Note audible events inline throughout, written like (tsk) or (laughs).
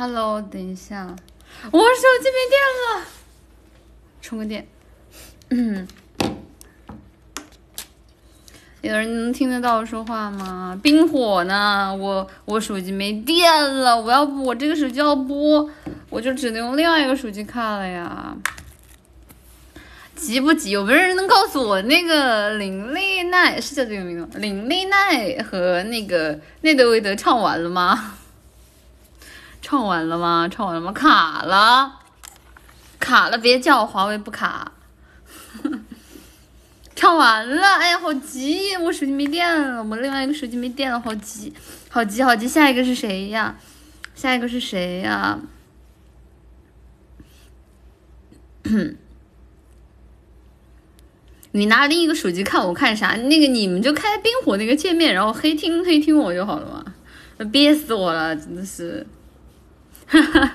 Hello，等一下，我手机没电了，充个电。嗯，(clears throat) 有人能听得到我说话吗？冰火呢？我我手机没电了，我要不我这个手机要播，我就只能用另外一个手机看了呀。急不急？有没有人能告诉我那个林丽奈是叫这个名字？林丽奈和那个内德维德唱完了吗？唱完了吗？唱完了吗？卡了，卡了！别叫华为不卡。(laughs) 唱完了，哎呀，好急！我手机没电了，我另外一个手机没电了，好急，好急，好急！下一个是谁呀？下一个是谁呀？(clears throat) 你拿另一个手机看，我看啥？那个你们就开冰火那个界面，然后黑听黑听我就好了嘛。憋死我了，真的是。(laughs) 哈哈，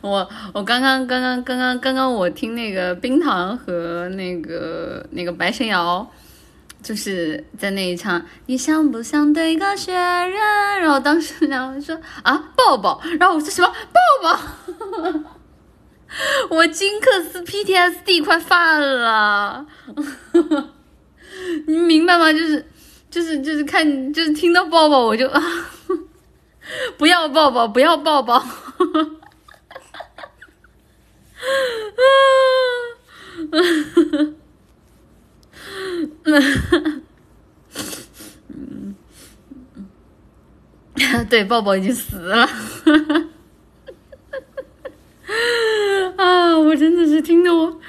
我我刚刚刚刚刚刚刚刚我听那个冰糖和那个那个白神瑶，就是在那一场，你想不想对个雪人？然后当时然后说啊抱抱，然后我说什么抱抱？(laughs) 我金克斯 PTSD 快犯了，(laughs) 你明白吗？就是就是就是看就是听到抱抱我就啊，不要抱抱不要抱抱，嗯，(laughs) 对，抱抱已经死了。(laughs) 啊！我真的是听得我，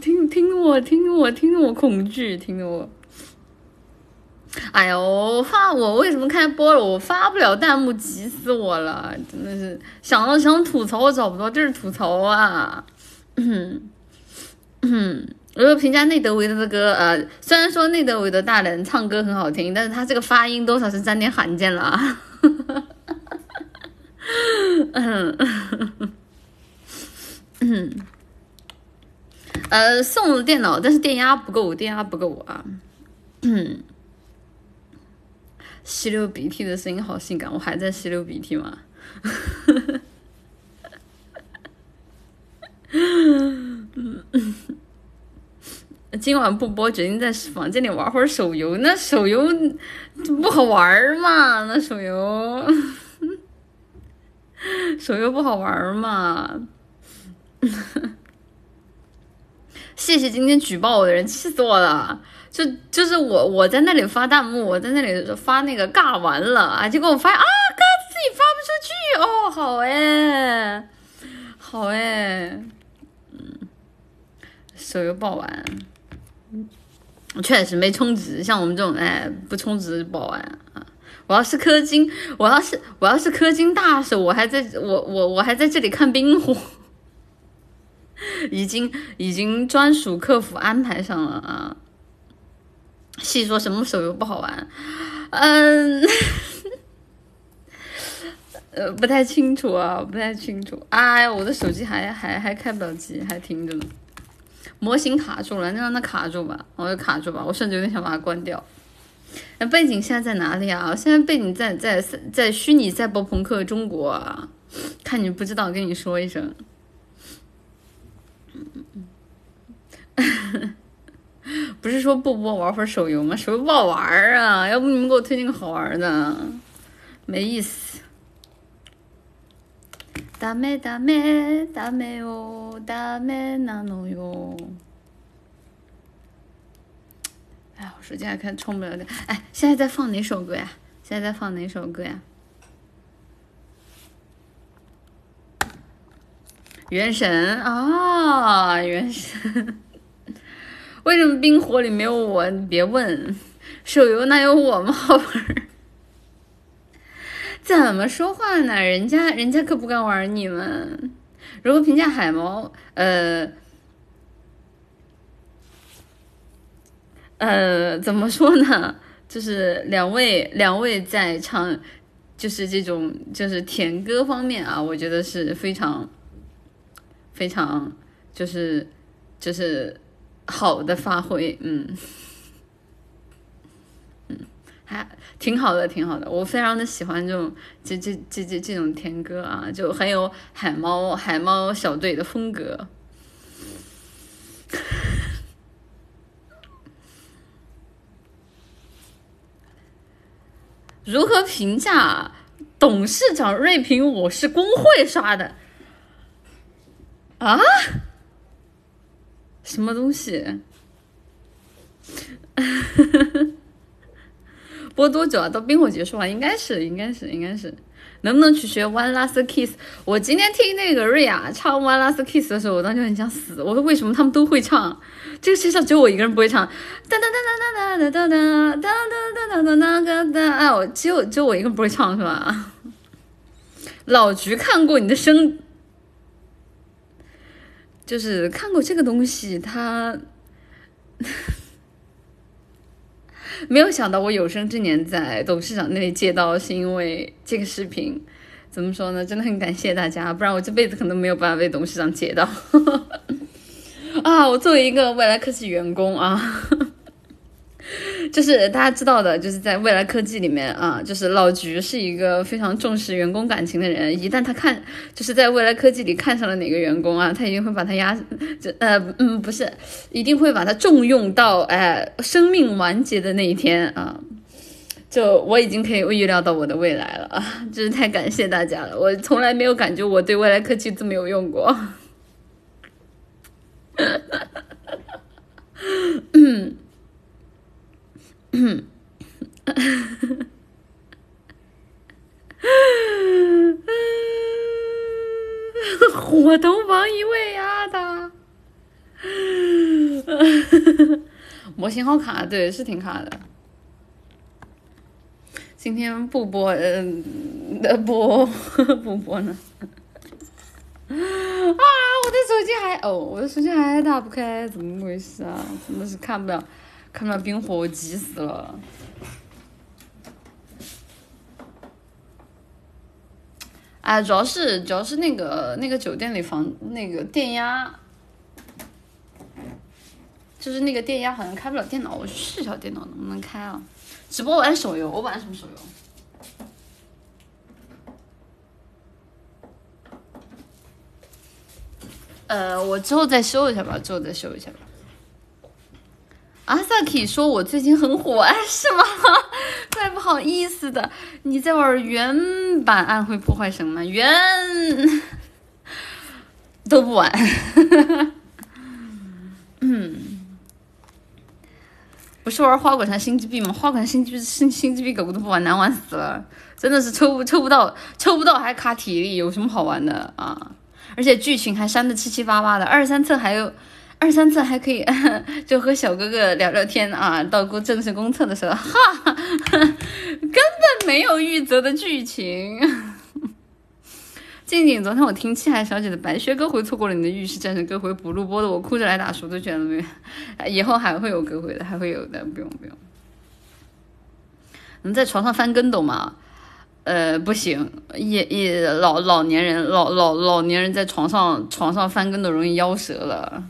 听听我，听我，听得我恐惧，听得我。哎呦，发我为什么开播了？我发不了弹幕，急死我了！真的是想到想吐槽，我找不到地儿吐槽啊。嗯嗯，我要评价内德维的歌，呃，虽然说内德维德大人唱歌很好听，但是他这个发音多少是沾点罕见了啊。嗯。嗯，呃，送了电脑，但是电压不够，电压不够啊。嗯，吸溜鼻涕的声音好性感，我还在吸溜鼻涕吗？(laughs) 今晚不播，决定在房间里玩会儿手游。那手游不好玩嘛？那手游，(laughs) 手游不好玩嘛？(laughs) 谢谢今天举报我的人，气死我了！就就是我，我在那里发弹幕，我在那里发那个尬完了啊，结果我发现啊，尬自己发不出去哦，好哎，好哎，嗯，手游爆完，确实没充值，像我们这种哎不充值爆完啊！我要是氪金，我要是我要是氪金大手，我还在我我我还在这里看冰火。已经已经专属客服安排上了啊！细说什么手游不好玩？嗯，呃，不太清楚啊，不太清楚。哎，我的手机还还还开不了机，还停着呢。模型卡住了，那让它卡住吧，我就卡住吧。我甚至有点想把它关掉。那背景现在在哪里啊？现在背景在在在虚拟赛博朋克中国啊！看你不知道，跟你说一声。(laughs) (laughs) 不是说不播玩会儿手游吗？手游不好玩啊！要不你们给我推荐个好玩的，没意思。ダメダメダメよダメなのよ。哎，我手机还看充不了电。哎，现在在放哪首歌呀？现在在放哪首歌呀？原神啊，原神。 为什么冰火里没有我？你别问，手游哪有我们 (laughs) 好玩？怎么说话呢？人家人家可不敢玩你们。如何评价海猫，呃，呃，怎么说呢？就是两位两位在唱，就是这种就是甜歌方面啊，我觉得是非常非常就是就是。好的发挥，嗯，嗯，还挺好的，挺好的，我非常的喜欢这种这这这这这种甜歌啊，就很有海猫海猫小队的风格。如何评价董事长锐评我是工会刷的？啊？什么东西？(laughs) 播多久啊？到冰火结束啊？应该是，应该是，应该是。能不能去学 One Last Kiss？我今天听那个瑞亚唱 One Last Kiss 的时候，我当时很想死。我说为什么他们都会唱？这个世界上只有我一个人不会唱。哒哒哒哒哒哒哒哒哒哒哒哒哒哒哒。哎，我只有只有我一个人不会唱是吧？老菊看过你的声，就是看过这个东西，他。(laughs) 没有想到我有生之年在董事长那里借到，是因为这个视频。怎么说呢？真的很感谢大家，不然我这辈子可能没有办法被董事长借到。(laughs) 啊，我作为一个未来科技员工啊。(laughs) 就是大家知道的，就是在未来科技里面啊，就是老菊是一个非常重视员工感情的人。一旦他看，就是在未来科技里看上了哪个员工啊，他一定会把他压，就呃嗯不是，一定会把他重用到哎生命完结的那一天啊。就我已经可以预料到我的未来了啊，真是太感谢大家了。我从来没有感觉我对未来科技这么有用过。嗯。(laughs) 嗯，火头王一位呀的，模型好卡，对，是挺卡的。今天不播，嗯，播不播呢？啊，我的手机还哦，我的手机还打不开，怎么回事啊？真的是看不了。看到冰火，我急死了。哎，主要是主要是那个那个酒店里房那个电压，就是那个电压好像开不了电脑，我去试一下电脑能不能开啊？直播玩手游，我玩什么手游？呃，我之后再修一下吧，之后再修一下吧。阿萨克说：“我最近很火，哎，是吗？(laughs) 怪不好意思的。你在玩原版《暗黑破坏神》吗？原都不玩。嗯，不是玩花果山星际币吗？花果山星际星星际币狗都不玩，难玩死了。真的是抽不抽不到，抽不到还卡体力，有什么好玩的啊？而且剧情还删的七七八八的，二三册还有。”二三次还可以，(laughs) 就和小哥哥聊聊天啊。到过正式公测的时候，哈，(laughs) 根本没有玉泽的剧情。(laughs) 静静，昨天我听七海小姐的白靴歌回，错过了你的浴室战神歌回补录播的，我哭着来打熟都觉得没。以后还会有歌回的，还会有的，不用不用。能在床上翻跟斗吗？呃，不行，也也老老年人老老老年人在床上床上翻跟斗容易腰折了。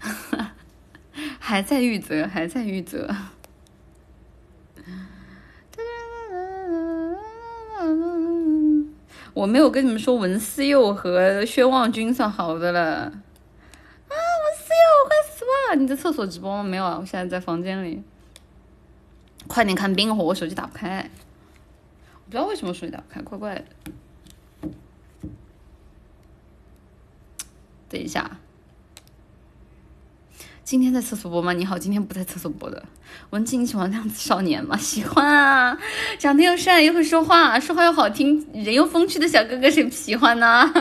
哈 (laughs) 哈还在玉泽，还在玉泽。(laughs) 我没有跟你们说文思佑和薛望君算好的了。啊，文思佑，我快死了！你在厕所直播吗？没有啊，我现在在房间里。快点看冰火，我手机打不开。我不知道为什么手机打不开，怪怪的。等一下。今天在厕所播吗？你好，今天不在厕所播的。文静，你喜欢量子少年吗？喜欢啊，长得又帅又会说话，说话又好听，人又风趣的小哥哥，谁不喜欢呢？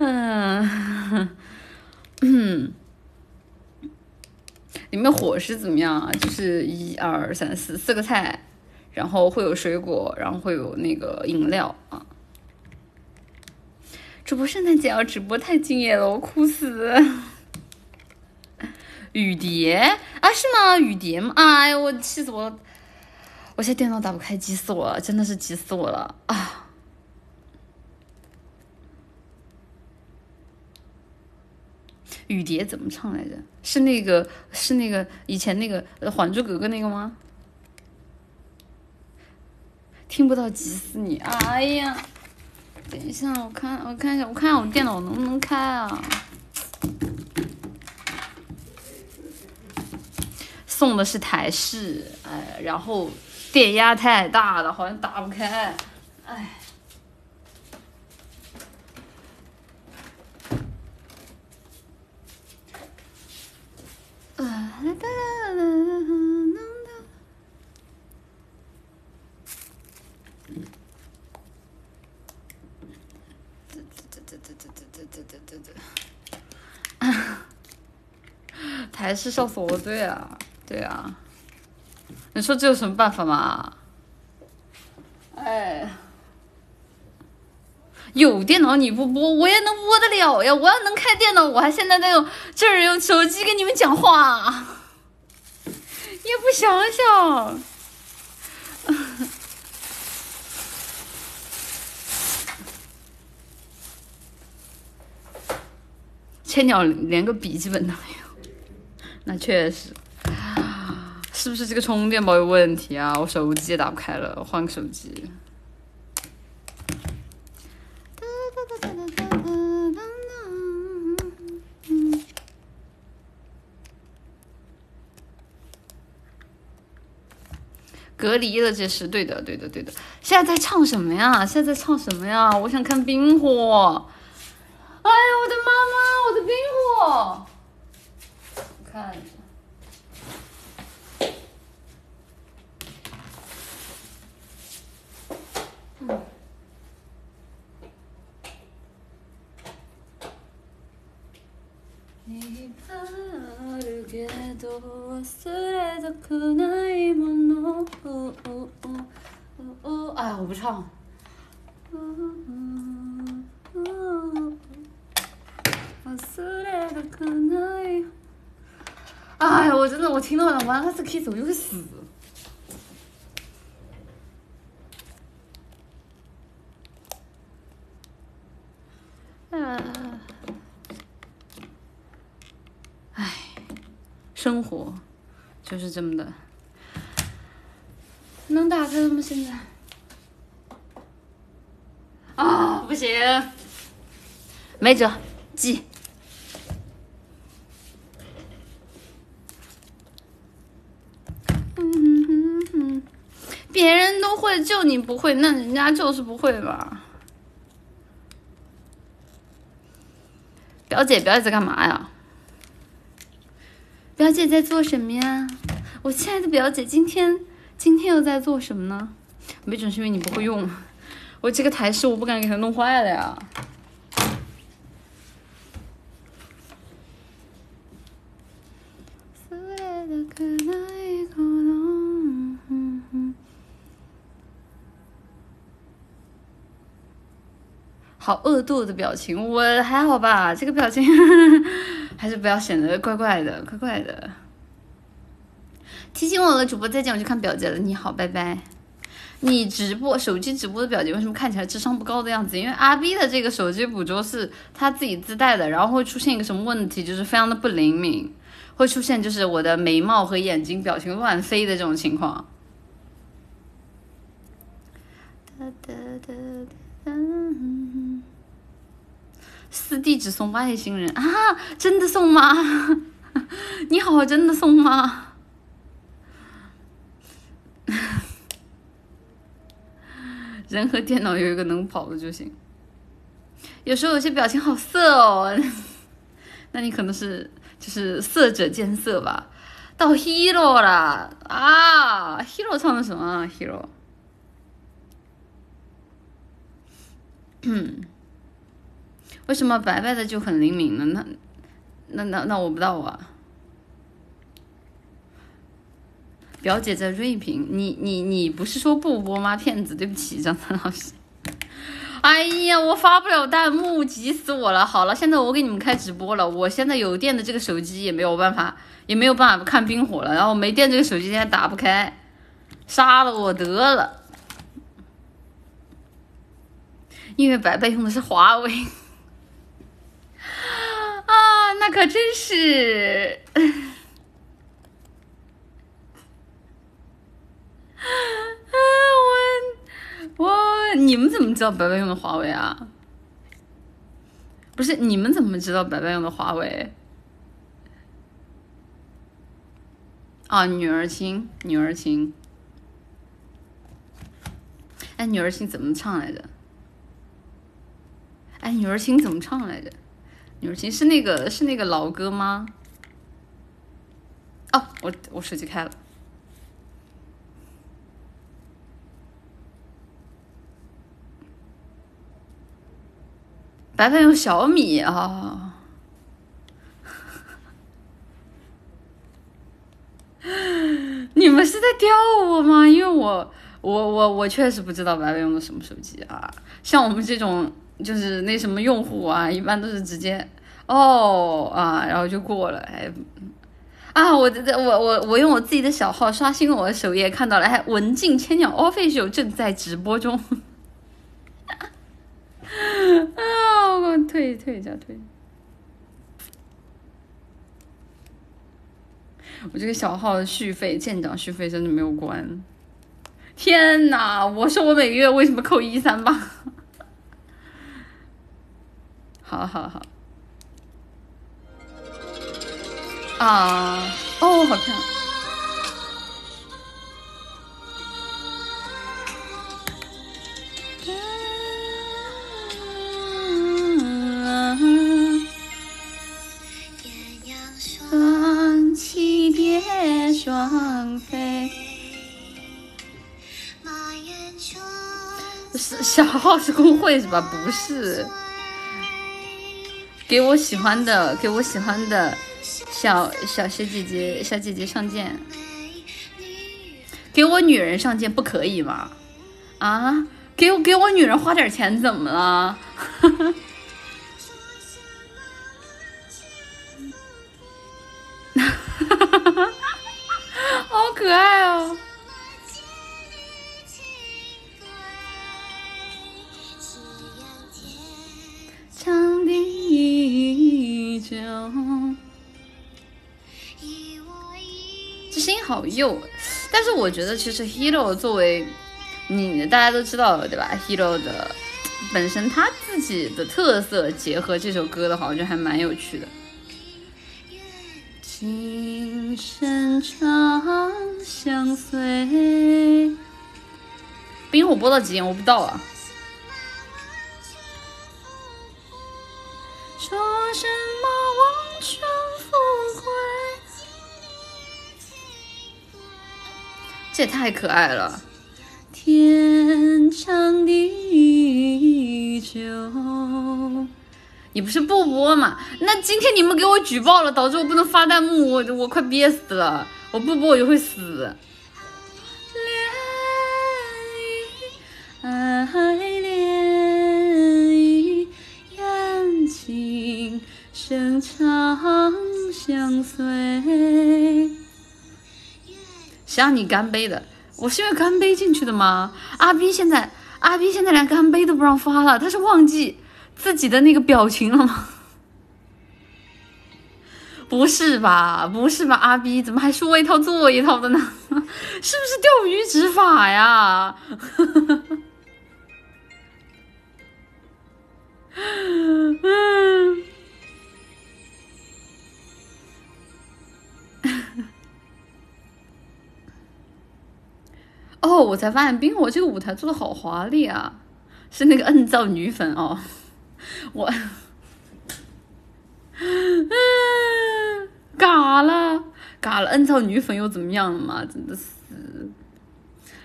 嗯 (laughs) 嗯，里面伙食怎么样啊？就是一二三四四个菜，然后会有水果，然后会有那个饮料啊。主播圣诞节要直播，太敬业了，我哭死。雨蝶啊，是吗？雨蝶吗？哎呀，我气死我了！我现在电脑打不开，急死我了，真的是急死我了啊！雨蝶怎么唱来着？是那个是那个以前那个《还珠格格》那个吗？听不到，急死你！哎呀，等一下，我看我看一下，我看一下我电脑能不能开啊？送的是台式，哎，然后电压太大了，好像打不开，哎。(laughs) 台式笑死我，对啊，对啊，你说这有什么办法嘛？哎，有电脑你不播，我也能播得了呀！我要能开电脑，我还现在在用这儿用手机跟你们讲话，也不想想。(laughs) 千鸟连个笔记本都没有，那确实，是不是这个充电宝有问题啊？我手机也打不开了，换个手机。隔离了，这是对的，对的，对的。现在在唱什么呀？现在在唱什么呀？我想看冰火。哎呀，我的妈妈，我的冰火！看一下。哎呀，我不唱。哎呀，我真的我听到了，完了这 K 手又死。啊，唉，生活就是这么的，能打开了吗？现在？啊，不行，没辙，记。别人都会，就你不会，那人家就是不会吧？表姐，表姐在干嘛呀？表姐在做什么呀？我亲爱的表姐，今天今天又在做什么呢？没准是因为你不会用，我这个台式我不敢给它弄坏了呀。好恶毒的表情，我还好吧？这个表情 (laughs) 还是不要显得怪怪的，怪怪的。提醒我了，主播再见，我去看表姐了。你好，拜拜。你直播手机直播的表姐为什么看起来智商不高的样子？因为阿 B 的这个手机捕捉是他自己自带的，然后会出现一个什么问题，就是非常的不灵敏，会出现就是我的眉毛和眼睛表情乱飞的这种情况。哒哒哒哒。四弟只送外星人啊？真的送吗？(laughs) 你好，真的送吗？(laughs) 人和电脑有一个能跑的就行。有时候有些表情好色哦，(laughs) 那你可能是就是色者见色吧。到 Hero 了啊！Hero 唱的什么啊？Hero。嗯。为什么白白的就很灵敏呢？那那那那我不知道啊。表姐在锐评，你你你不是说不播吗？骗子，对不起，张三老师。(laughs) 哎呀，我发不了弹幕，急死我了。好了，现在我给你们开直播了。我现在有电的这个手机也没有办法，也没有办法看冰火了。然后没电这个手机现在打不开，杀了我得了。因为白白用的是华为。啊，那可真是。啊，我我你们怎么知道白白用的华为啊？不是你们怎么知道白白用的华为？啊，女儿情，女儿情。哎，女儿情怎么唱来着？哎，女儿情怎么唱来着？女儿情是那个是那个老歌吗？哦，我我手机开了。白白用小米啊？(laughs) 你们是在吊我吗？因为我我我我确实不知道白白用的什么手机啊。像我们这种就是那什么用户啊，一般都是直接哦啊，然后就过了。哎啊，我我我我用我自己的小号刷新了我的首页，看到了，哎，文静千鸟 official 正在直播中。(laughs) 啊！我退退一下退。我这个小号的续费舰长续费真的没有关。天呐！我说我每个月为什么扣一三八？好好好。啊！哦，好看。双栖蝶双飞，是小号是公会是吧？不是，给我喜欢的，给我喜欢的小小小姐姐小姐姐上剑，给我女人上剑不可以吗？啊，给我给我女人花点钱怎么了？我觉得，其实 Hero 作为你，大家都知道了对吧？Hero 的本身他自己的特色，结合这首歌的话，我觉得还蛮有趣的。今生长相随。冰火播到几点？我不知道啊。这也太可爱了。天长地久。你不是不播吗？那今天你们给我举报了，导致我不能发弹幕，我我快憋死了！我不播我就会死。爱恋一缘情深长相随。谁让你干杯的？我是因为干杯进去的吗？阿斌现在阿斌现在连干杯都不让发了，他是忘记。自己的那个表情了吗？(laughs) 不是吧，不是吧，阿斌怎么还说一套做一套的呢？(laughs) 是不是钓鱼执法呀？嗯。(laughs) 哦，我才发现冰火这个舞台做的好华丽啊，是那个摁造女粉哦。(laughs) 我，嗯，嘎了，嘎了，摁造女粉又怎么样了嘛？真的是，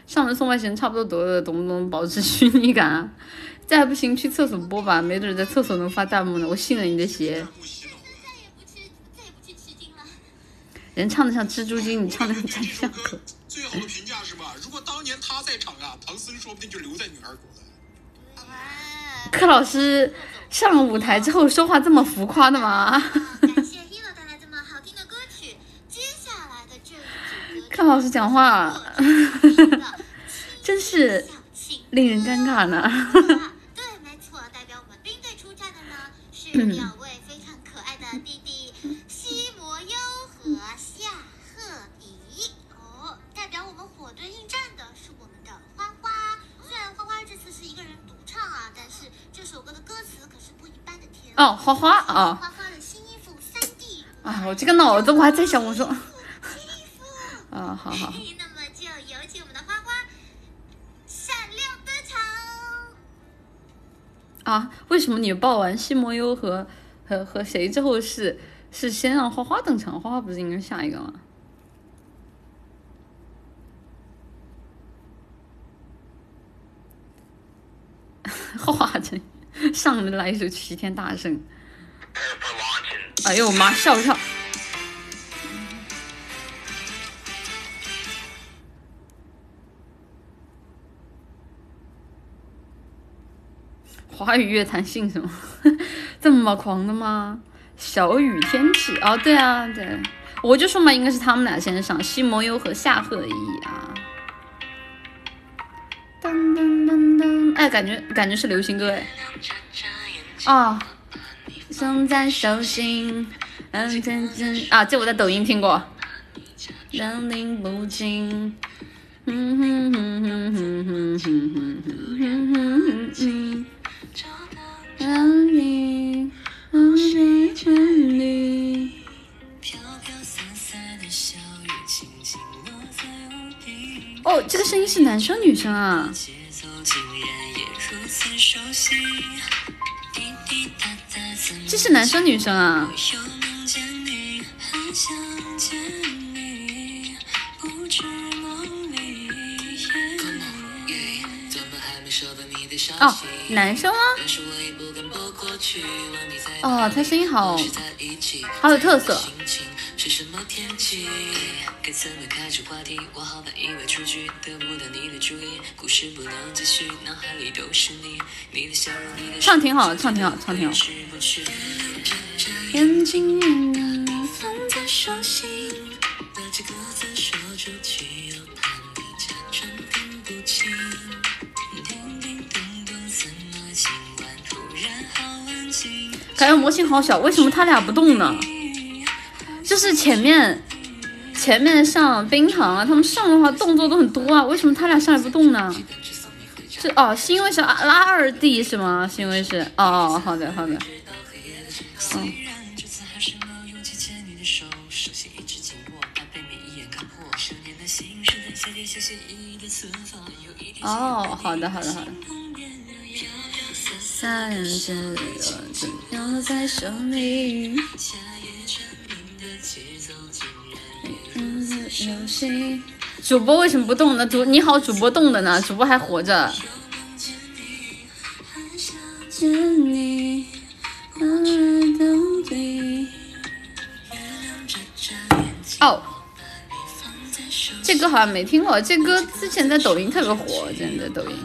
上门送外星人差不多得了，懂不懂？保持虚拟感，再不行去厕所播吧，没准在厕所能发弹幕呢。我信了你的邪。人唱的像蜘蛛精，你唱的像 (laughs) 像狗。最好的评价是吧？如果当年他在场啊，唐僧说不定就留在女儿国了。(laughs) 柯老师。上舞台之后说话这么浮夸的吗？柯老师讲话，(laughs) 真是令人尴尬呢。对，没错，代表我们兵队出战的呢是两 (laughs) 哦，花花啊。花花的新衣服三 D。啊，我这个脑子我还在想，我说，(laughs) 啊，好好。那么就有请我们的花花闪亮登场。啊，为什么你报完西摩优和和和谁之后是是先让花花登场？花花不是应该下一个吗？(laughs) 花花真 (laughs) 上来一首齐天大圣。哎呦我妈，笑不笑？华语乐坛姓什么？(laughs) 这么狂的吗？小雨天气哦，对啊，对，我就说嘛，应该是他们俩先上，西摩优和夏鹤伊啊。噔噔噔噔，哎，感觉感觉是流行歌哎。啊，送在手心，啊，这我在抖音听过。让听不清。嗯哼哼哼哼哼哼哼哼哼哼。让你无需千里。哦，这个声音是男生女生啊？这是男生女生啊？哦，男生吗？哦，他声音好，好有特色。是什么天气该怎么开始话题我好怕意外出局得不到你的注意故事不能继续脑海里都是你你的笑容你的唱挺好唱挺好唱挺好眼睛在手心那几个字说出去又怕你假装听不清叮叮咚咚怎么今晚突然好安静。感觉模型好小为什么他俩不动呢？就是前面前面上冰糖啊，他们上的话动作都很多啊，为什么他俩上来不动呢？是哦，是因为是拉二 D 是吗？是因为是哦哦，好的好的，嗯。哦，好的好的好的。主播为什么不动呢？主你好，主播动的呢，主播还活着。哦，这歌好像没听过，这歌之前在抖音特别火，真的抖音。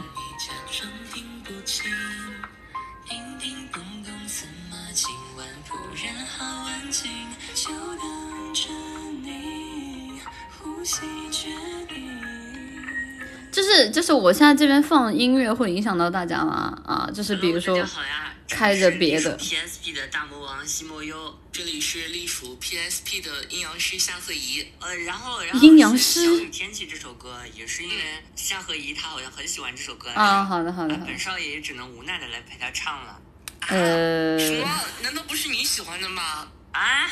是就是，我现在这边放音乐会影响到大家吗？啊，就是比如说开着别的。PSP 的大魔王西莫优，这里是隶属 PSP 的阴阳师夏鹤仪。呃，然后然后阴阳师。小雨天气这首歌也是因为夏鹤仪她好像很喜欢这首歌。啊，好的好的。本少爷也只能无奈的来陪她唱了。呃。什么？难道不是你喜欢的吗？啊？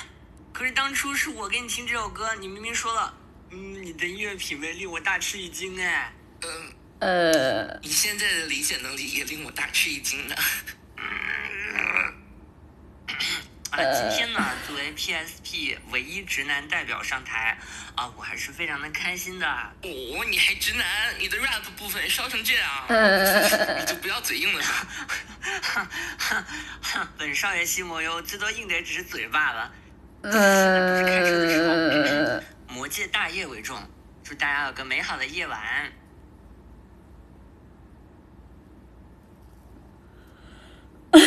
可是当初是我给你听这首歌，你明明说了，嗯，你的音乐品味令我大吃一惊哎。嗯，呃，你现在的理解能力也令我大吃一惊呢。啊，今天呢，作为 PSP 唯一直男代表上台，啊，我还是非常的开心的。哦，你还直男？你的 rap 部分烧成这样，(laughs) 你就不要嘴硬了吧。(laughs) 本少爷西摩优最多硬的也只是嘴罢了。呃，魔界大业为重，祝大家有个美好的夜晚。(laughs)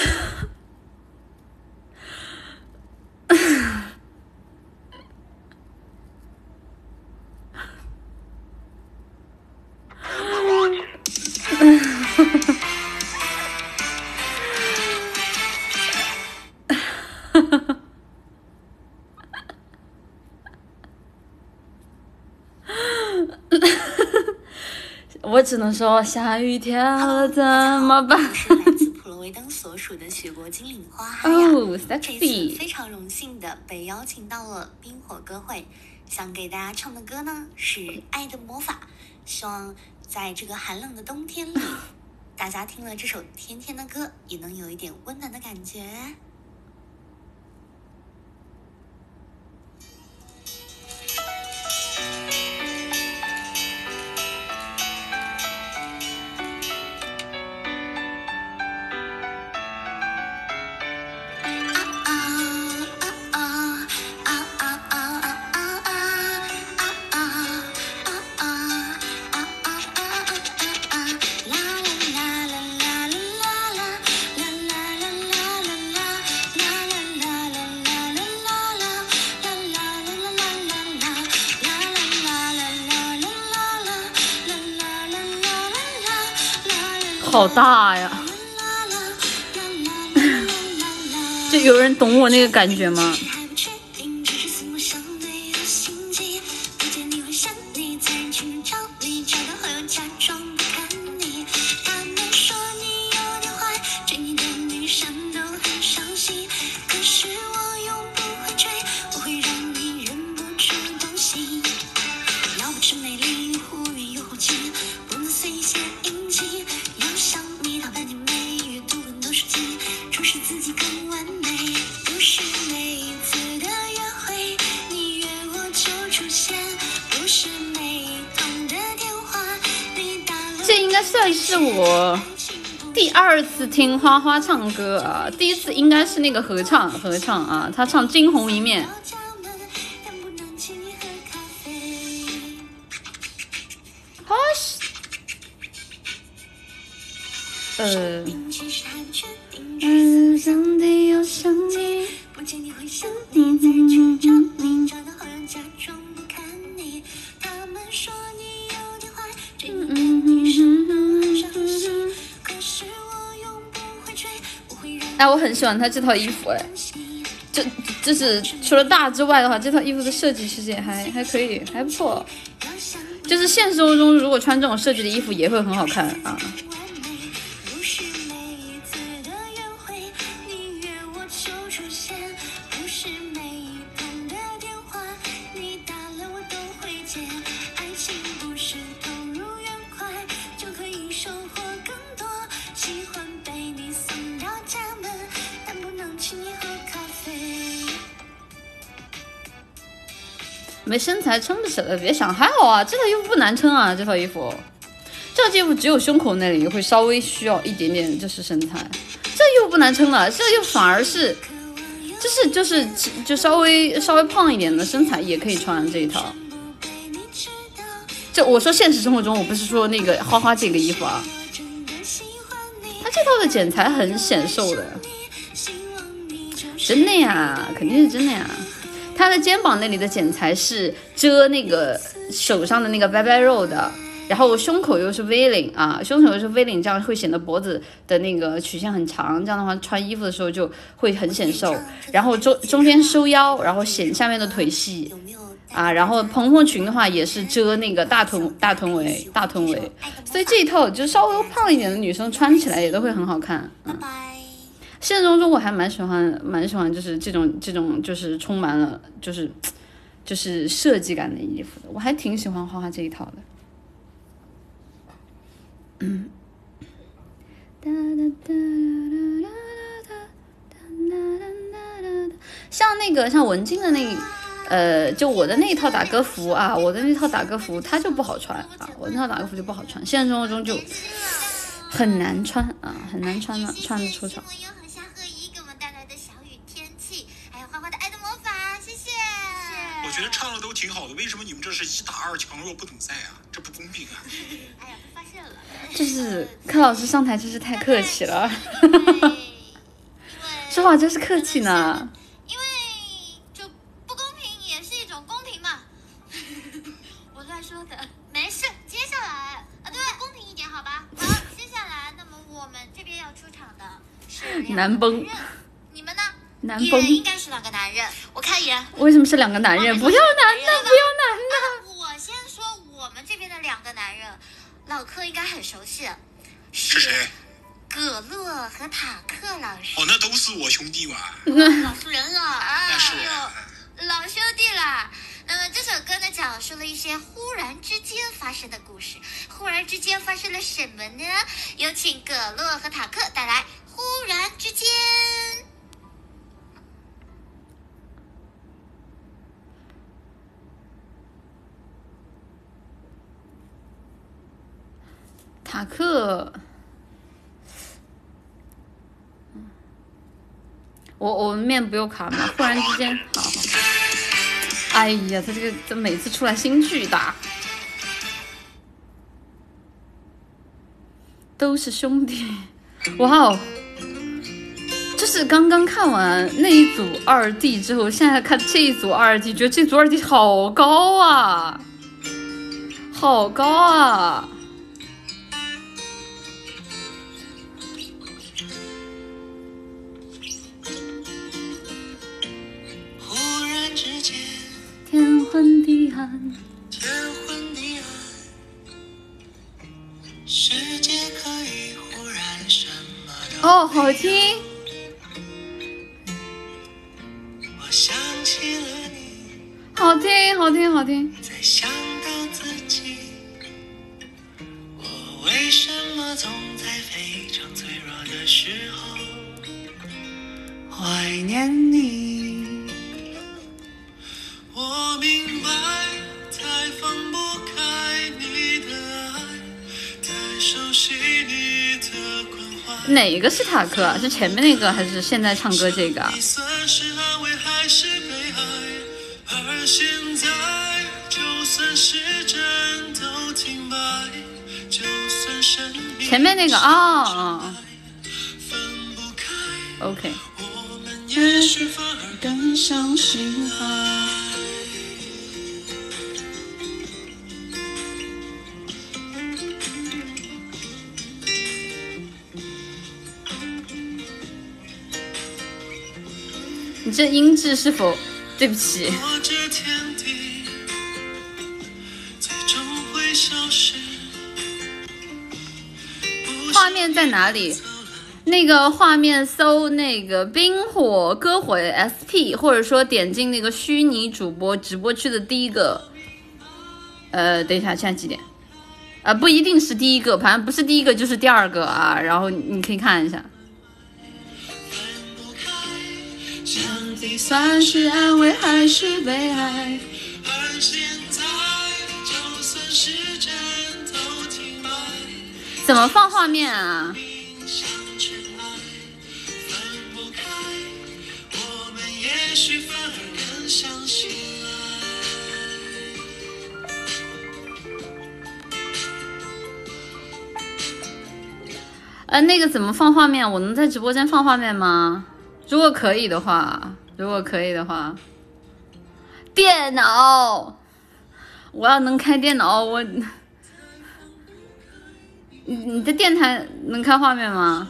我只能说下雨天了怎么办？(laughs) 了威登所属的雪国精灵花哈呀。哦这次非常荣幸的被邀请到了冰火歌会，想给大家唱的歌呢是《爱的魔法》，希望在这个寒冷的冬天里，(laughs) 大家听了这首甜甜的歌，也能有一点温暖的感觉。好大呀！(laughs) 就有人懂我那个感觉吗？花唱歌啊，第一次应该是那个合唱合唱啊，他唱《惊鸿一面》。欢他这套衣服，哎，这这。是除了大之外的话，这套衣服的设计其实也还还可以，还不错。就是现实生活中如果穿这种设计的衣服也会很好看啊。没身材撑不起来，别想，还好啊，这套衣服不难撑啊，这套衣服，这套衣服只有胸口那里会稍微需要一点点就是身材，这衣服不难撑了，这又反而是，就是就是就稍微稍微胖一点的身材也可以穿这一套。不被你知道，这我说现实生活中，我不是说那个花花这个衣服啊，我真的喜欢你。它这套的剪裁很显瘦的，真的呀，肯定是真的呀。它的肩膀那里的剪裁是遮那个手上的那个拜拜肉的，然后胸口又是 V 领啊，胸口又是 V 领，这样会显得脖子的那个曲线很长，这样的话穿衣服的时候就会很显瘦。然后中中间收腰，然后显下面的腿细啊，然后蓬蓬裙的话也是遮那个大臀大臀围大臀围，所以这一套就稍微胖一点的女生穿起来也都会很好看。拜拜。现实中中我还蛮喜欢，蛮喜欢就是这种这种就是充满了就是就是设计感的衣服的，我还挺喜欢花花这一套的。嗯。像那个像文静的那呃，就我的那一套打歌服啊，我的那套打歌服它就不好穿啊，我那套打歌服就不好穿，现实生活中就很难穿啊，很难穿的，穿的出场。我优和夏贺一给我们带来的小雨天气，还有花花的爱的魔法，谢谢。我觉得唱的都挺好的，为什么你们这是一打二，强弱不等赛啊？这不公平啊！(laughs) 哎呀，被发现了。就是柯老师上台真是太客气了，对因为说话真是客气呢。因为就不公平也是一种公平嘛。(laughs) 我乱说的，没事。接下来啊，对，公平一点好吧？好，接下来，那么我们这边要出场的是两个 (laughs) 男崩男人，应该是两个男人。我看一眼。为什么是两个男人？不要男的，不要男的。我先说我们这边的两个男人，老柯应该很熟悉，是谁？葛洛和塔克老师。哦，那都是我兄弟嘛。老熟人了啊！那是哎呦，老兄弟啦。那么这首歌呢，讲述了一些忽然之间发生的故事。忽然之间发生了什么呢？有请葛洛和塔克带来《忽然之间》。塔克，我我们面不用卡吗？忽然之间，好好。哎呀，他这个这每次出来心巨大，都是兄弟，哇哦！就是刚刚看完那一组二弟之后，现在看这一组二弟，觉得这组二弟好高啊，好高啊！天昏地暗，世界可以忽然什么都哦，好听。我想起了你，好听，好听，好听。再想到自己，我为什么总在非常脆弱的时候怀念你？我明白，太放不开你的爱，太熟悉你的关怀。哪个是塔克啊？是前面那个还是现在唱歌这个啊？你算是安慰还是悲哀？而现在，就算时针都停摆，就算生命前面那个啊啊分不开，，OK。也许反而更相信爱。你这音质是否？对不起，画面在哪里？那个画面搜那个冰火歌会 SP，或者说点进那个虚拟主播直播区的第一个。呃，等一下，现在几点？啊、不一定是第一个，反正不是第一个就是第二个啊。然后你可以看一下。上帝算是安慰还是悲哀？而现在，就算停摆，怎么放画面啊？许反而更相信呃，那个怎么放画面？我能在直播间放画面吗？如果可以的话，如果可以的话，电脑，我要能开电脑，我，你你的电台能开画面吗？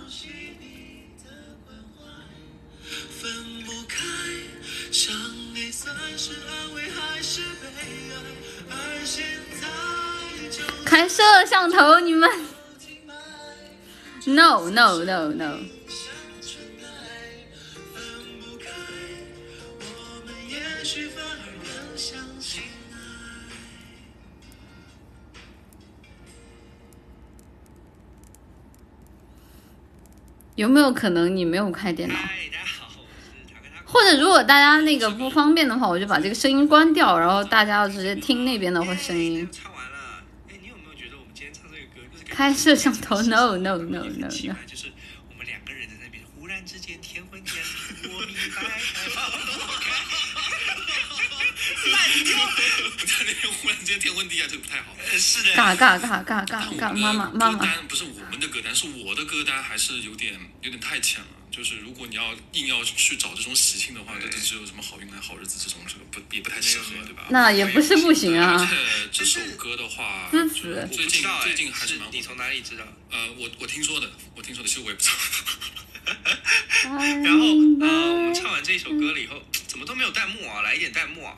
在，就开摄像头，你们？No No No No，有没有可能你没有开电脑？或者如果大家那个不方便的话，我就把这个声音关掉，然后大家要直接听那边的话声音。开摄像头，no no no no no，怪，就是我们两个人在那边，忽然之间天昏天暗，我明白。烂掉，在那边忽然间天昏地暗，这个不太好。是的，尬尬尬尬尬尬，妈妈妈歌妈，单不是我们的歌单，是我的歌单，还是有点有点太浅了。就是如果你要硬要去找这种喜庆的话，就只有什么好运来好日子这种，这个不也不太适合，对吧？那也不是不行而啊。且 (laughs) 这首歌的话，最近最近还是蛮火的。你从哪里知道？呃，我我听说的，我听说的，其实我也不知道。(laughs) (laughs) 然后呃，我们唱完这一首歌了以后，怎么都没有弹幕啊？来一点弹幕啊！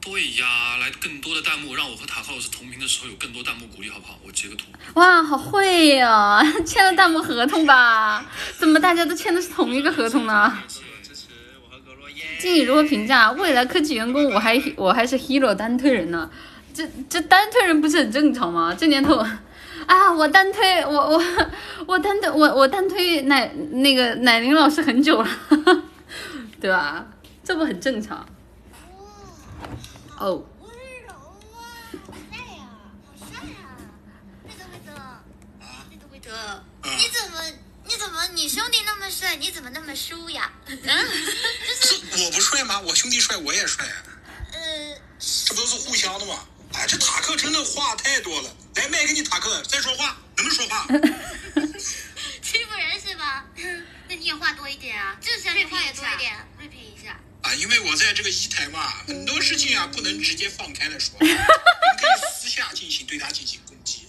对呀，来更多的弹幕，让我和塔克老师同屏的时候有更多弹幕鼓励，好不好？我截个图。哇，好会呀、(laughs) 签了弹幕合同吧？怎么大家都签的是同一个合同呢？支持我和格洛耶。经理如何评价未来科技员工？我还我还是 hero 单推人呢，这这单推人不是很正常吗？这年头，(laughs) 啊，我单推我我我单推我我单推奶那个奶玲老师很久了，(laughs) 对吧？这不很正常？哦，温柔啊，好帅呀、好帅啊！魏德，魏德，魏德，魏德，你怎么，你怎么，你兄弟那么帅，你怎么那么输呀？嗯，这我不帅吗？我兄弟帅，我也帅啊，呃，这不都是互相的吗？哎，这塔克真的话太多了。来，麦给你塔克，再说话，能不能说话？欺负人是吧？那你也话多一点啊，就是要你话也多一点，锐评一下。啊，因为我在这个一台嘛，很多事情啊不能直接放开了说，(laughs) 我们可以私下进行对他进行攻击。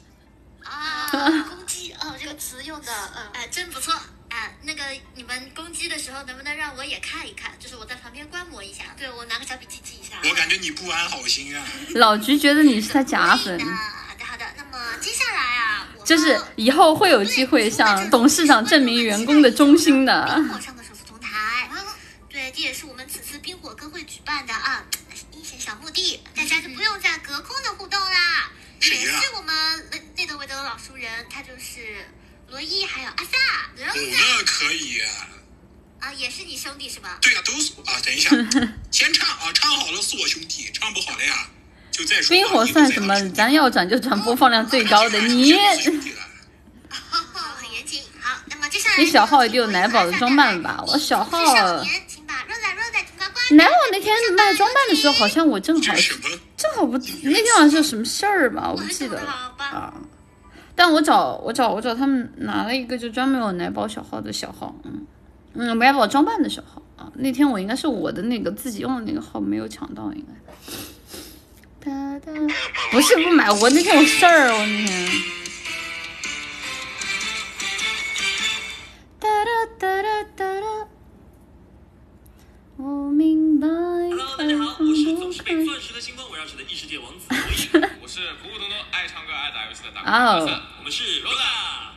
啊，攻击哦，这个词用的，嗯，哎，真不错。哎，那个你们攻击的时候，能不能让我也看一看？就是我在旁边观摩一下。对，我拿个小笔记记一下。我感觉你不安好心啊。老菊觉得你是他假粉好的好的。那么接下来啊，我们就是以后会有机会向董事长证明员工的忠心的。冰火上的手扶同台。对，这也是我们冰火歌会举办的啊 (tsk) 阴险小墓地，大家就不用再隔空的互动啦。谁是我们内内德维德的老熟人，他就是罗伊还有阿萨，哦，那可以啊。啊也是你兄弟是吧？对呀、都是我啊。等一下，(laughs) 先唱啊，唱好了是我兄弟，唱不好的呀就再说。冰火算什么？咱要转就转播放量最高的。你兄弟了。哦，很严谨。好，那么接下来你小号一定有奶宝的装扮吧？我小号少年，奶宝那天卖装扮的时候，好像我正好？正好不那天好像是有什么事儿吧，我不记得了啊。但我找我找我找他们拿了一个就专门有奶宝小号的小号，嗯嗯，奶宝装扮的小号啊。那天我应该是我的那个自己用的那个号没有抢到，应该。哒哒，不是不买，我那天有事儿，我那天。哒哒哒哒哒哒，我明白。Hello，大家好，我是总是被钻石的星光围绕着的异世界王子罗伊。(laughs) 我是普普通通爱唱歌爱打游戏的大哦哥。(laughs) 我们是 Rosa。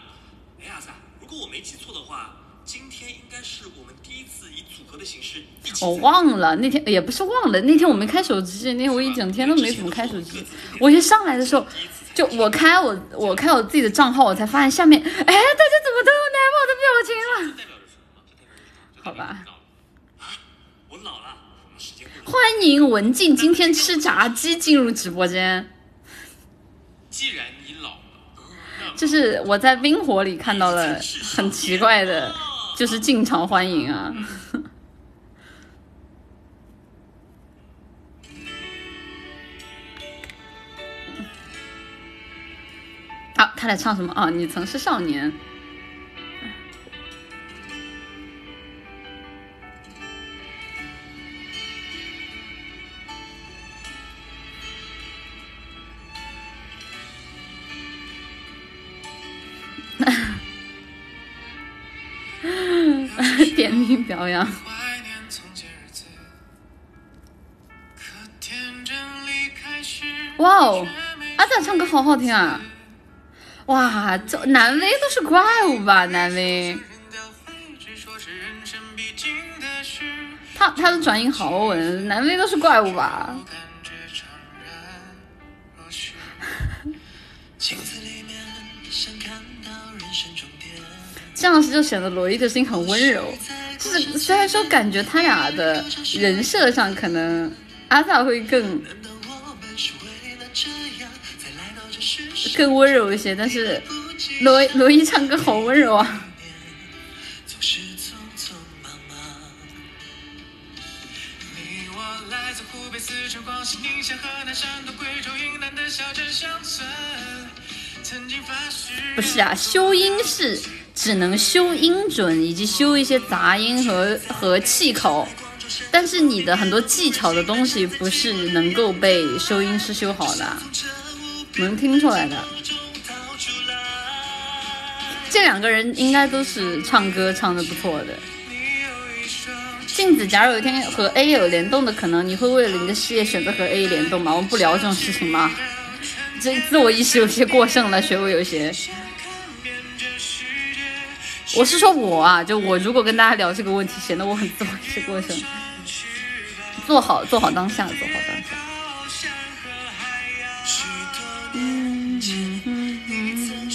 哎呀，萨，如果我没记错的话，今天应该是我们第一次以组合的形式。我忘了那天也不是忘了，那天我没开手机，那天我一整天都没怎么开手机。我一上来的时候，就我开我我开我自己的账号，我才发现下面，哎，大家怎么都有奶宝的表情了？好吧。啊，我老了，我们时间过得欢迎文静今天吃炸鸡进入直播间，既然你老了，就是我在冰火里看到了很奇怪的，就是进场欢迎啊。(laughs) 好，他在唱什么啊？你曾是少年。点名表扬，哇哦，阿赞唱歌好好听啊！哇，这南威都是怪物吧？南威。他他的转音好稳，南威都是怪物吧？(laughs) 这样是就显得罗伊的声音很温柔。是虽然说感觉他俩的人设上可能阿萨会更？更温柔一些，但是罗罗伊唱歌好温柔啊！不是啊，修音是只能修音准，以及修一些杂音和和气口，但是你的很多技巧的东西不是能够被收音师修好的，能听出来的。这两个人应该都是唱歌唱的不错的。镜子，假如有一天和 A 有联动的可能，你会为了你的事业选择和 A 联动吗？我们不聊这种事情吗？这自我意识有些过剩了，学我有些。我是说我啊，就我如果跟大家聊这个问题，显得我很自我意识过程。做好做好当下，做好当下。嗯。嗯。嗯。嗯。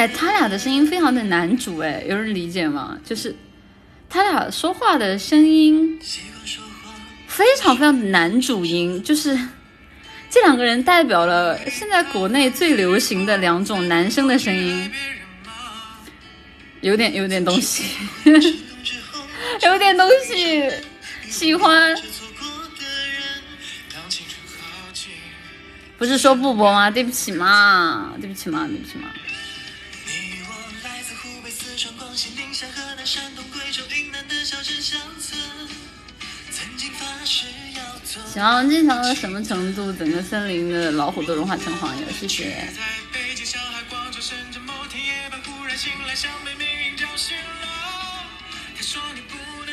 哎，他俩的声音非常的男主，哎，有人理解吗？就是他俩说话的声音非常非常的男主音，就是这两个人代表了现在国内最流行的两种男生的声音，有点有点东西，(laughs) 有点东西，喜欢。不是说不播吗？对不起嘛，对不起嘛，对不起嘛。小王坚强到什么程度？整个森林的老虎都融化成黄油。谢谢。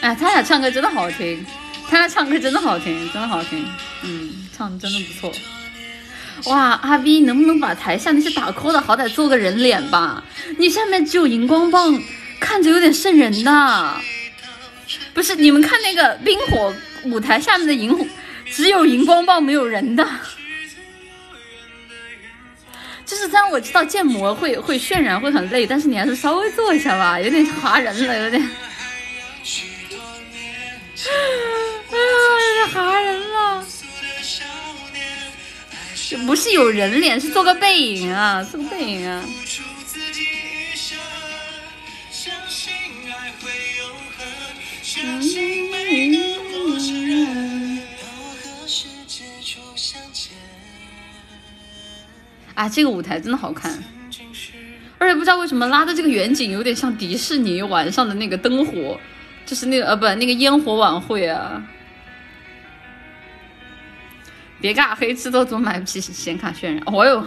哎，他俩唱歌真的好听，他俩唱歌真的好听，真的好听。嗯，唱的真的不错。哇，阿 B 能不能把台下那些打 call 的好歹做个人脸吧？你下面只有荧光棒，看着有点瘆人的。不是，你们看那个冰火舞台下面的荧，只有荧光棒没有人的。就是虽然我知道建模会会渲染会很累，但是你还是稍微做一下吧，有点划人了，有点。啊，有点划人了。不是有人脸，是做个背影啊，做个背影啊。啊，这个舞台真的好看，而且不知道为什么拉的这个远景有点像迪士尼晚上的那个灯火，就是那个呃不那个烟火晚会啊。别尬黑吃多总买不起显卡渲染，哦哟，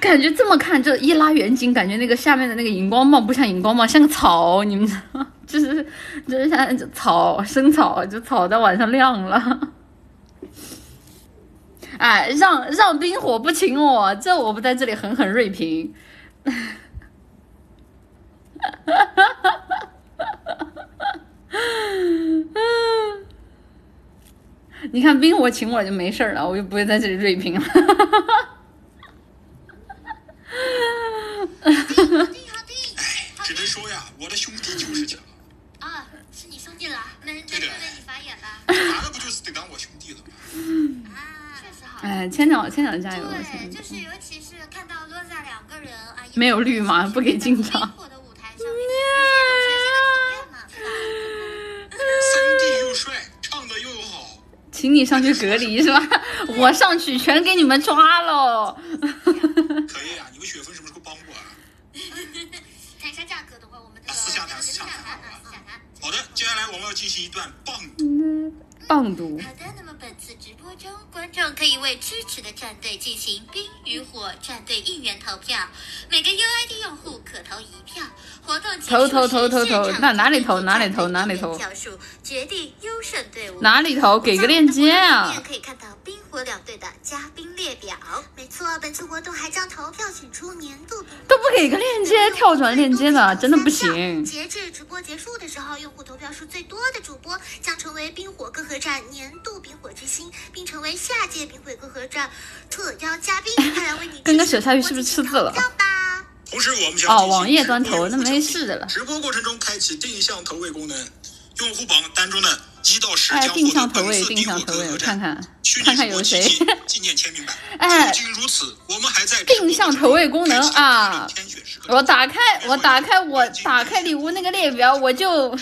感觉这么看这一拉远景，感觉那个下面的那个荧光棒不像荧光棒，像个草，你们知道吗就是就是像草生草，就草在晚上亮了。(laughs) 哎，让让冰火不请我，这我不在这里狠狠锐评。哈哈哈哈哈！哈你看冰火请我就没事了，我就不会在这里锐评了。哎，只能说呀，我的兄弟就是强。啊，是你兄弟了，那人真的为你发言了。男的不就是得当我兄弟了吗？啊，确实好。哎，千长千长加油！对，就是尤其是看到落下两个人啊，没有绿吗？不给进场。三弟又帅，唱的又好。请你上去隔离是吧？我上去全给你们抓喽！可以啊，你们学分什么时候帮我啊？(laughs) 谈一下价格的话，我们私下谈，私下谈，好的，接下来我们要进行一段棒读棒读。好的，那么本次直播中，观众可以为支持的战队进行冰与火战队应援投票，每个 UID 用户可投一票。活动投投投投投，那哪里投哪里投哪里投？票数决定优胜队伍。哪里投？给个链接啊！可以看到冰火两队的嘉宾列表。没错，本次活动还将投票选出年度 (laughs) 都不给个链接，跳转链接的真的不行。截至直播结束的时候，用户投票数最多的主播将成为冰火歌合战年度冰火之星，并成为下届冰火歌合战特邀嘉宾。(laughs) 快来为你刚刚小鲨鱼是不是吃字了？同时，我们将哦，网页端投那没事的了。直播过程中开启定向投喂功能，用户榜单中的一到十哎，将定向投喂，获得本次定冰火歌合向投喂，我看战看虚看看有谁 (laughs) 纪念签名版。哎不仅如此，我们还在定向投喂功能啊！我打开，我打开，我打开礼物那个列表，我就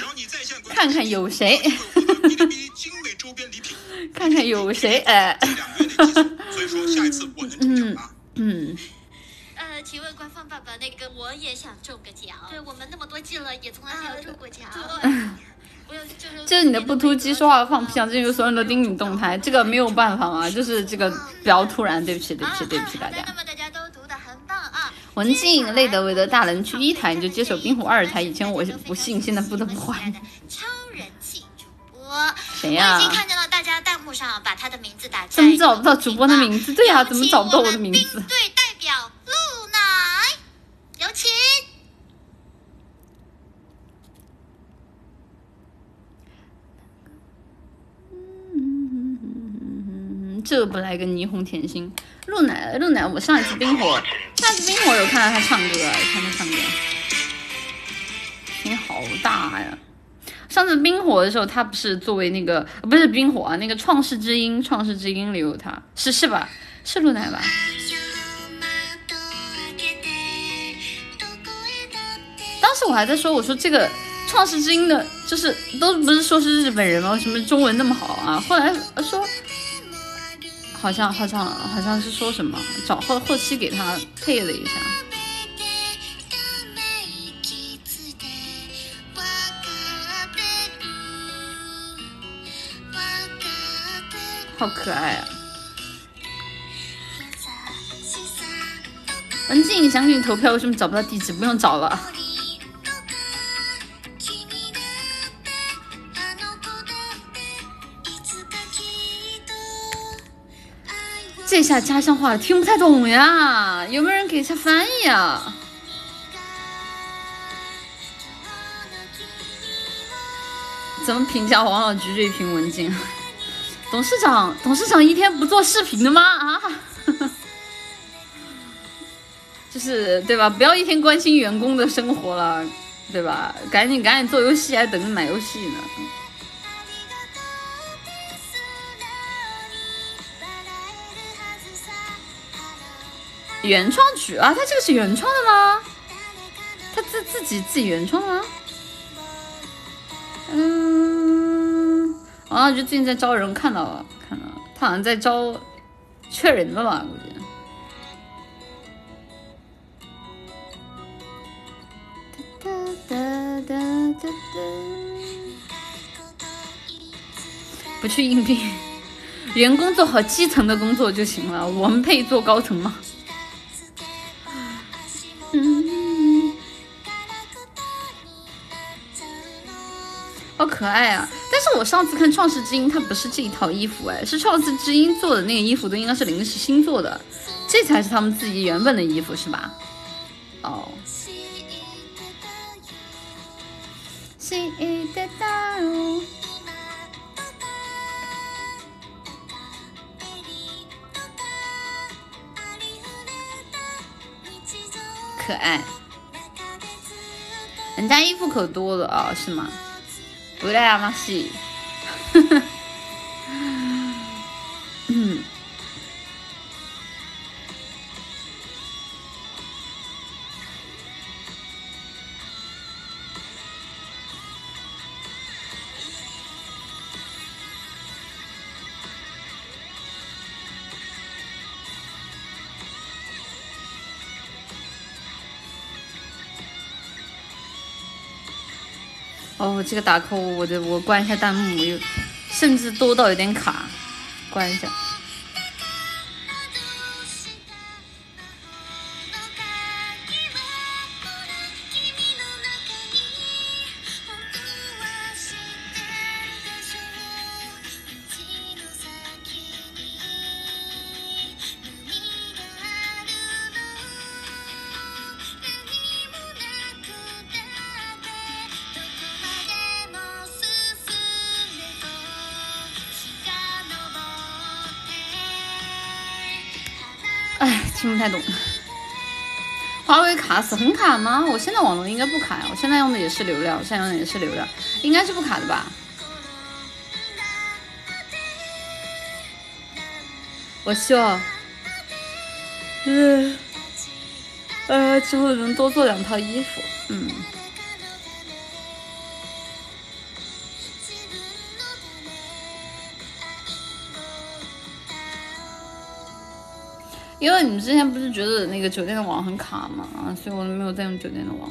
看看有谁，看看有谁，哎，所以说下一次我能中奖吗？嗯，呃，呃，请问官方爸爸，那个我也想中个奖。对我们那么多季了，也从来没有中过奖。对，我有就是就是你的不突击说话放屁，最近有所有人都盯你动态，这个没有办法啊，就是这个比较突然，对不起，对不起，对不起大家。那么大家都读的很棒啊。文静、累德、韦德大人去一台，你就接手冰火二台。以前我不信，现在不得不换。超人气主播谁呀？我已经看见了大家弹幕上把他的名字打在。怎么找不到主播的名字？对呀，怎么找不到我的名字？对代表露奶，有请。这不来个霓虹甜心，露奶露奶，我上一次冰火，(laughs) 上一次冰火有看到他唱歌，有看他唱歌，声音好大呀！上次冰火的时候，他不是作为那个不是冰火啊，那个创世之音，创世之音里有他，是是吧？是露奶吧？当时我还在说，我说这个创世之音的，就是都不是说是日本人吗？为什么中文那么好啊？后来说。好像好像好像是说什么，找后后期给他配了一下，好可爱啊！文静想给你投票，为什么找不到地址？不用找了。这下家乡话听不太懂呀，有没有人给一下翻译啊？怎么评价王老菊锐评文静？董事长，董事长一天不做视频的吗？啊？(laughs) 就是对吧？不要一天关心员工的生活了，对吧？赶紧赶紧做游戏，还等着买游戏呢。原创曲啊，他这个是原创的吗？他自自己自己原创吗？嗯，啊，就最近在招人，看到了，看到了，他好像在招缺人了吧？估计。不去应聘，员工做好基层的工作就行了，我们配做高层吗？嗯，好可爱啊！但是我上次看《创世之音》，它不是这一套衣服，哎，是《创世之音》做的那个衣服，都应该是临时新做的，这才是他们自己原本的衣服，是吧？哦。可爱。人家衣服可多了啊，是吗？不来啊，马西。嗯。我，这个打扣我的我关一下弹幕，又甚至多到有点卡，关一下。太懂，华为卡死很卡吗？我现在网络应该不卡呀，我现在用的也是流量，现在用的也是流量，应该是不卡的吧？我希望，嗯，呃，之后能多做两套衣服，嗯。因为你们之前不是觉得那个酒店的网很卡嘛，啊，所以我没有再用酒店的网。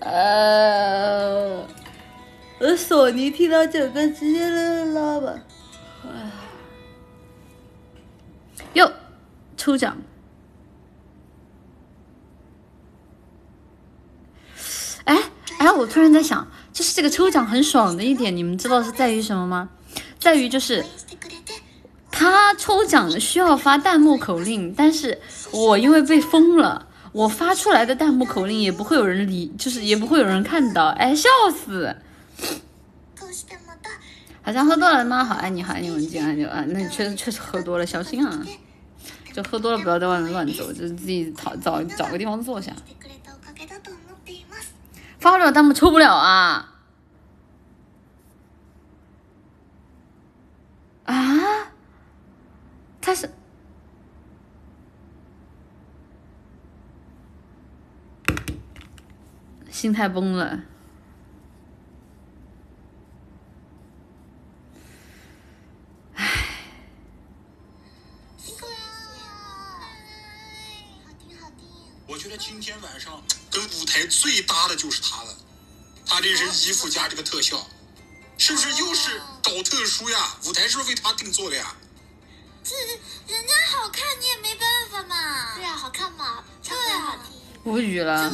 呃，索尼听到这个直接拉吧。哟，抽奖！哎哎，我突然在想，就是这个抽奖很爽的一点，你们知道是在于什么吗？在于就是他抽奖需要发弹幕口令，但是我因为被封了。我发出来的弹幕口令也不会有人理，就是也不会有人看到，哎，笑死！好像喝多了吗？好爱你，好爱你，文静啊，就啊，那你确实确实喝多了，小心啊！就喝多了不要在外面乱走，就是自己找找找个地方坐下。发不了弹幕抽不了啊！啊？是？心态崩了，唉。我觉得今天晚上跟舞台最搭的就是他了，他这身衣服加这个特效，是不是又是搞特殊呀？舞台是不是为他定做的呀？这人家好看，你也没办法嘛。对啊，好看嘛，唱歌好听。无语了，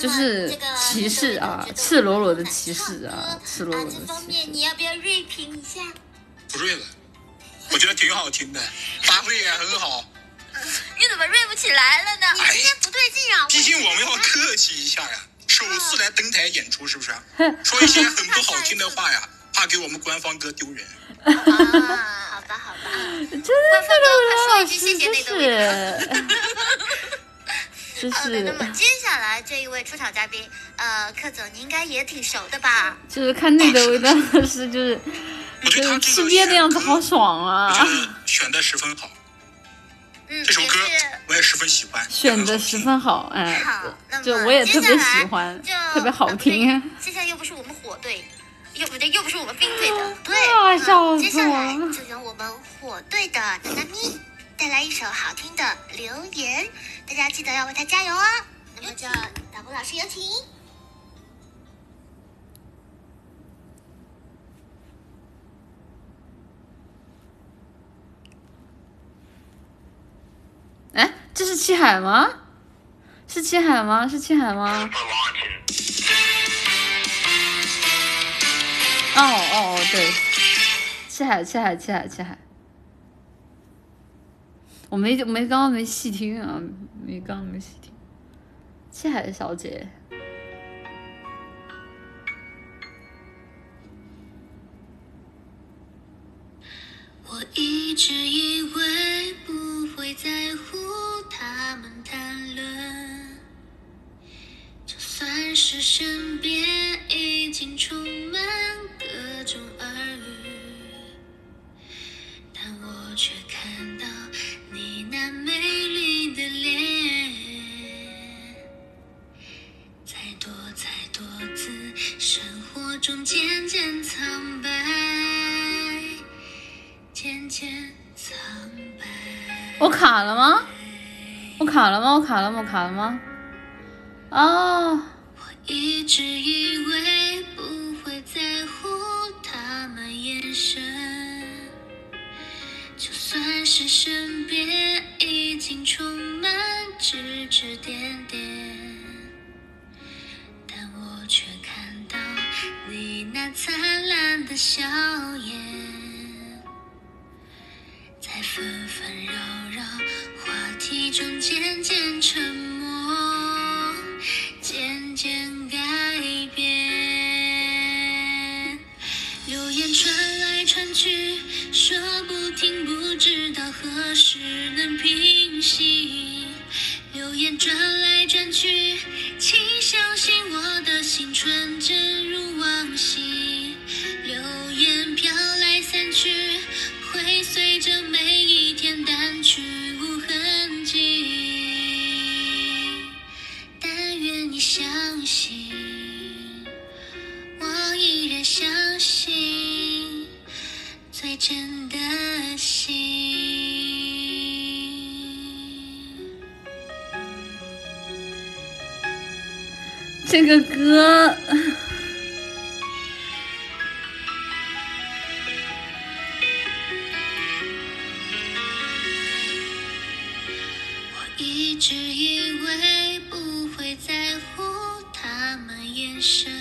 就是歧视啊，赤裸裸的歧视啊，赤裸裸的歧视。这方面你要不要锐评一下？不锐了，我觉得挺好听的，(laughs) 发挥也很好。你怎么锐不起来了呢？你今天不对劲啊！毕竟我们要客气一下呀，首次来登台演出是不是？(laughs) 说一些很不好听的话呀，怕给我们官方哥丢人。啊，好吧好吧，真的官方哥快说一句谢谢那个。(laughs) (laughs) 好的，那么接下来这一位出场嘉宾，呃，柯总，你应该也挺熟的吧？就是看那个味道是，就是就是吃瘪的样子，好爽啊！(laughs) 选的十分好，嗯，这首歌我也十分喜欢，选的十分好，哎，好，就我也特别喜欢，特别好听。接下来又不是我们火队，又不对，又不是我们冰队的，对，接下来就由我们火队的娜娜咪带来一首好听的《留言》。大家记得要为他加油哦！那么就导播老师有请。哎，这是七海吗？是七海吗？是七海吗？哦哦哦，对，七海，七海，七海，七海。我没没刚刚没细听啊，没刚刚没细听。七海小姐，我一直以为不会在乎他们谈论，算是身边已经充满各种耳语，但我却看到。你那美丽的脸，再多再多次，生活中渐渐苍白，渐渐苍白。我卡了吗？我卡了吗？我卡了吗？我卡了吗？啊！我一直以为不会在乎他们眼神。就算是身边已经充满指指点点，但我却看到你那灿烂的笑颜，在纷纷扰扰话题中渐渐沉默，渐渐改变，流言传来传去。说不停，不知道何时能平息。流言转来转去，请相信我的心纯真如往昔。流言飘来散去，会随着每一天淡去相信我依然相信最真的心这个歌。一直以为们眼神，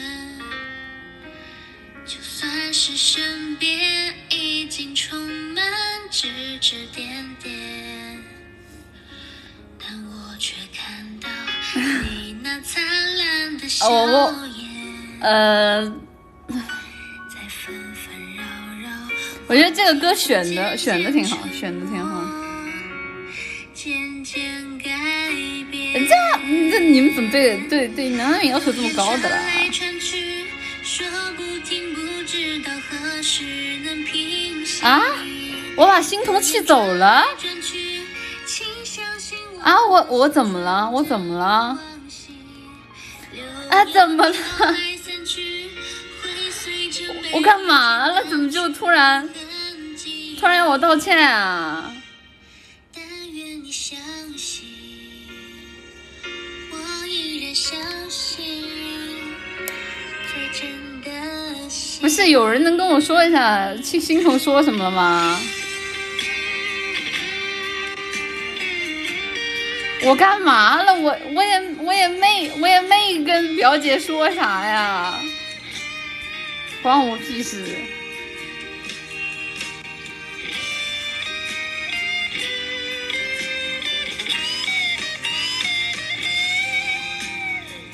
就算是身边已经充满指指点点，但我却看到你那灿烂的笑 (laughs) 颜。呃。我觉得这个歌选的选的挺好，选的挺好。这这你们怎么对对对男演员要求这么高的啦？啊！我把欣桐气走了？啊！我我怎么了？我怎么了？啊！怎么了？我干嘛了？怎么就突然突然要我道歉啊？不是有人能跟我说一下去欣桐说什么吗？我干嘛了？我我也我也没我也没跟表姐说啥呀，关我屁事！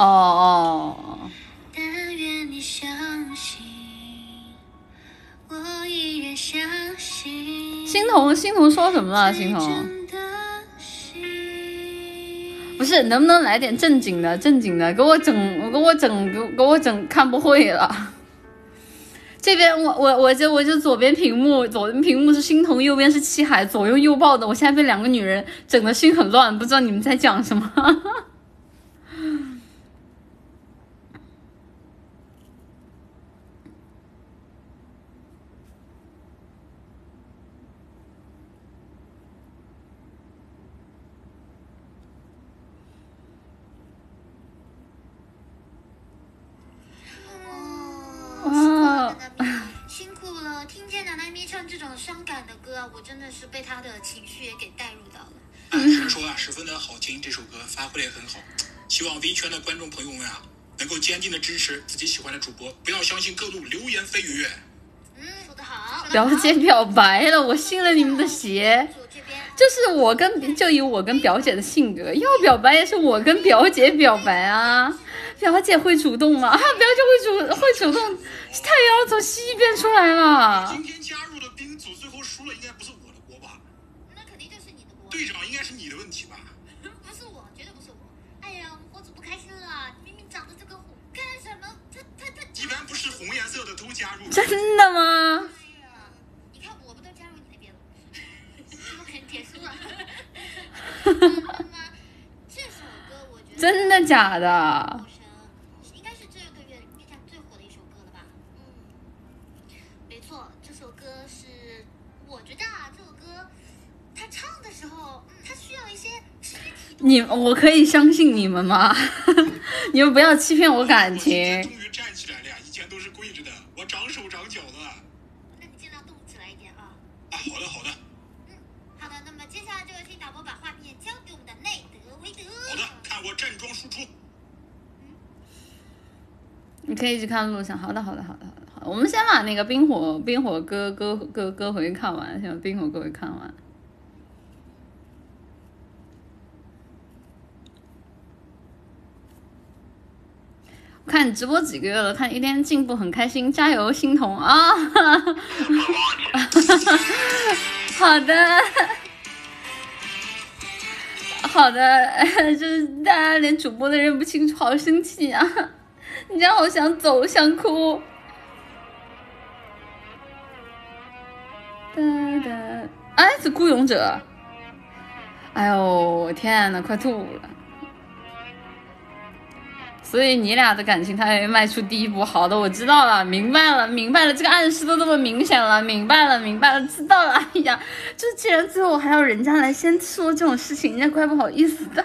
哦哦。但愿你相信，我依然相信欣桐，欣桐说什么了？欣桐，不是，能不能来点正经的？正经的，给我整，给我整，给给我整看不会了。这边我我我就我就左边屏幕，左边屏幕是欣桐，右边是七海，左右右抱的。我现在被两个女人整的心很乱，不知道你们在讲什么。我真的是被她的情绪也给带入到了。听说啊，十分的好听，这首歌发挥的也很好。希望 V 圈的观众朋友们啊，能够坚定的支持自己喜欢的主播，不要相信各路流言蜚语。嗯，说得好。表姐表白了，我信了你们的邪。就是我跟就以我跟表姐的性格，要表白也是我跟表姐表白啊。表姐会主动吗？啊，表姐会主会主动，太阳从西边出来了。今天加入的兵组最后输了，应该不是我的锅吧？那肯定就是你的锅。队长应该是你的问题吧？不是我，绝对不是我。哎呀，火主不开心了，明明长得这个虎，干什么？他他他。一般不是红颜色的都加入。真的吗？(laughs) 真的假的？应该是这个月 B 站最火的一首歌了吧？嗯，没错，这首歌是我觉得啊，这首歌他唱的时候，他需要一些肢体。你我可以相信你们吗？(laughs) 你们不要欺骗我感情。终于站起来了呀！以前都是跪着的，我长手长脚的。那你尽量动起来一点啊！啊，好的好的。我站桩输出。你可以去看录像。好的，好的，好的，好的，好。我们先把那个冰火冰火歌歌歌歌回看完，先把冰火歌回看完。看你直播几个月了？看一天进步很开心，加油，欣桐啊！(laughs) 好的。好的，(laughs) 就是大家连主播都认不清楚，好生气啊！你这样好想走，想哭。哒哒，哎，是孤勇者。哎呦，天呐，快吐了！所以你俩的感情，他要迈出第一步。好的，我知道了，明白了，明白了，这个暗示都这么明显了，明白了，明白了，知道了。哎呀，就既然最后还要人家来先说这种事情，人家怪不好意思的。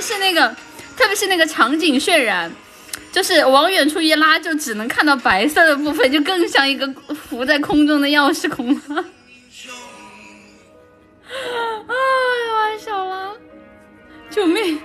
是那个，特别是那个场景渲染，就是往远处一拉，就只能看到白色的部分，就更像一个浮在空中的钥匙孔了。(laughs) 啊，玩笑了，救命！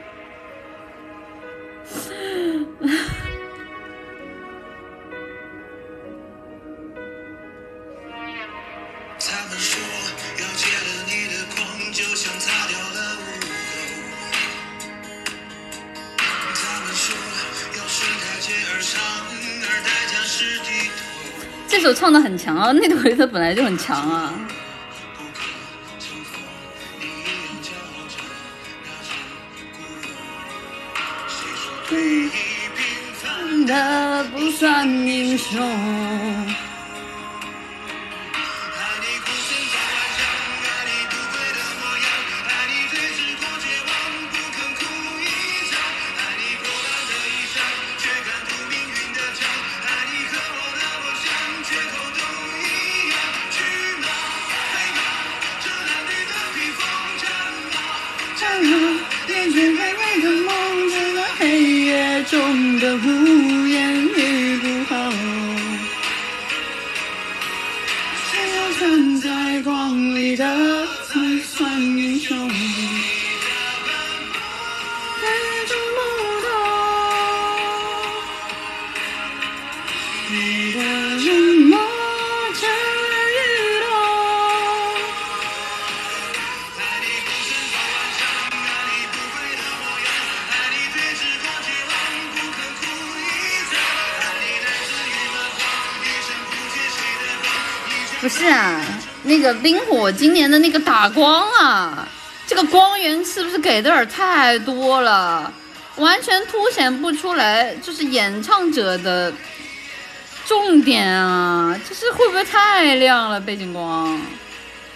首唱的很强啊，那回的本来就很强啊。平凡的不算英雄。无是啊，那个冰火今年的那个打光啊，这个光源是不是给的有点太多了？完全凸显不出来，就是演唱者的重点啊，就是会不会太亮了？背景光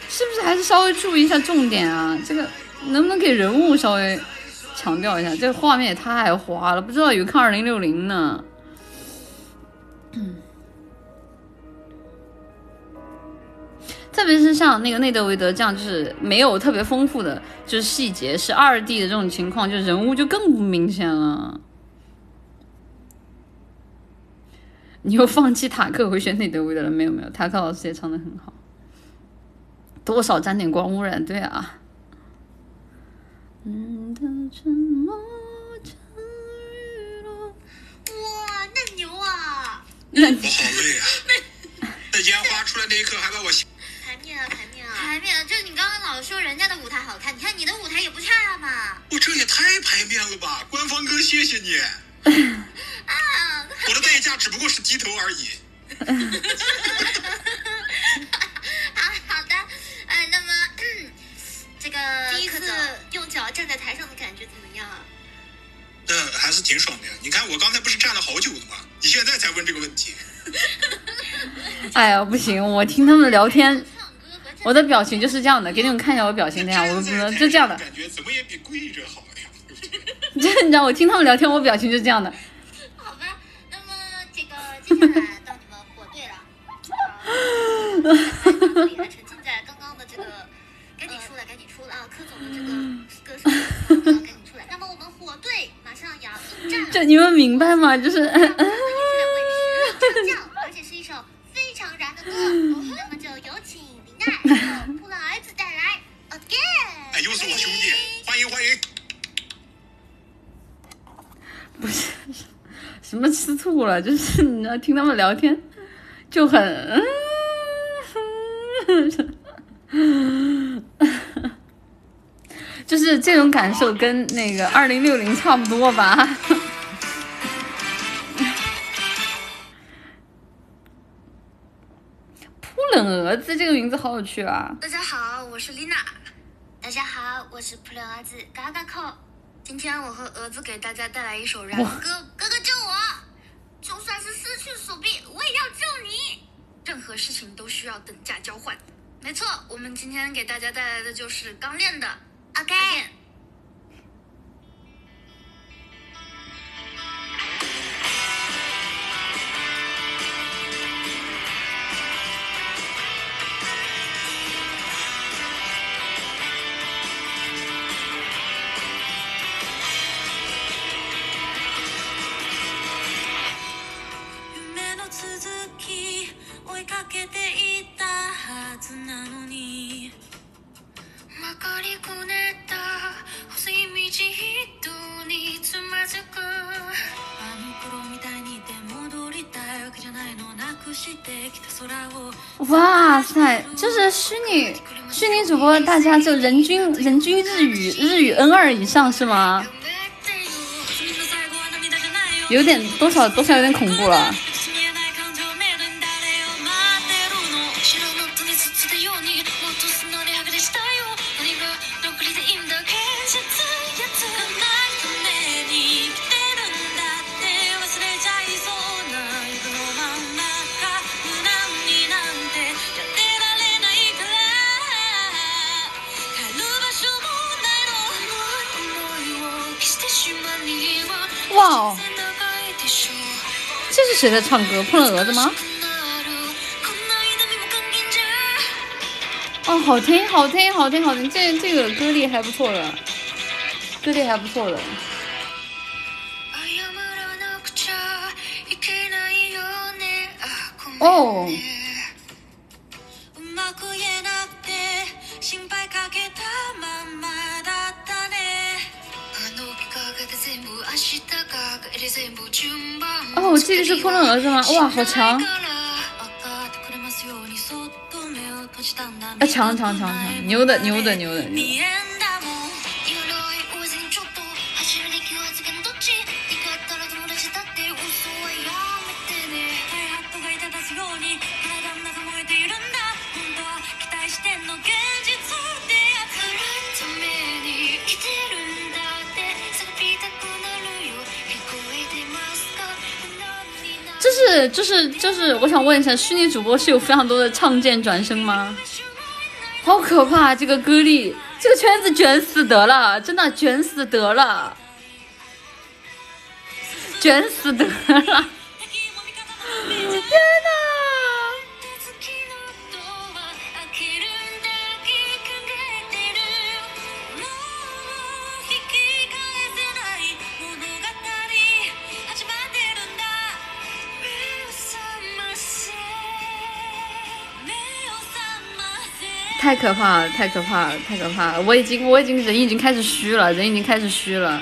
是不是还是稍微注意一下重点啊？这个能不能给人物稍微强调一下？这个画面也太花了，不知道有看二零六零呢。特别是像那个内德维德这样，就是没有特别丰富的，就是细节是二 D 的这种情况，就人物就更不明显了。你又放弃塔克回选内德维德了？没有没有，塔克老师也唱的很好，多少沾点光污染，对啊。哇，那牛啊！我好累啊！(laughs) 在烟花出来那一刻，还把我。排面就是你刚刚老说人家的舞台好看，你看你的舞台也不差嘛。我这也太排面了吧，官方哥，谢谢你。啊，我的代价只不过是低头而已。好 (laughs) 好的，嗯，那么这个第一次用脚站在台上的感觉怎么样啊？嗯，还是挺爽的呀。你看我刚才不是站了好久的吗？你现在才问这个问题。(laughs) 哎呀，不行，我听他们聊天，我的表情就是这样的。给你们看一下我表情，这样，我不能就这样的。感觉怎么也比跪着好呀。这 (laughs) 你知道，我听他们聊天，我表情就是这样的。好吧，那么这个接下来到你们火队了。还沉浸在刚刚的这个，赶紧出来，赶紧出来啊！柯总的这个 (laughs) 歌声，赶紧出来。那么我们火队马上要应战了。就你们明白吗？就是。而且是一首非常燃的歌，(laughs) 那么就有请扑浪儿子带来 Again。哎，又是我兄弟，欢迎欢迎。不是什么吃醋了，就是你要听他们聊天就很，(laughs) 就是这种感受跟那个二零六零差不多吧。冷蛾子这个名字好有趣啊！大家好，我是丽娜。大家好，我是普冷儿子嘎嘎扣。今天我和蛾子给大家带来一首燃歌，哥哥救我！就算是失去手臂，我也要救你。任何事情都需要等价交换。没错，我们今天给大家带来的就是刚练的 Again。虚拟虚拟主播，大家就人均人均日语日语 N 二以上是吗？有点多少多少有点恐怖了。在唱歌？碰了蛾子吗？哦，好听，好听，好听，好听，这这个歌力还不错的，歌力还不错的。哦。哦，我记得是扑棱儿子吗？哇，好强！啊，强强强强，牛的牛的牛的牛！是，就是就是，我想问一下，虚拟主播是有非常多的唱见转生吗？好可怕，这个歌力，这个圈子卷死得了，真的卷死得了，卷死得了，太可怕了，太可怕了，太可怕了！我已经，我已经人已经开始虚了，人已经开始虚了。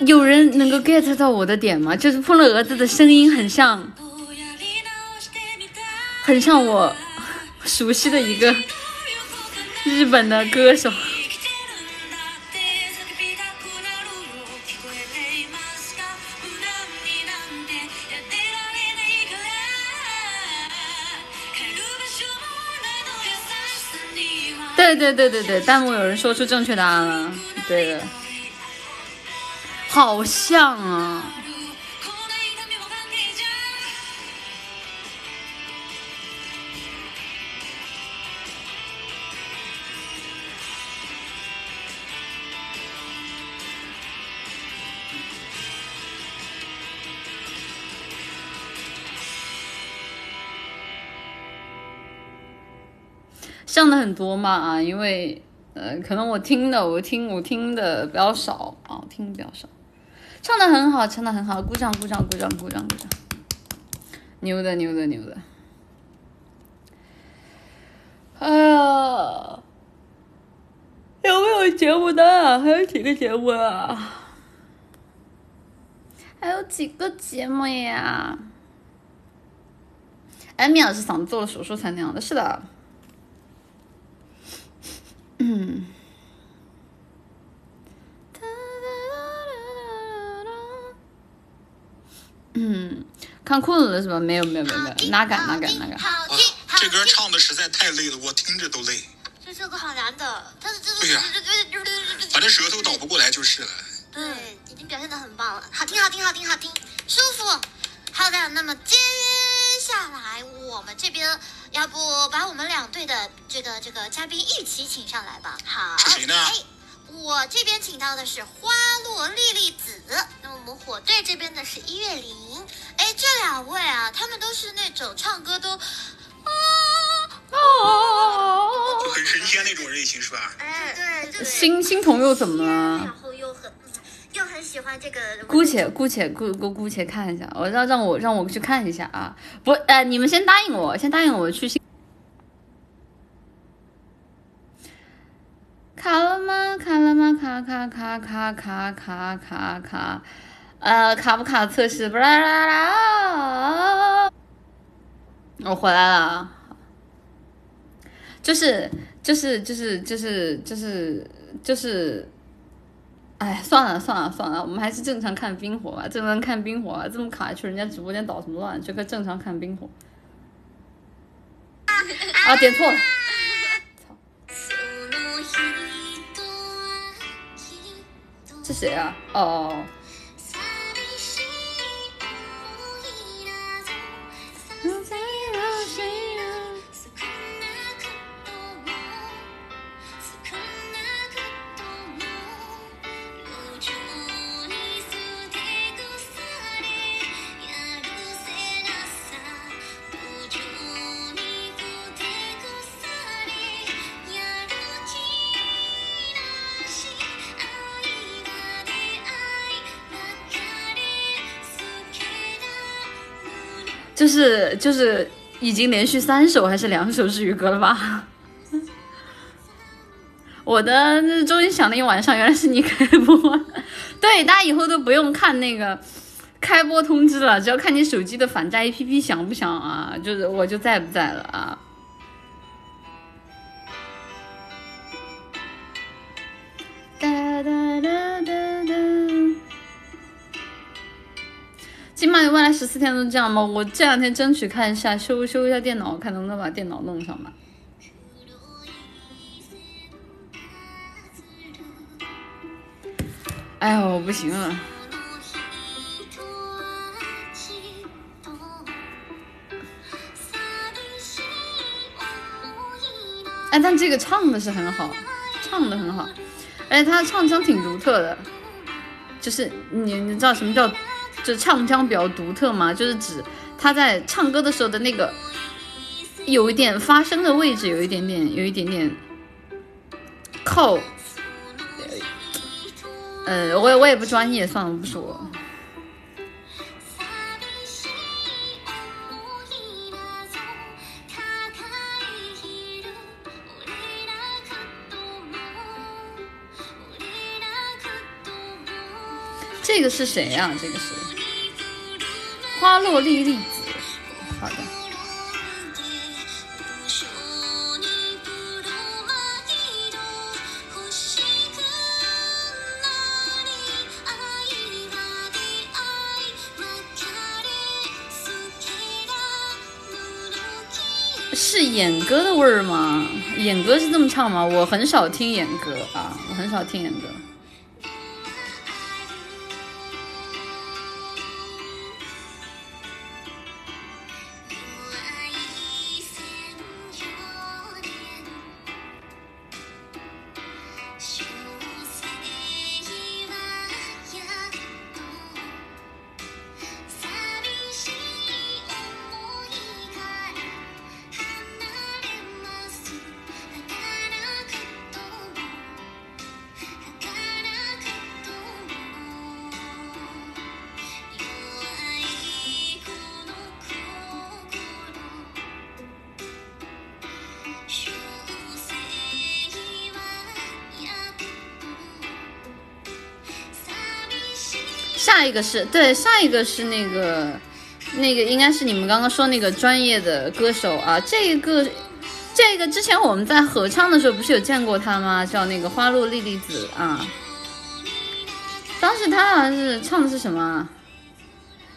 有人能够 get 到我的点吗？就是碰了蛾子的声音很像，很像我熟悉的一个。日本的歌手。对对对对对，弹幕有人说出正确答案了，对。的，好像啊，像的很多嘛啊，因为呃，可能我听的，我听我听的比较少啊，听的比较少。唱的很好，唱的很好，鼓掌鼓掌鼓掌鼓掌鼓掌，牛的牛的牛的。哎呀，有没有节目呢？还有几个节目啊？还有几个节目呀？艾米尔是嗓子做了手术才那样的，是的。嗯，嗯，看裤子了是吧？没有没有没有没有，哪敢哪敢哪敢！这歌唱的实在太累了，我听着都累。这首歌好难的，他的这对呀，反正舌头倒不过来就是了。对，已经表现的很棒了，好听好听好听好听，舒服。好的，那么接下来我们这边。要不把我们两队的这个这个嘉宾一起请上来吧？好，是谁呢？哎，我这边请到的是花落莉莉子，那我们火队这边的是一月零。哎，这两位啊，他们都是那种唱歌都啊啊，很神仙那种类型是吧？哎，对对。新新朋友怎么了？然后又很又很喜欢这个。姑且姑且姑姑姑且看一下，我让让我让我去看一下啊！不，呃，你们先答应我，先答应我去新。卡了吗？卡了吗？卡卡卡卡卡卡卡卡，呃，卡不卡测试？啦啦啦！我回来了，就是就是就是就是就是就是。哎，算了算了算了，我们还是正常看冰火吧，正常看冰火吧，这么卡去人家直播间捣什么乱？这个正常看冰火。啊，点错了。这谁啊？哦。就是已经连续三首还是两首日语歌了吧？(laughs) 我的终于想了一晚上，原来是你开播。(laughs) 对，大家以后都不用看那个开播通知了，只要看你手机的反诈 APP 响不响啊，就是我就在不在了啊。哒哒哒哒哒。起码你未来十四天都这样吗？我这两天争取看一下，修修一下电脑，看能不能把电脑弄上吧。哎呀，我不行了。哎，但这个唱的是很好，唱的很好，而且他唱腔挺独特的，就是你你知道什么叫？就唱腔比较独特嘛，就是指他在唱歌的时候的那个有一点发声的位置，有一点点，有一点点靠，呃，我也我也不专业，算了，不说。这个是谁呀？这个是。花落莉莉子，好的。是演歌的味儿吗？演歌是这么唱吗？我很少听演歌啊，我很少听演歌。一个是对，下一个是那个，那个应该是你们刚刚说那个专业的歌手啊。这个，这个之前我们在合唱的时候不是有见过他吗？叫那个花落莉莉子啊。当时他好像是唱的是什么？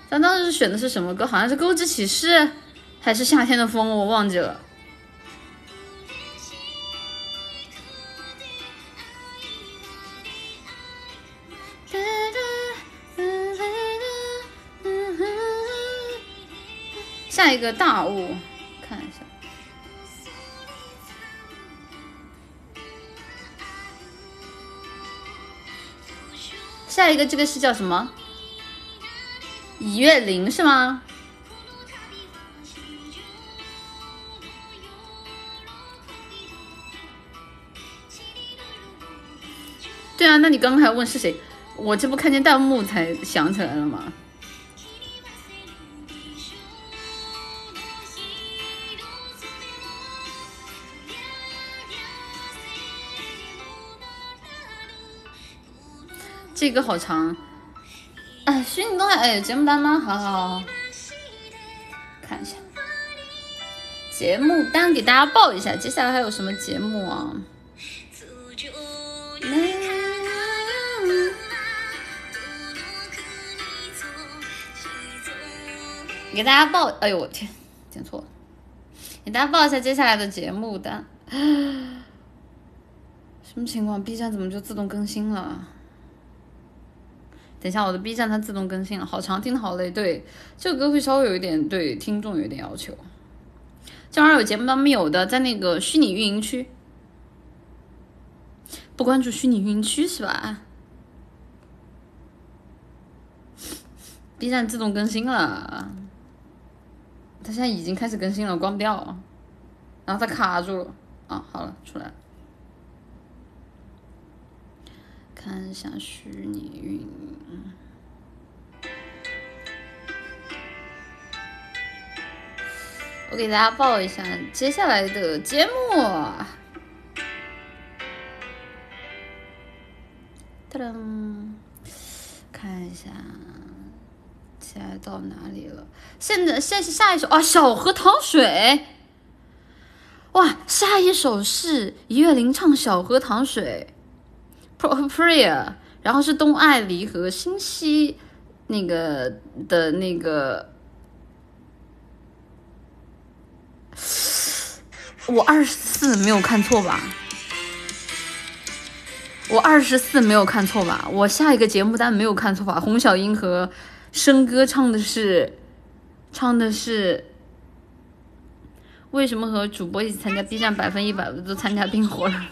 他当时选的是什么歌？好像是《钩之启事》还是《夏天的风》？我忘记了。下一个大雾，看一下。下一个这个是叫什么？乙月灵是吗？对啊，那你刚刚还问是谁？我这不看见弹幕才想起来了吗？这个好长，哎，虚拟动态，哎，节目单吗？好好好，看一下节目单，给大家报一下，接下来还有什么节目啊？给大家报，哎呦我天，点错了，给大家报一下接下来的节目单，什么情况？B 站怎么就自动更新了？等一下，我的 B 站它自动更新了，好长，听的好累。对，这个歌会稍微有一点对听众有点要求。这玩意儿有节目单没有的，在那个虚拟运营区，不关注虚拟运营区是吧？B 站自动更新了，它现在已经开始更新了，关不掉，然后它卡住了。啊，好了，出来了。看一下虚拟运营，我给大家报一下接下来的节目。噔噔，看一下，现在到哪里了？现在，现在是下一首啊，《小河淌水》。哇，下一首是一月零唱《小河淌水》。Prayer，然后是东爱离和新西那个的那个，我二十四没有看错吧？我二十四没有看错吧？我下一个节目单没有看错吧？洪小英和生哥唱的是，唱的是，为什么和主播一起参加 B 站百分一百的都参加冰火了？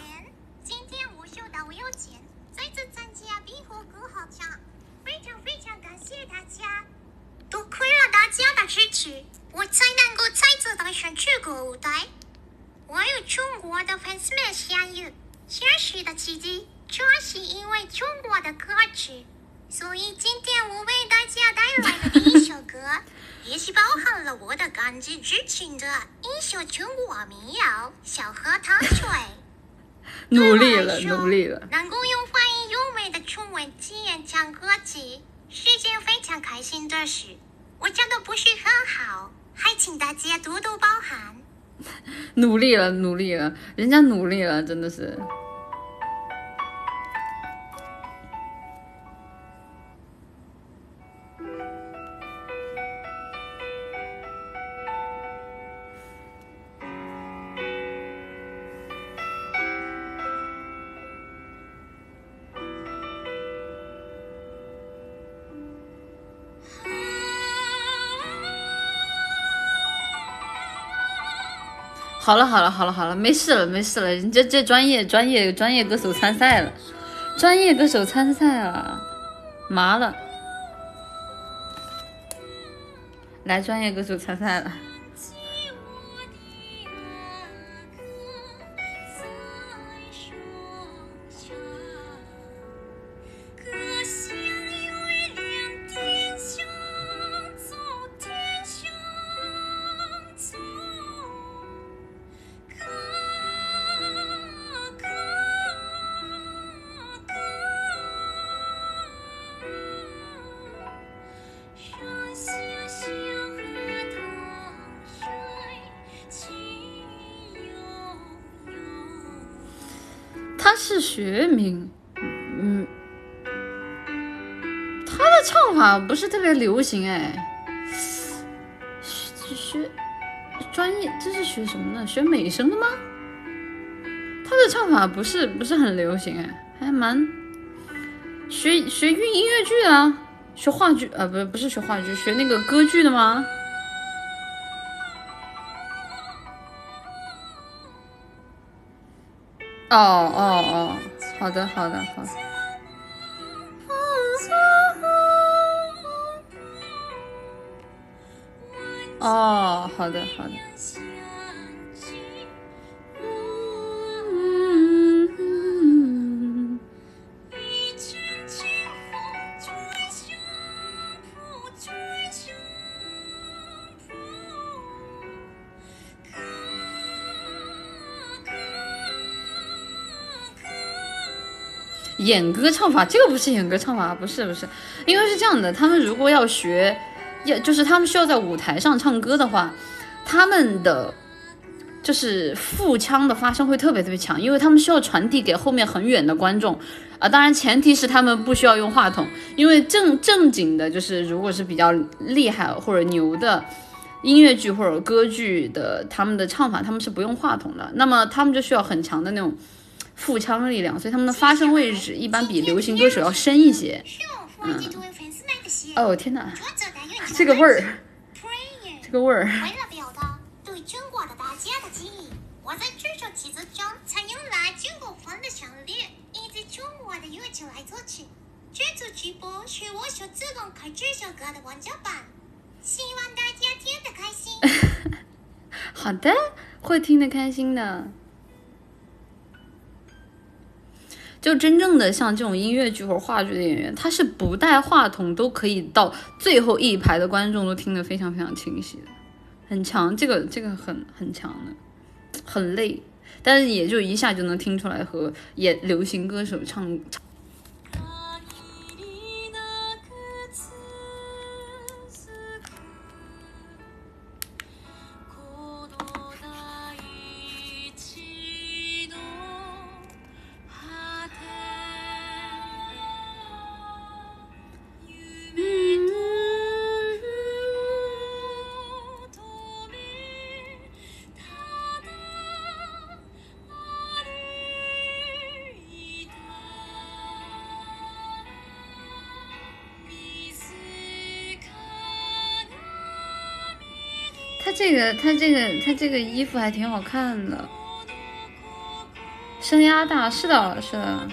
支持，我才能够再次登上这个舞台。我与中国的粉丝们相遇，相识的奇迹，就是因为中国的歌曲。所以今天我为大家带来的第一首歌，也是包含了我的感激之情的一首中国民谣《小河淌水》。努力了，努力了。能够用发音优美的中文体验唱歌曲，是件非常开心的事。我讲的不是很好，还请大家多多包涵。(laughs) 努力了，努力了，人家努力了，真的是。好了好了好了好了，没事了没事了，人这这专业专业专业歌手参赛了，专业歌手参赛了，麻了，来专业歌手参赛了。不是特别流行哎，学学专业这是学什么呢？学美声的吗？他的唱法不是不是很流行哎，还蛮学学音乐剧啊，学话剧啊，不不是学话剧，学那个歌剧的吗？哦哦哦，好的好的好。哦，好的好的。演歌唱法，这个不是演歌唱法，不是不是，因为是这样的，他们如果要学，要就是他们需要在舞台上唱歌的话，他们的就是腹腔的发声会特别特别强，因为他们需要传递给后面很远的观众啊，当然前提是他们不需要用话筒，因为正正经的，就是如果是比较厉害或者牛的音乐剧或者歌剧的，他们的唱法他们是不用话筒的，那么他们就需要很强的那种。腹腔力量，所以他们的发声位置一般比流行歌手要深一些。嗯。哦天哪，这个味儿，这个味儿。为了表达对中国的大家的敬意，我在这首曲子中采用了中国风的旋律，以及中国的乐器来作曲。这组曲播是我首自公开这首歌的完整版，希望大家听得开心。(laughs) 好的，会听得开心的。就真正的像这种音乐剧或者话剧的演员，他是不带话筒都可以到最后一排的观众都听得非常非常清晰的，很强。这个这个很很强的，很累，但是也就一下就能听出来和演流行歌手唱。他这个他这个衣服还挺好看的，声压大，是的，是的。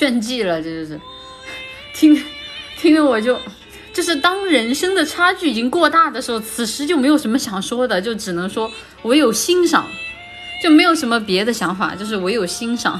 炫技了，这就是听听得我就就是当人生的差距已经过大的时候，此时就没有什么想说的，就只能说唯有欣赏，就没有什么别的想法，就是唯有欣赏。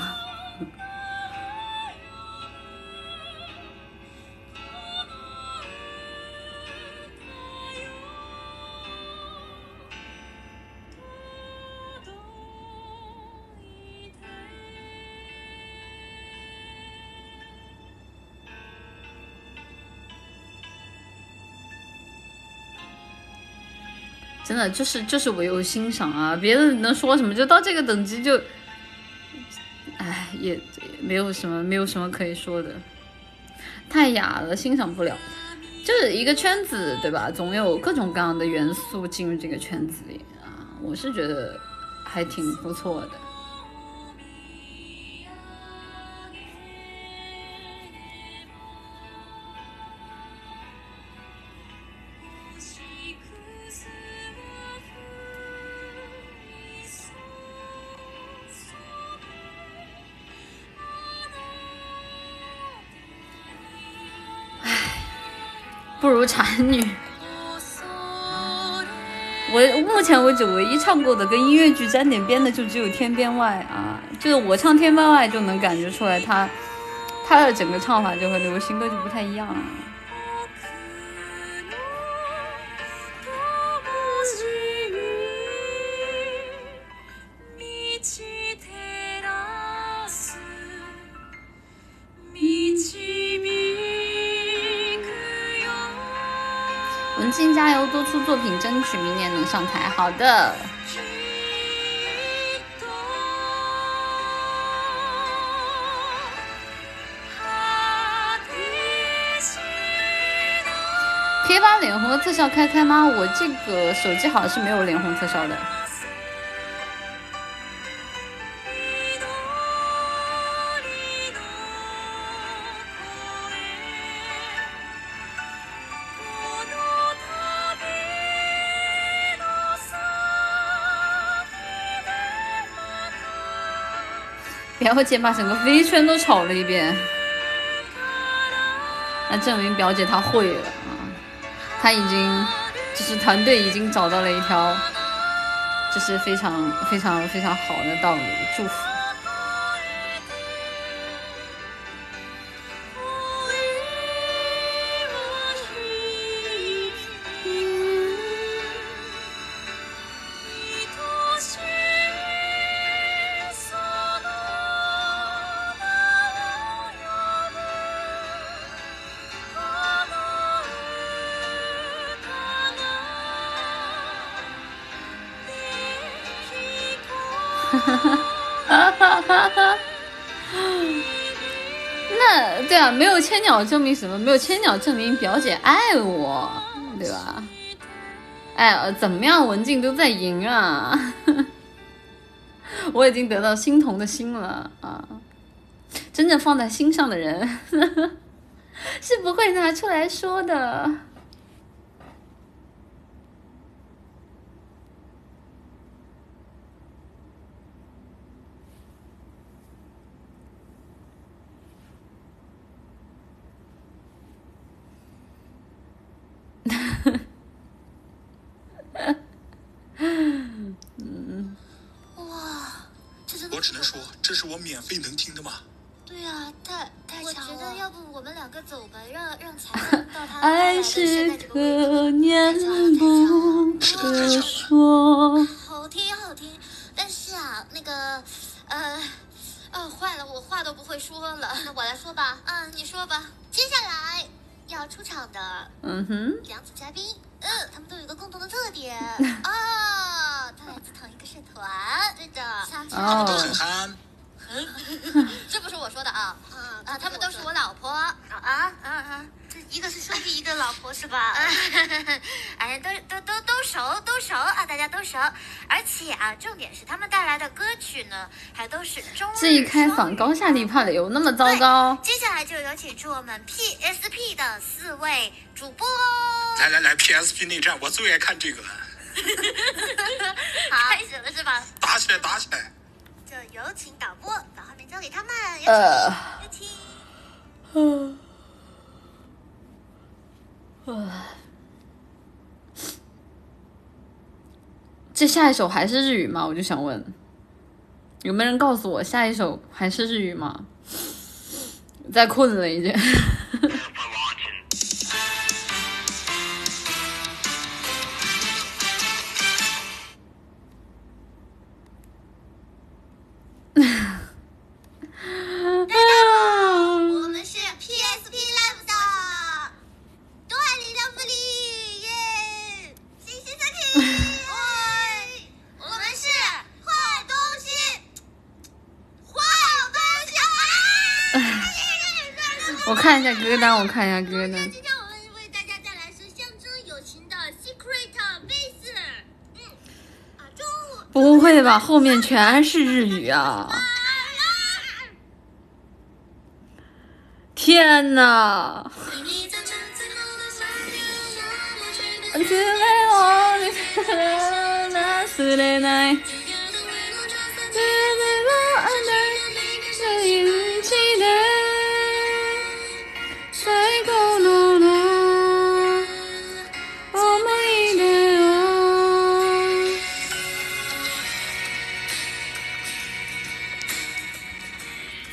的就是就是唯有欣赏啊，别人能说什么？就到这个等级就，哎，也没有什么没有什么可以说的，太雅了，欣赏不了。就是一个圈子，对吧？总有各种各样的元素进入这个圈子里啊，我是觉得还挺不错的。男女。我目前为止唯一唱过的跟音乐剧沾点边的，就只有《天边外》啊，就是我唱《天边外》就能感觉出来，他他的整个唱法就和流行歌就不太一样。啊争取明年能上台。好的。可以把脸红的特效开开吗？我这个手机好像是没有脸红特效的。然后姐把整个飞圈都炒了一遍，那证明表姐她会了啊！她已经就是团队已经找到了一条，就是非常非常非常好的道路，祝福。千鸟证明什么？没有千鸟证明表姐爱我，对吧？哎，怎么样，文静都在赢啊！(laughs) 我已经得到心童的心了啊！真正放在心上的人 (laughs) 是不会拿出来说的。免费能听的吗？对啊，太太强了。我觉得要不我们两个走吧，让让彩彩到他爱是可念不可说。好听好听，但是啊，那个呃，哦，坏了，我话都不会说了。那我来说吧。嗯，你说吧。接下来要出场的，嗯哼，两组嘉宾，嗯，他们都有一个共同的特点啊，都 (laughs) 来自同一个社团。对的，他们都很憨。(laughs) 这不是我说的啊啊！他们都是我老婆啊啊啊！这一个是兄弟，一个老婆是吧？(laughs) 哎，都都都都熟，都熟啊！大家都熟，而且啊，重点是他们带来的歌曲呢，还都是中这一开嗓高下立判的，有那么糟糕？接下来就有请出我们 PSP 的四位主播。来来来，PSP 内战，我最爱看这个。(laughs) 好，开始了是吧？打起来，打起来！就有请导播把画面交给他们，有请，有请。这下一首还是日语吗？我就想问，有没有人告诉我下一首还是日语吗？(laughs) 再困了已经。(laughs) 单，我看一下歌单。今天我们为大家带来是象征友情的 Secret Base。嗯，啊，中午。不会吧？后面全是日语啊！天呐！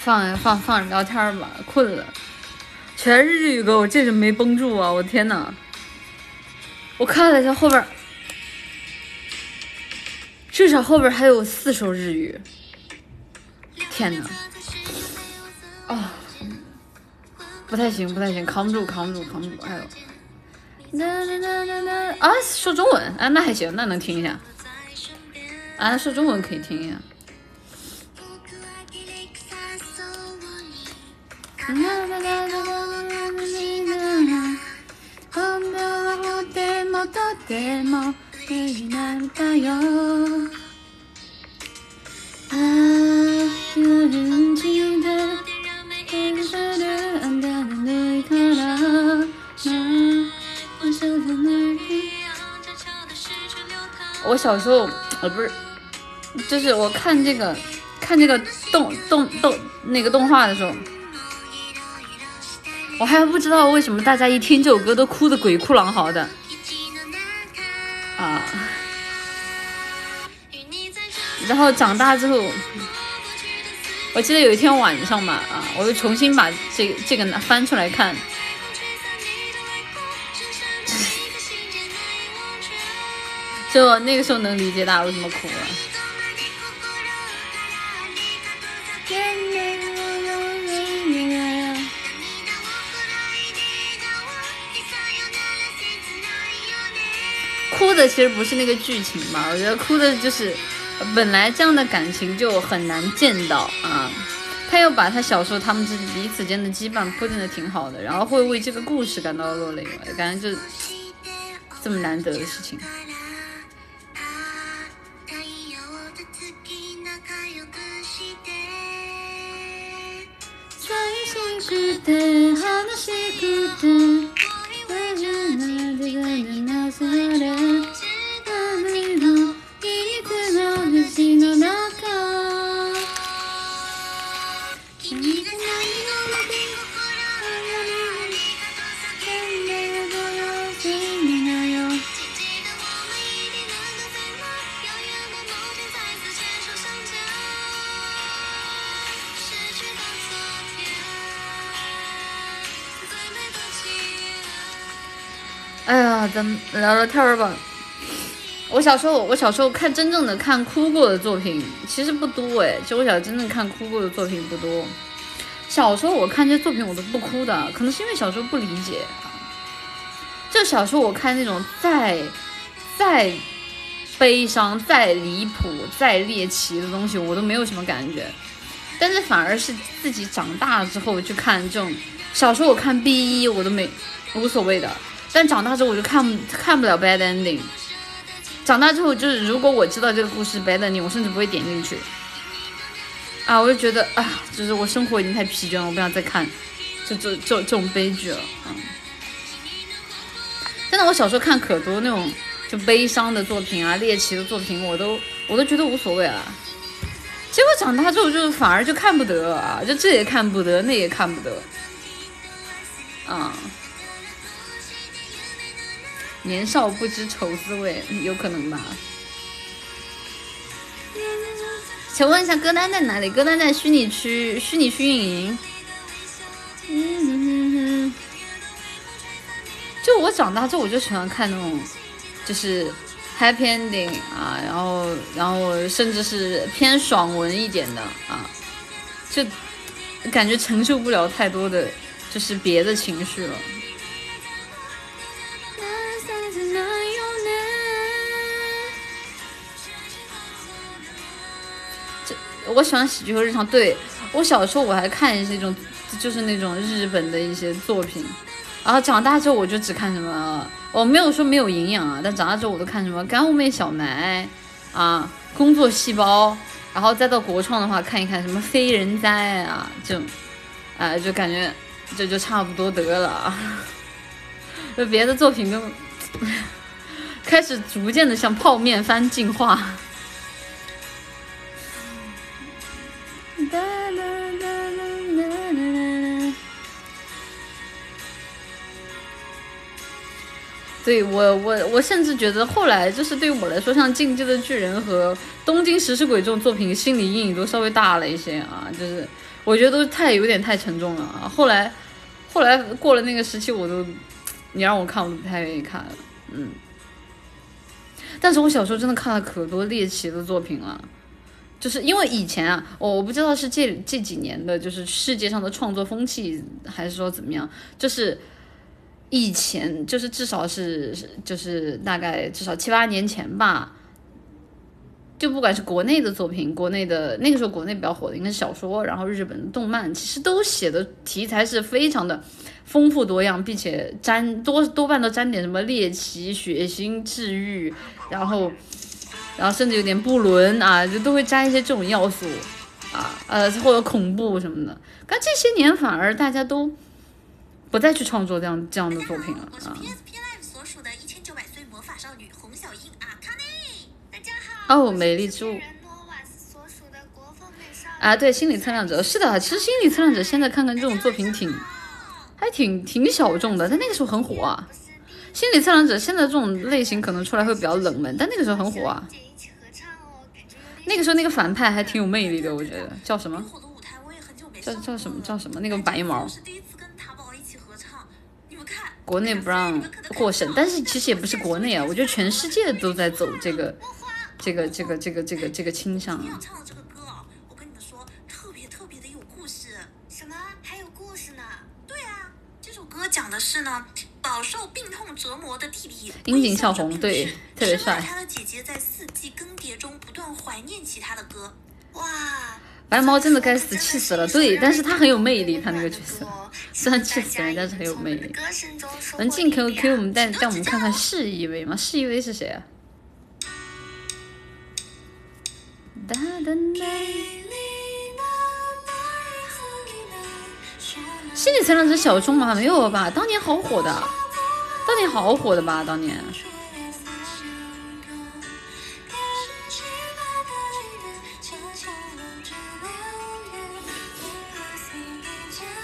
放放放着聊天吧，困了。全是日语歌，我这是没绷住啊！我天呐！我看了一下后边，至少后边还有四首日语。天呐！啊，不太行，不太行，扛不住，扛不住，扛不住！还有，啊，说中文啊，那还行，那能听一下。啊，说中文可以听一下。我小时候，呃，不是，就是我看这个，看这个动动动那个动画的时候。我还不知道为什么大家一听这首歌都哭的鬼哭狼嚎的啊！然后长大之后，我记得有一天晚上嘛啊，我又重新把这这个翻出来看，(laughs) 就那个时候能理解大家为什么哭了。哭的其实不是那个剧情嘛，我觉得哭的就是本来这样的感情就很难见到啊。他又把他小时候他们自己彼此间的羁绊铺垫的挺好的，然后会为这个故事感到落泪，感觉就这么难得的事情。の中哎呀，咱们聊聊天儿吧。我小时候，我小时候看真正的看哭过的作品其实不多哎，就我小真正看哭过的作品不多。小时候我看这些作品我都不哭的，可能是因为小时候不理解。就小时候我看那种再再悲伤、再离谱、再猎奇的东西，我都没有什么感觉。但是反而是自己长大之后去看这种，小时候我看 B 一我都没无所谓的。但长大之后我就看看不了 bad ending。长大之后就是，如果我知道这个故事 bad ending，我甚至不会点进去。啊，我就觉得啊，就是我生活已经太疲倦了，我不想再看，就这这这种悲剧了。嗯。真的，我小时候看可多那种就悲伤的作品啊，猎奇的作品，我都我都觉得无所谓啊。结果长大之后就反而就看不得啊，就这也看不得，那也看不得。啊。年少不知愁滋味，有可能吧？请问一下歌单在哪里？歌单在虚拟区，虚拟区运营。就我长大之后，我就喜欢看那种，就是 happy ending 啊，然后，然后甚至是偏爽文一点的啊，就感觉承受不了太多的，就是别的情绪了。我喜欢喜剧和日常。对我小时候我还看一些种就是那种日本的一些作品。然后长大之后我就只看什么，我没有说没有营养啊，但长大之后我都看什么干物妹小埋啊，工作细胞，然后再到国创的话看一看什么非人哉啊，就，啊就感觉这就差不多得了，就 (laughs) 别的作品都 (laughs) 开始逐渐的向泡面番进化。对我，我我甚至觉得后来就是对于我来说，像《进击的巨人》和《东京食尸鬼》这种作品，心理阴影都稍微大了一些啊。就是我觉得都太有点太沉重了啊。后来，后来过了那个时期，我都你让我看，我都不太愿意看了。嗯。但是我小时候真的看了可多猎奇的作品了，就是因为以前啊，我我不知道是这这几年的，就是世界上的创作风气，还是说怎么样，就是。以前就是至少是就是大概至少七八年前吧，就不管是国内的作品，国内的那个时候国内比较火的应该是小说，然后日本的动漫，其实都写的题材是非常的丰富多样，并且沾多多半都沾点什么猎奇、血腥、治愈，然后然后甚至有点不伦啊，就都会加一些这种要素啊，呃或者恐怖什么的。但这些年反而大家都。不再去创作这样这样的作品了啊！哦，美丽之物。啊，对，心理测量者是的，其实心理测量者现在看看这种作品挺，还挺挺小众的，但那个时候很火啊。心理测量者现在这种类型可能出来会比较冷门，但那个时候很火啊。那个时候那个反派还挺有魅力的，我觉得叫什么？叫叫什么叫什么？那个白毛。国内不让过审，但是其实也不是国内啊，我觉得全世界都在走这个，这个，这个，这个，这个，这个倾向啊。唱的这个歌啊，我跟你们说，特别特别的有故事。什么？还有故事呢？对啊，这首歌讲的是呢，饱受病痛折磨的弟弟樱井孝宏，对，特别帅。他的姐姐在四季更迭中不断怀念起他的歌。哇！白毛真的该死，气死了。对，但是他很有魅力，他那个角色 (laughs) 虽然气死人，但是很有魅力。能进 QQ，我们带带我们看看是一位吗？是一位是谁啊？心理测量者小众吗？没有吧？当年好火的，当年好火的吧？当年。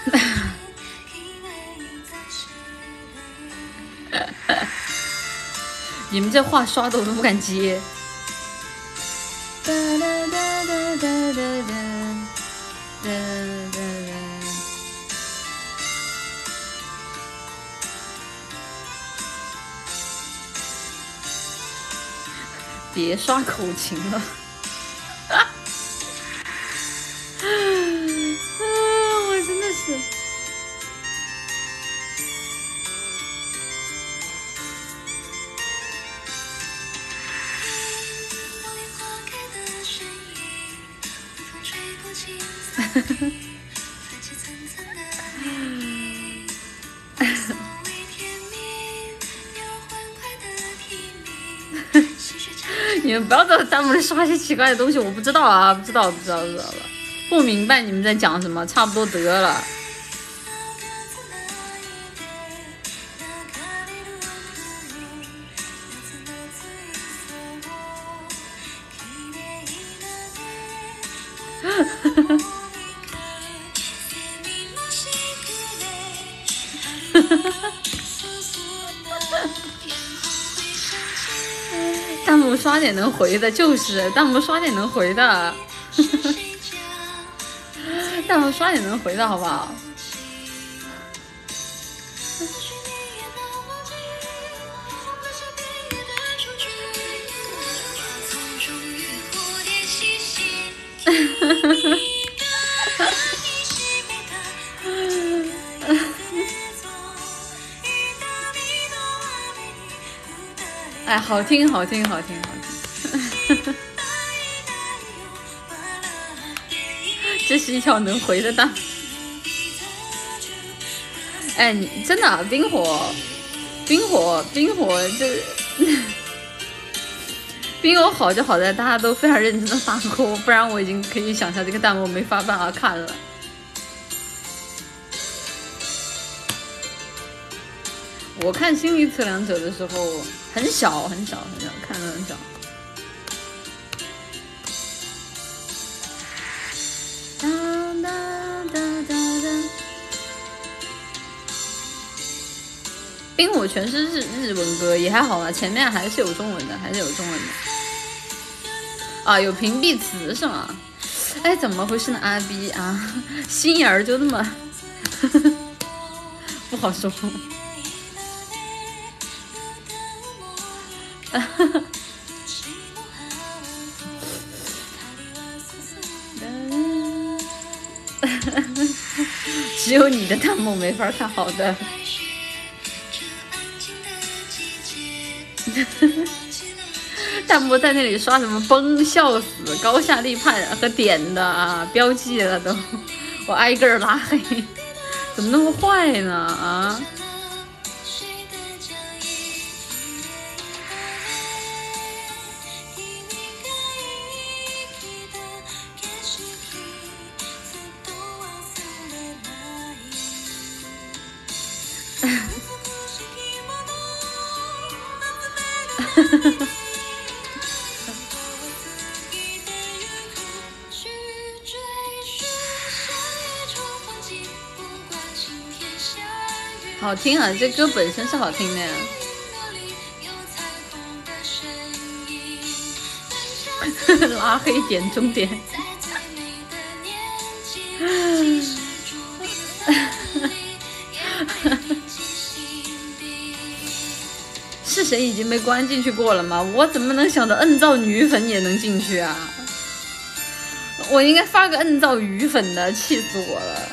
(laughs) 你们这话刷的我都不敢接。别刷口琴了。(laughs) 你们不要在弹幕里刷一些奇怪的东西，我不知道啊，不知道，不知道，不知道了，不明白你们在讲什么，差不多得了。哈哈哈哈刷点能回的，就是弹幕刷点能回的，(laughs) 弹幕刷点能回的好不好？(laughs) 哎，好听，好听，好听，好听！(laughs) 这是一条能回的弹。哎，你真的冰火，冰火，冰火，这 (laughs) 冰火好就好在大家都非常认真的发过，不然我已经可以想象这个弹幕没法办法看了。我看心理测量者的时候很小很小很小，看的很小。哒哒哒哒哒。冰火全是日日文歌，也还好吧，前面还是有中文的，还是有中文的。啊，有屏蔽词是吗？哎，怎么回事呢？阿 B 啊，(laughs) 心眼儿就那么 (laughs) 不好说。(laughs) 只有你的弹幕没法看好的。(laughs) 弹幕在那里刷什么崩笑死高下立判和点的啊，标记了都，我挨个拉黑，怎么那么坏呢啊？好听啊，这歌本身是好听的。呀。(laughs) 拉黑点终点。(laughs) 是谁已经被关进去过了吗？我怎么能想到摁造女粉也能进去啊？我应该发个摁造鱼粉的，气死我了。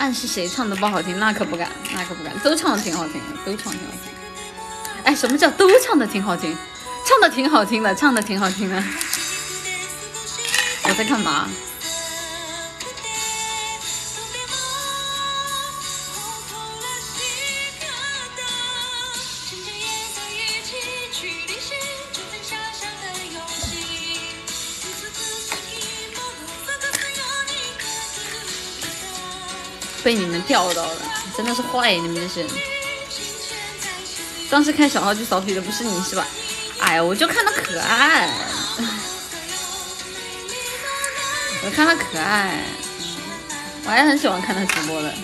暗示谁唱的不好听？那可不敢，那可不敢，都唱的挺好听的，都唱挺好听。哎，什么叫都唱的挺好听？唱的挺好听的，唱的挺好听的。我在干嘛？被你们钓到了，真的是坏！你们这是，当时看小号去扫皮的不是你是吧？哎呀，我就看他可爱，我看他可爱，我还很喜欢看他直播的。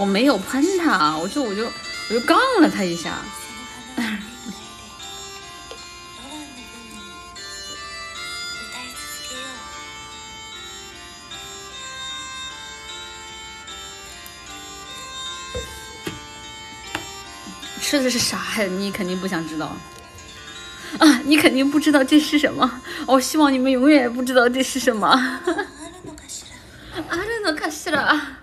我没有喷他，我就我就我就杠了他一下。(laughs) 吃的是啥呀？你肯定不想知道啊！你肯定不知道这是什么。我希望你们永远也不知道这是什么。(laughs) 阿仁诺卡西了。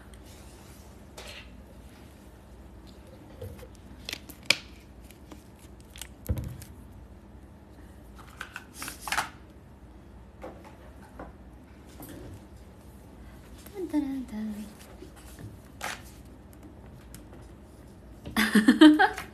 (laughs)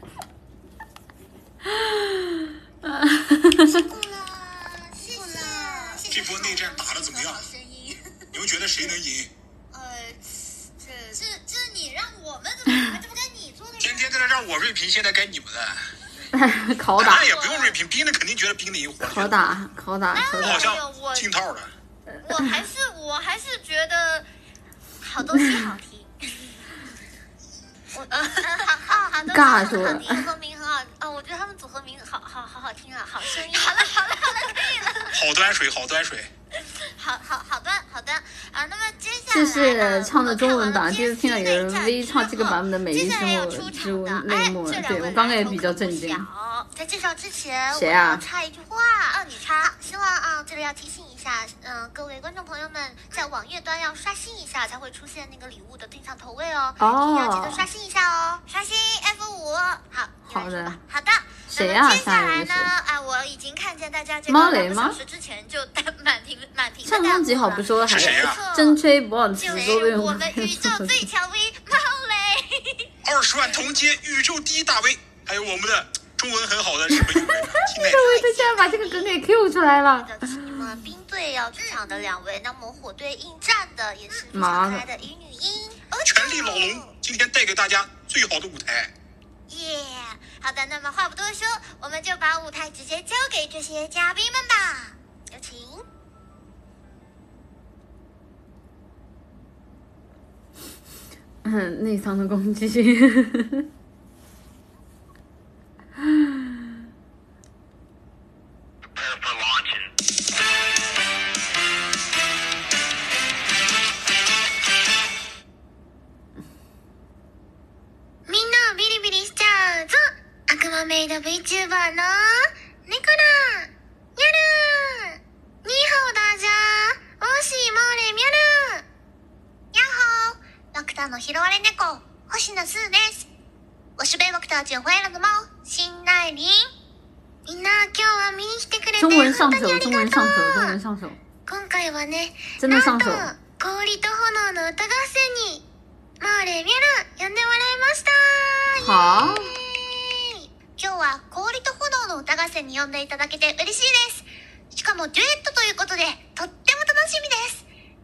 好 (laughs) 打，好打，好打！我进套了。我还是，我还是觉得好东西好听。(laughs) 我，好好好，尬住了。好听，说明很好。啊，我觉得他们组合名好好好好听啊，好声音。好了好了好了，可以了。好端水，好端水。好好好的好的啊！那么接下来，这是唱的中文版，第一次听到有人 V 唱这个版本的美丽之幕之内幕，对我刚刚也比较震惊。在介绍之前，谁啊？插一句话啊，你插。希望啊，这里要提醒一下，嗯，各位观众朋友们，在网页端要刷新一下，才会出现那个礼物的定向投喂哦。哦。要记得刷新一下哦，刷新 F 五。好。好的。好的。谁啊？接下来呢？啊，我已经看见大家这个两个小时之前就 (laughs) 满屏满屏的弹幕好不说还？真吹不忘词，就是我们宇宙最强 V 猫雷。二十万同阶宇宙第一大 V，还有我们的中文很好的日本友人。对，他竟然把这个梗给 Q 出来了。你们兵队要出场的两位，那么火队应战的也是非常可爱的乙女音。全力老龙今天带给大家最好的舞台。耶。好的，那么话不多说，我们就把舞台直接交给这些嘉宾们吧，有请。嗯，内藏的攻击。メイド VTuber のネコラやる。ニーハオだじゃ。おしもれみゃる。っほードクターの拾われ猫星野スーです。我是被ドクター捡回来的猫新奈林みんな今日は見に来てくれて本当にありがとう。今回はねなんと氷と炎の歌合戦にモーレミャル呼んでもらいました。はあ？今日は氷と炎の歌合戦に呼んでいただけて嬉しいです。しかもデュエットということで、とっても楽しみです。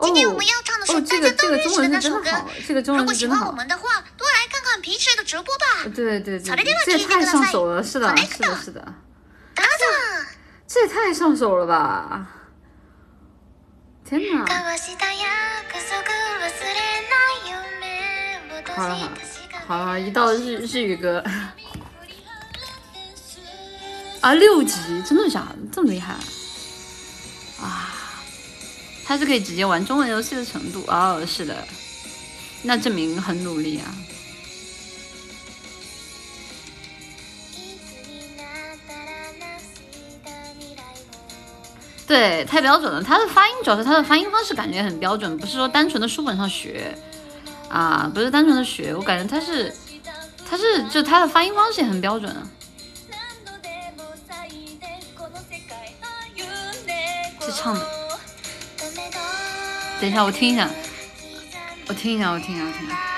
今天我们要唱的是大家都认识的那首歌。如果喜欢我们的话，多来看看平时的直播吧。对对对，这也太上手了，是的，是的，是的。这也太上手了吧！天哪！好了好了，好了，一道日日语歌。啊，六级，真的假的？这么厉害啊！他是可以直接玩中文游戏的程度哦，是的，那证明很努力啊。对，太标准了。他的发音主要是他的发音方式感觉很标准，不是说单纯的书本上学啊，不是单纯的学，我感觉他是，他是就他的发音方式也很标准啊。是唱的，等一下，我听一下，我听一下，我听一下，我听一下。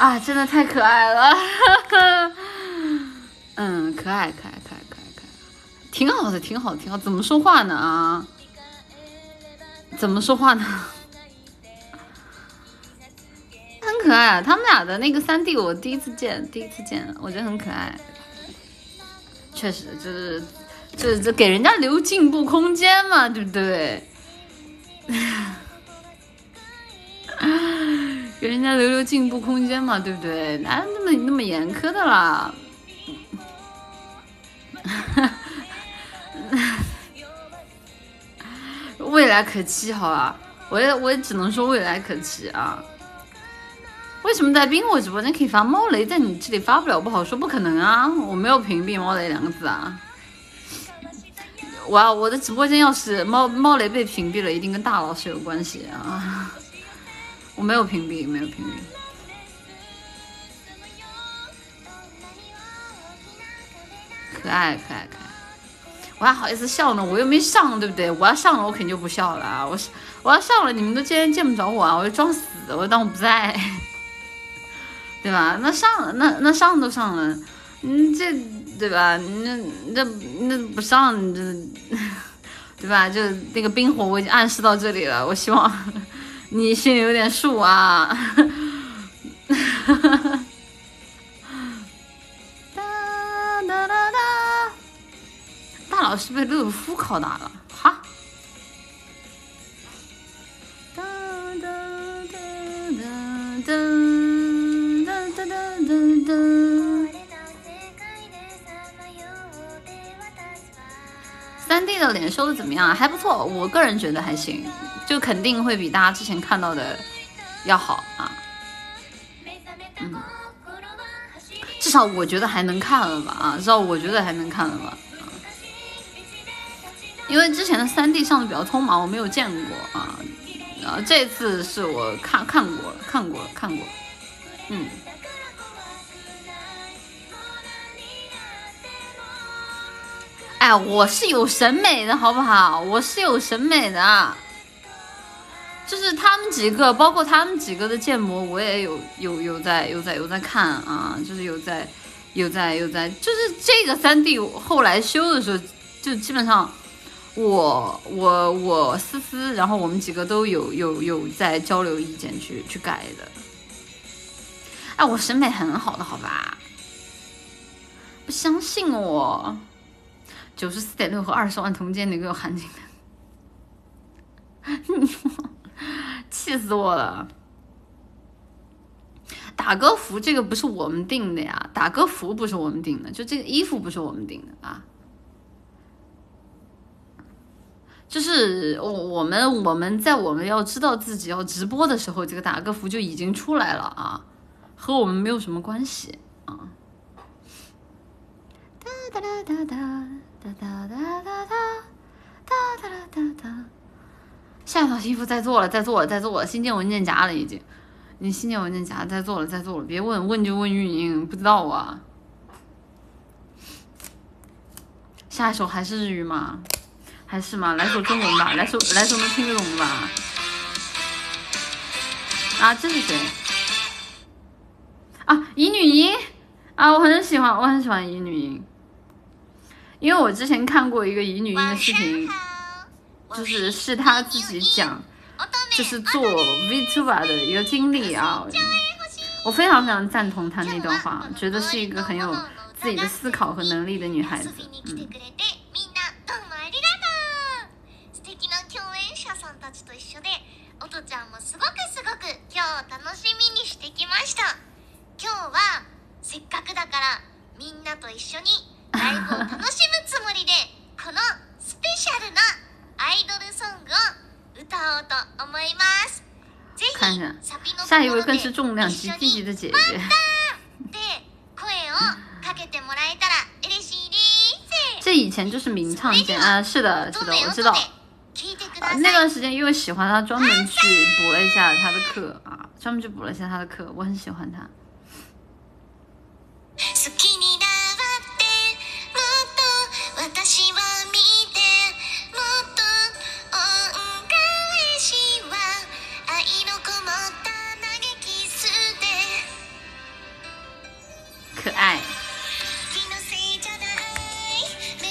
啊，真的太可爱了，(laughs) 嗯，可爱，可爱，可爱，可爱，可爱，挺好的，挺好，挺好。怎么说话呢？啊，怎么说话呢？(laughs) 很可爱，他们俩的那个三 D 我第一次见，第一次见，我觉得很可爱。确实，就是，就是这给人家留进步空间嘛，对不对？啊 (laughs) 给人家留留进步空间嘛，对不对？哪有那么那么严苛的啦？(laughs) 未来可期，好吧？我也我也只能说未来可期啊。为什么在冰火直播间可以发猫雷，在你这里发不了？不好说，不可能啊！我没有屏蔽猫雷两个字啊。哇，我的直播间要是猫猫雷被屏蔽了，一定跟大老师有关系啊！我没有屏蔽，没有屏蔽。可爱可爱可爱，我还好意思笑呢，我又没上，对不对？我要上了，我肯定就不笑了啊！我我要上了，你们都见见不着我啊！我就装死，我就当我不在。(laughs) 对吧？那上了，那那上都上了，嗯，这对吧？那那那不上，这对吧？就那个冰火，我已经暗示到这里了。我希望你心里有点数啊。(laughs) 哒哒哒哒，大老师被乐夫拷打了，哈。哒哒哒哒哒。三 D 的脸修的怎么样啊？还不错，我个人觉得还行，就肯定会比大家之前看到的要好啊。嗯，至少我觉得还能看了吧？啊，至少我觉得还能看了吧？因为之前的三 D 上的比较匆忙，我没有见过啊。然后这次是我看看过了，看过了，看过，嗯。哎，我是有审美的，好不好？我是有审美的，就是他们几个，包括他们几个的建模，我也有有有在有在有在看啊，就是有在有在有在，就是这个三 D 后来修的时候，就基本上我我我思思，然后我们几个都有有有在交流意见去去改的。哎，我审美很好的，好吧？不相信我。九十四点六和二十万同间哪个有含金量？气死我了！打歌服这个不是我们定的呀，打歌服不是我们定的，就这个衣服不是我们定的啊。就是我我们我们在我们要知道自己要直播的时候，这个打歌服就已经出来了啊，和我们没有什么关系啊。哒哒哒哒哒。哒哒哒哒哒哒哒哒哒，下一套衣服在做了，在做了，在做了，新建文件夹了已经。你新建文件夹在做了，在做了，别问问就问运营，不知道啊。下一首还是日语吗？还是吗？来首中文吧，来首来首能听得懂的吧。啊，这是谁？啊，乙女音啊，我很喜欢，我很喜欢乙女音。因为我之前看过一个乙女音的视频，就是是她自己讲，就是做 Vtuber 的一个经历啊，我非常非常赞同她那段话，觉得是一个很有自己的思考和能力的女孩子，嗯。ライブを楽しむつもりでこのスペシャルなアイドルソングを歌おうと思いますぜひサビのところで一緒に「また!」って声をかけてもらえたら嬉しいです这以前就是名唱间啊，是的，是的，我知道。那段时间因为喜欢他，专门去补了一下他的课啊，专门去补了一下他的课，我很喜欢他。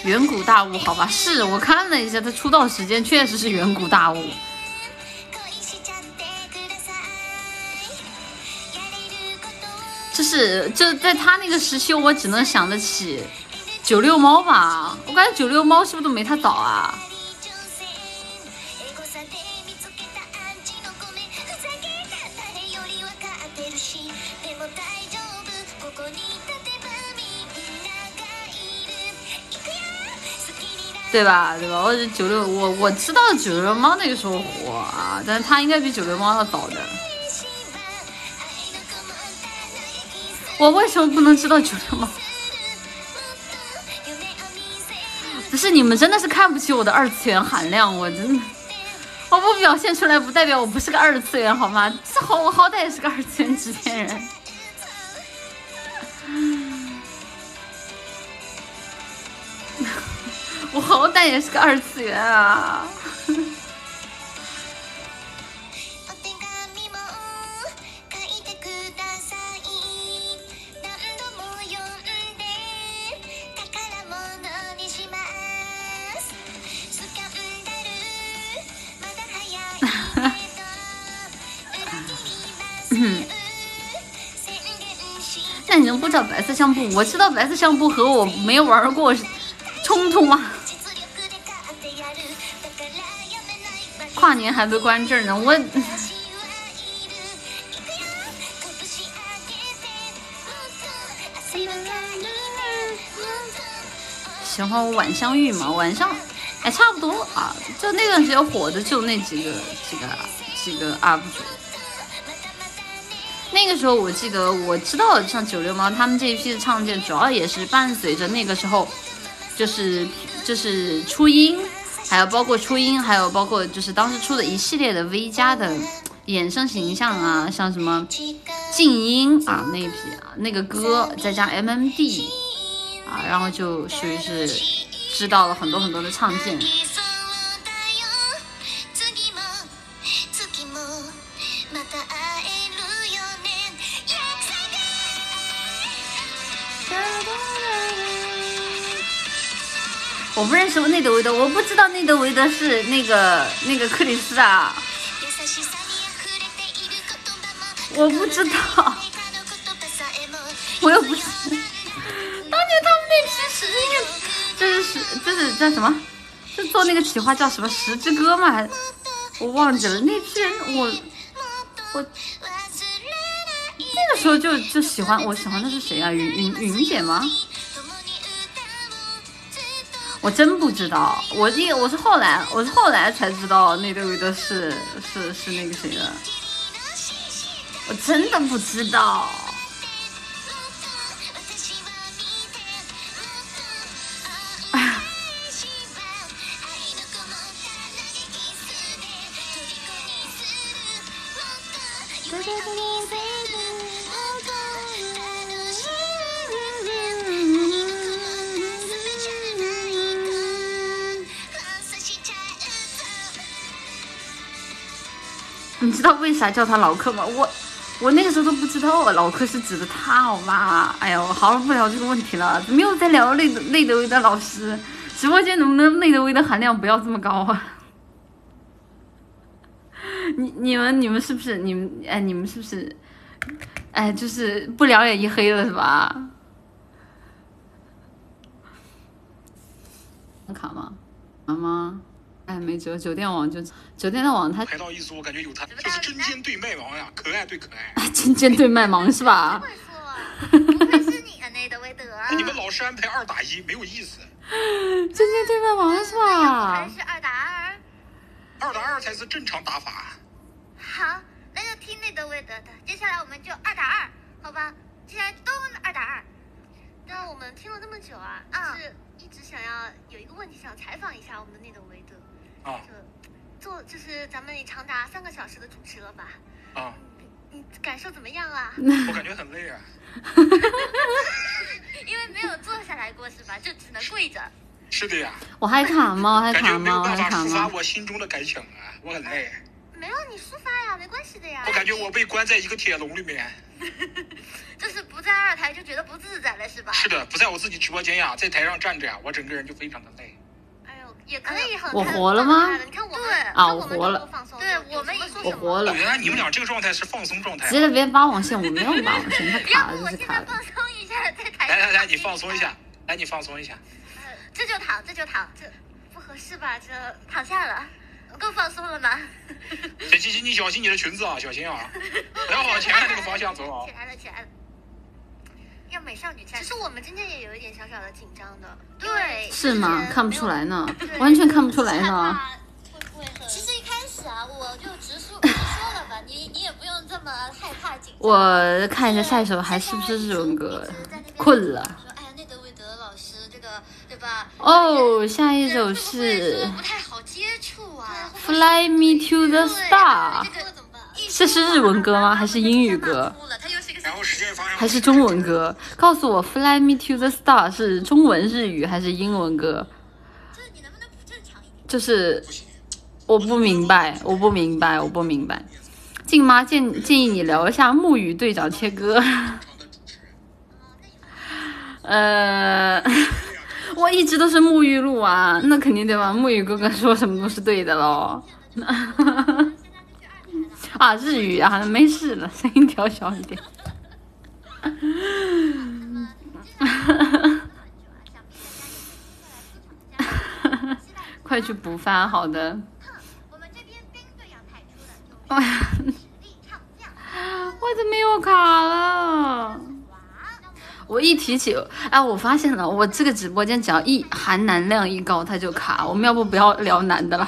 远古大物，好吧，是我看了一下，他出道时间确实是远古大物。就是就在他那个时期，我只能想得起九六猫吧，我感觉九六猫是不是都没他早啊？对吧？对吧？我是九六，我我知道九六猫那个时候火啊，但是他应该比九六猫要早的。我为什么不能知道九六猫？不是你们真的是看不起我的二次元含量，我真的，我不表现出来不代表我不是个二次元好吗？这好，我好歹也是个二次元制片人。我好歹也是个二次元啊！(laughs) 那你们不知道白色相簿？我知道白色相簿和我没玩过冲突吗？跨年还没关这儿呢，我喜欢我晚相遇嘛，晚上哎差不多啊，就那段时间火的就那几个几个几个 UP 主。那个时候我记得我知道像九六猫他们这一批的唱见，主要也是伴随着那个时候就是就是初音。还有包括初音，还有包括就是当时出的一系列的 V 加的衍生形象啊，像什么静音啊那一批啊那个歌，再加 MMD 啊，然后就属于是知道了很多很多的唱见。我不认识内德维德，我不知道内德维德是那个那个克里斯啊，我不知道，(laughs) 我又不是，当年他们那批是那个，这是这是叫什么？是做那个企划叫什么《十之歌》吗？我忘记了那批人，我我那个时候就就喜欢，我喜欢的是谁啊？云云云姐吗？我真不知道，我一我是后来我是后来才知道那对维的是是是那个谁的，我真的不知道。(laughs) (laughs) 你知道为啥叫他老客吗？我我那个时候都不知道，老客是指的他，好吧？哎呦，好了，不聊这个问题了，没有再聊内内德威的老师，直播间能不能内德威的含量不要这么高啊？(laughs) 你你们你们是不是你们哎你们是不是哎就是不聊也一黑了是吧？卡吗？妈妈。哎，没辙酒店网就酒店的网，他排到一组，我感觉有他，就是针尖对麦芒呀，可爱对可爱。针尖对麦芒是吧？不愧是你啊，内德维德。(laughs) 你们老是安排二打一，没有意思。针尖对麦芒是吧？还是二打二？二打二才是正常打法。好，那就听内德维德的。接下来我们就二打二，好吧？接下来都二打二。那我们听了那么久啊，是一直想要有一个问题想采访一下我们的内德维德。啊，做就是咱们长达三个小时的主持了吧？啊，你感受怎么样啊？我感觉很累啊。(laughs) 因为没有坐下来过是吧？就只能跪着。是的呀。我还卡吗？(laughs) 还卡吗？我还卡吗？抒发我心中的感想啊，我很累。没有你抒发呀，没关系的呀。我感觉我被关在一个铁笼里面。(laughs) 就是不在二台就觉得不自在了是吧？是的，不在我自己直播间呀，在台上站着呀，我整个人就非常的累。也可以很我活了吗？你看我们啊，我活了。对，我们我活了。原来你们俩这个状态是放松状态。接着别拔网线，我没有拔网线，他卡了就是卡了。放松一下，在台。来来来，你放松一下，来你放松一下。这就躺，这就躺，这不合适吧？这躺下了，够放松了吗？小七七，你小心你的裙子啊，小心啊，(laughs) 不要往前面那个方向走啊。起来了，起来了。要美少女战士。其实我们今天也有一点小小的紧张的，对，是吗？看不出来呢，完全看不出来呢。会不会很？其实一开始啊，我就直说 (laughs) 直说了吧，你你也不用这么害怕紧张。我看一下下一首还是不是日文歌？困了。说哎呀，内德维德老师这个对吧？哦，下一首是。不太好接触啊。Fly me to the (laughs) star。这是日文歌吗？还是英语歌？还是中文歌？告诉我，Fly me to the star 是中文日语还是英文歌？就是我不明白，我不明白，我不明白。静妈建建议你聊一下木鱼队长切歌。(laughs) 呃，(laughs) 我一直都是沐浴露啊，那肯定对吧？沐浴哥哥说什么都是对的喽。啊，日语啊，没事了，声音调小一点。快去补番，好的。哎呀，我怎么又卡了？我一提起，哎，我发现了，我这个直播间只要一含男量一高，它就卡。我们要不不要聊男的了？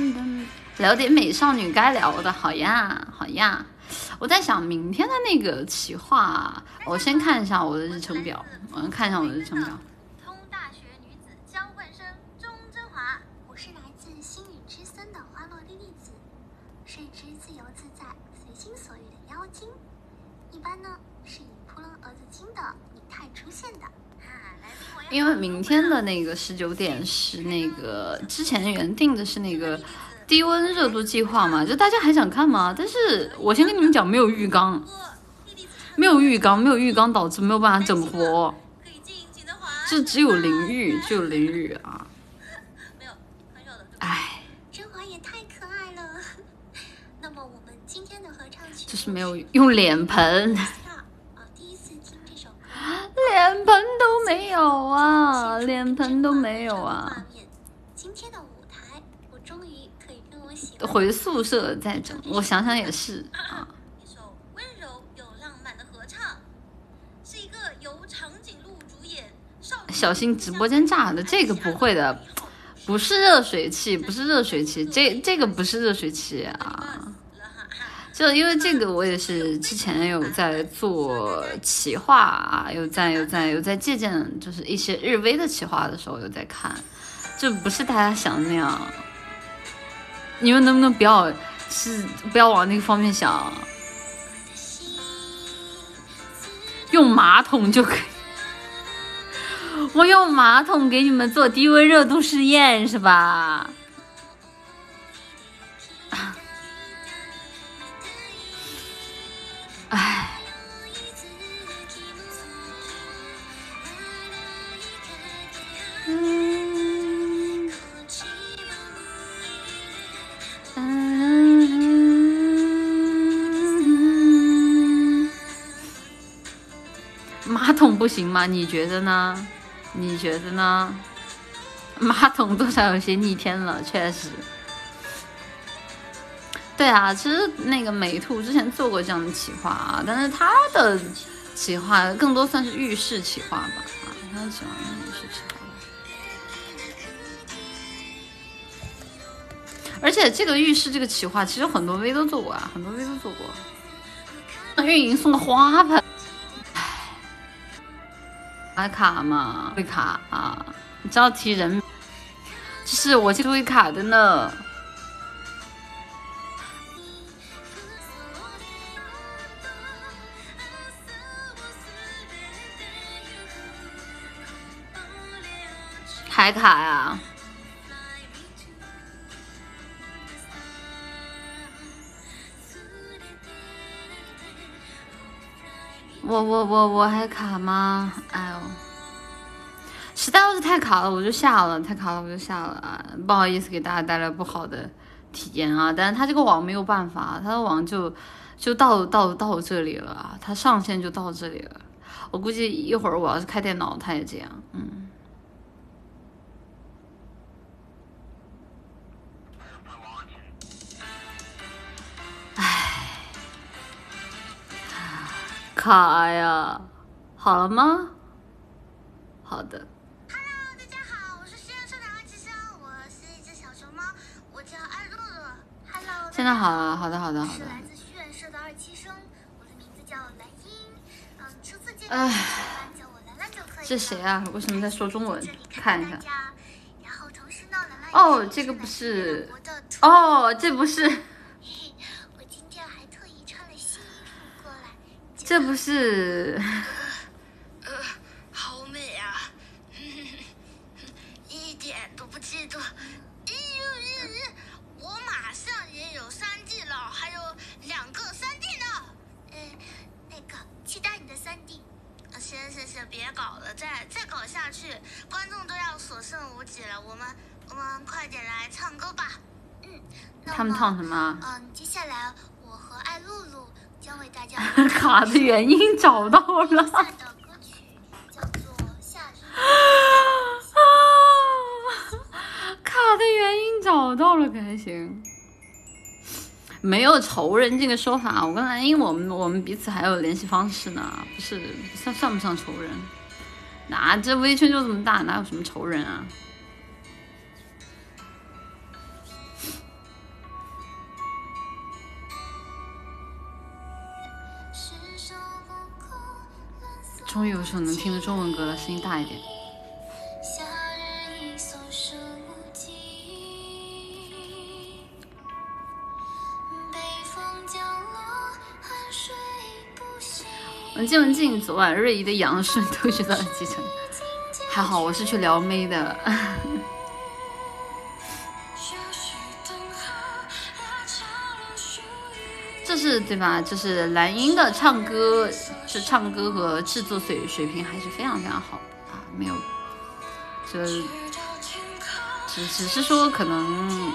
聊点美少女该聊的，好呀，好呀。我在想明天的那个企划，我先看一下我的日程表，我看一下我的日程表。通大学女子交换生钟真华，我是来自星宇之森的花落莉莉子，是一只自由自在、随心所欲的妖精。一般呢是以扑棱蛾子精的拟态出现的。因为明天的那个十九点是那个之前原定的是那个低温热度计划嘛，就大家还想看吗？但是我先跟你们讲，没有浴缸，没有浴缸，没有浴缸导致没有办法整活，就只有淋浴，只有淋浴啊。哎，甄嬛也太可爱了。那么我们今天的合唱曲就是没有用脸盆。脸盆都没有啊，脸盆都没有啊。今天的舞台，我终于可以跟我喜回宿舍再整。我想想也是啊。一首温柔又浪漫的合唱，是一个由长颈鹿主演。小心直播间炸的，这个不会的，不是热水器，不是热水器，这这个不是热水器啊。就因为这个，我也是之前有在做企划啊，有在有在有在借鉴，就是一些日微的企划的时候有在看，就不是大家想的那样。你们能不能不要是不要往那个方面想？用马桶就可以，我用马桶给你们做低温热度试验是吧？不行吗？你觉得呢？你觉得呢？马桶多少有些逆天了，确实。对啊，其实那个美兔之前做过这样的企划啊，但是他的企划更多算是浴室企划吧，啊，他喜欢浴室企划。而且这个浴室这个企划，其实很多 V 都做过啊，很多 V 都做过。那运营送的花盆，还卡吗，会卡啊，你知道提人，就是我记录会卡的呢。还卡呀！我我我我还卡吗？哎呦，实在是太卡了，我就下了；太卡了，我就下了啊！不好意思，给大家带来不好的体验啊！但是他这个网没有办法，他的网就就到到到这里了！他上线就到这里了。我估计一会儿我要是开电脑，他也这样，嗯。卡呀，好了吗？好的。Hello，大家好，我是实验社的二七生，我是一只小熊猫，我叫爱乐乐。Hello。现在好了，好的，好的，好的。是来自虚远社的二七生，我的名字叫蓝英。嗯，初次见面，叫我兰兰就可以了。这谁啊？为什么在说中文？看一下。然后同时呢，兰兰哦，这个不是。哦，这不是。这不是，呃，好美啊，(laughs) 一点都不嫉妒。咦咦咦，我马上也有三 D 了，还有两个三 D 呢。呃，那个，期待你的三 D。行行行，别搞了，再再搞下去，观众都要所剩无几了。我们我们快点来唱歌吧。嗯，他们唱什么？嗯，接下来我和爱露露。将为大家 (laughs) 卡的原因找到了。(laughs) 卡的原因找到了，可还行？没有仇人这个说法，我跟蓝英，我们我们彼此还有联系方式呢，不是算算不上仇人。哪这微圈就这么大，哪有什么仇人啊？终于有首能听的中文歌了，声音大一点。文静文静，昨晚瑞怡的杨顺都学到了几成？还好我是去撩妹的。对吧？就是蓝音的唱歌，是唱歌和制作水水平还是非常非常好啊，没有，就只只是说可能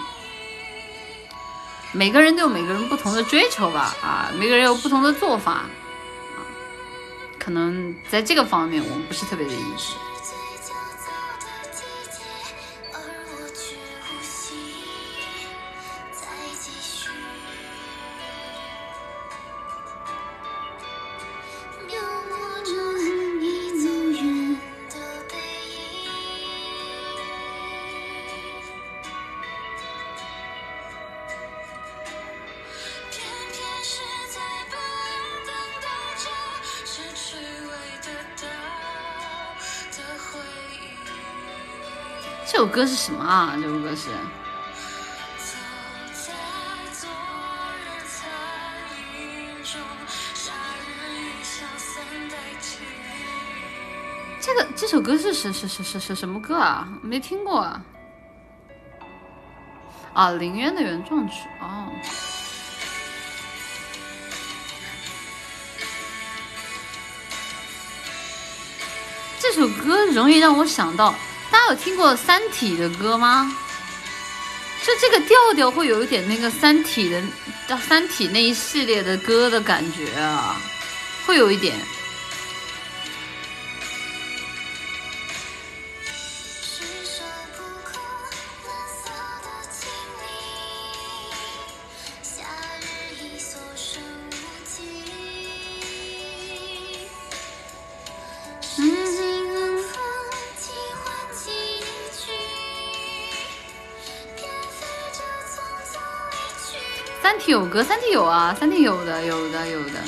每个人都有每个人不同的追求吧啊，每个人有不同的做法啊，可能在这个方面我们不是特别的一致。歌是什么啊？这首歌是。这个这首歌是是是是是是什么歌啊？没听过啊。啊，林渊的原创曲哦。这首歌容易让我想到。有听过《三体》的歌吗？就这个调调会有一点那个《三体》的，《三体》那一系列的歌的感觉啊，会有一点。歌，三 T 有啊，三 T 有的，有的，有的。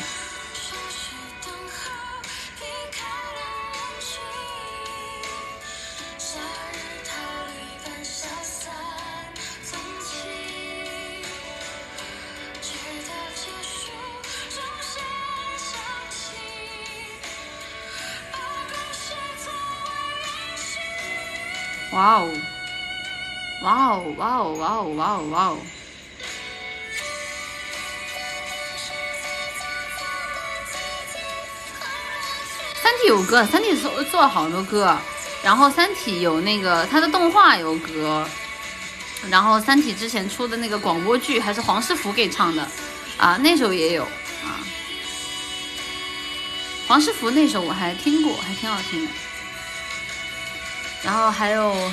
哇哦！哇哦！哇哦！哇哦！哇哦！哇哦！三体有歌，三体做做了好多歌，然后三体有那个它的动画有歌，然后三体之前出的那个广播剧还是黄世福给唱的啊，那首也有啊。黄世福那首我还听过，还挺好听的。然后还有，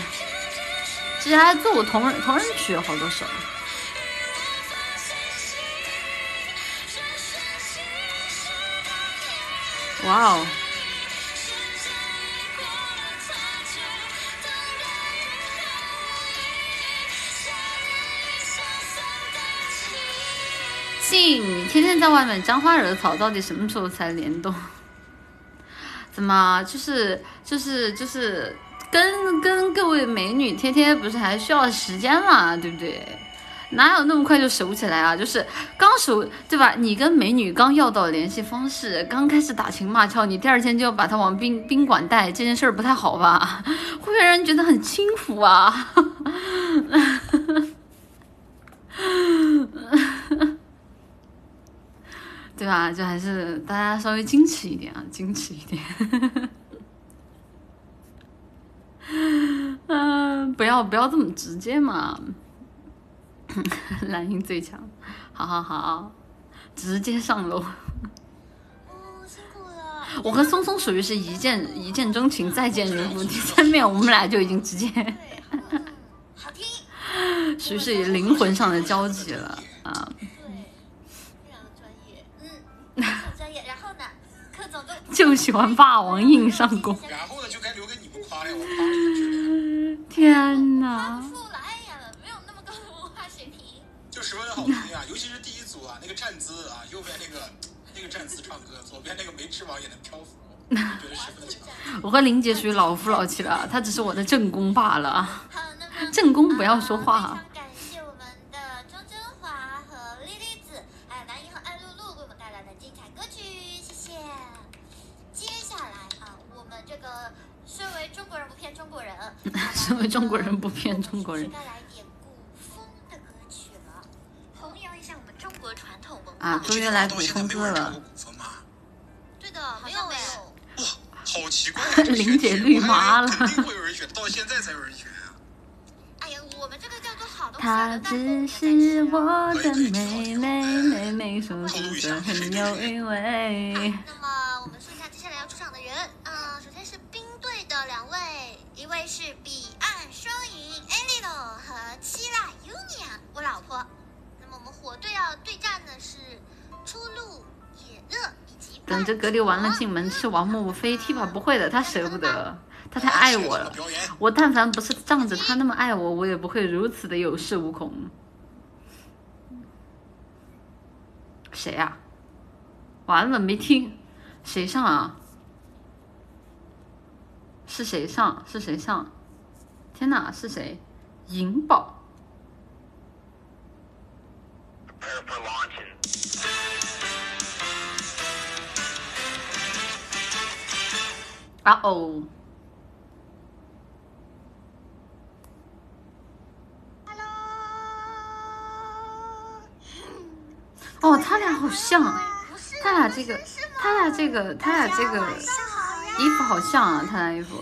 其实还做过同人同人曲，有好多首。哇哦！你天天在外面沾花惹草，到底什么时候才联动？怎么就是就是就是跟跟各位美女天天不是还需要时间嘛，对不对？哪有那么快就熟起来啊？就是刚熟对吧？你跟美女刚要到联系方式，刚开始打情骂俏，你第二天就要把她往宾宾馆带，这件事儿不太好吧？会不会让人觉得很轻浮啊？(laughs) 对吧？就还是大家稍微矜持一点啊，矜持一点。(laughs) 嗯，不要不要这么直接嘛。(laughs) 蓝音最强，好好好，直接上楼。我和松松属于是一见一见钟情，再见如故。第三面我们俩就已经直接，(laughs) 好听，属于是灵魂上的交集了啊。就喜欢霸王硬上弓。然后呢，就该留给你们夸了，我夸了天哪！出来呀，没有那么高的文化水平。就十分的好听啊，尤其是第一组啊，那个站姿啊，右边那个那个站姿唱歌，左边那个没翅膀也能漂浮，觉得十分的强。我和林杰属于老夫老妻了，他只是我的正宫罢了。正宫不要说话。(laughs) 身为中国人不骗中国人。啊，终于来古风歌了。对的，没有没有。哇，好奇怪！(laughs) 林姐绿麻了。肯定会有人选，到现在才有人选啊。(laughs) 哎呀，我们这个叫做好的。她只是我的妹妹，妹妹说出的很有韵味。婆。那么我们火队要对战的是初露野乐以及。等着隔离完了进门吃王木飞踢吧，不会的，他舍不得，他太爱我了。我但凡不是仗着他那么爱我，我也不会如此的有恃无恐。谁呀？完了，没听，谁上啊？是谁上？是谁上？天哪，是谁？银宝。啊哦。哦，他俩好像，他俩这个，他俩这个，他俩这个。衣服好像啊，他俩衣服，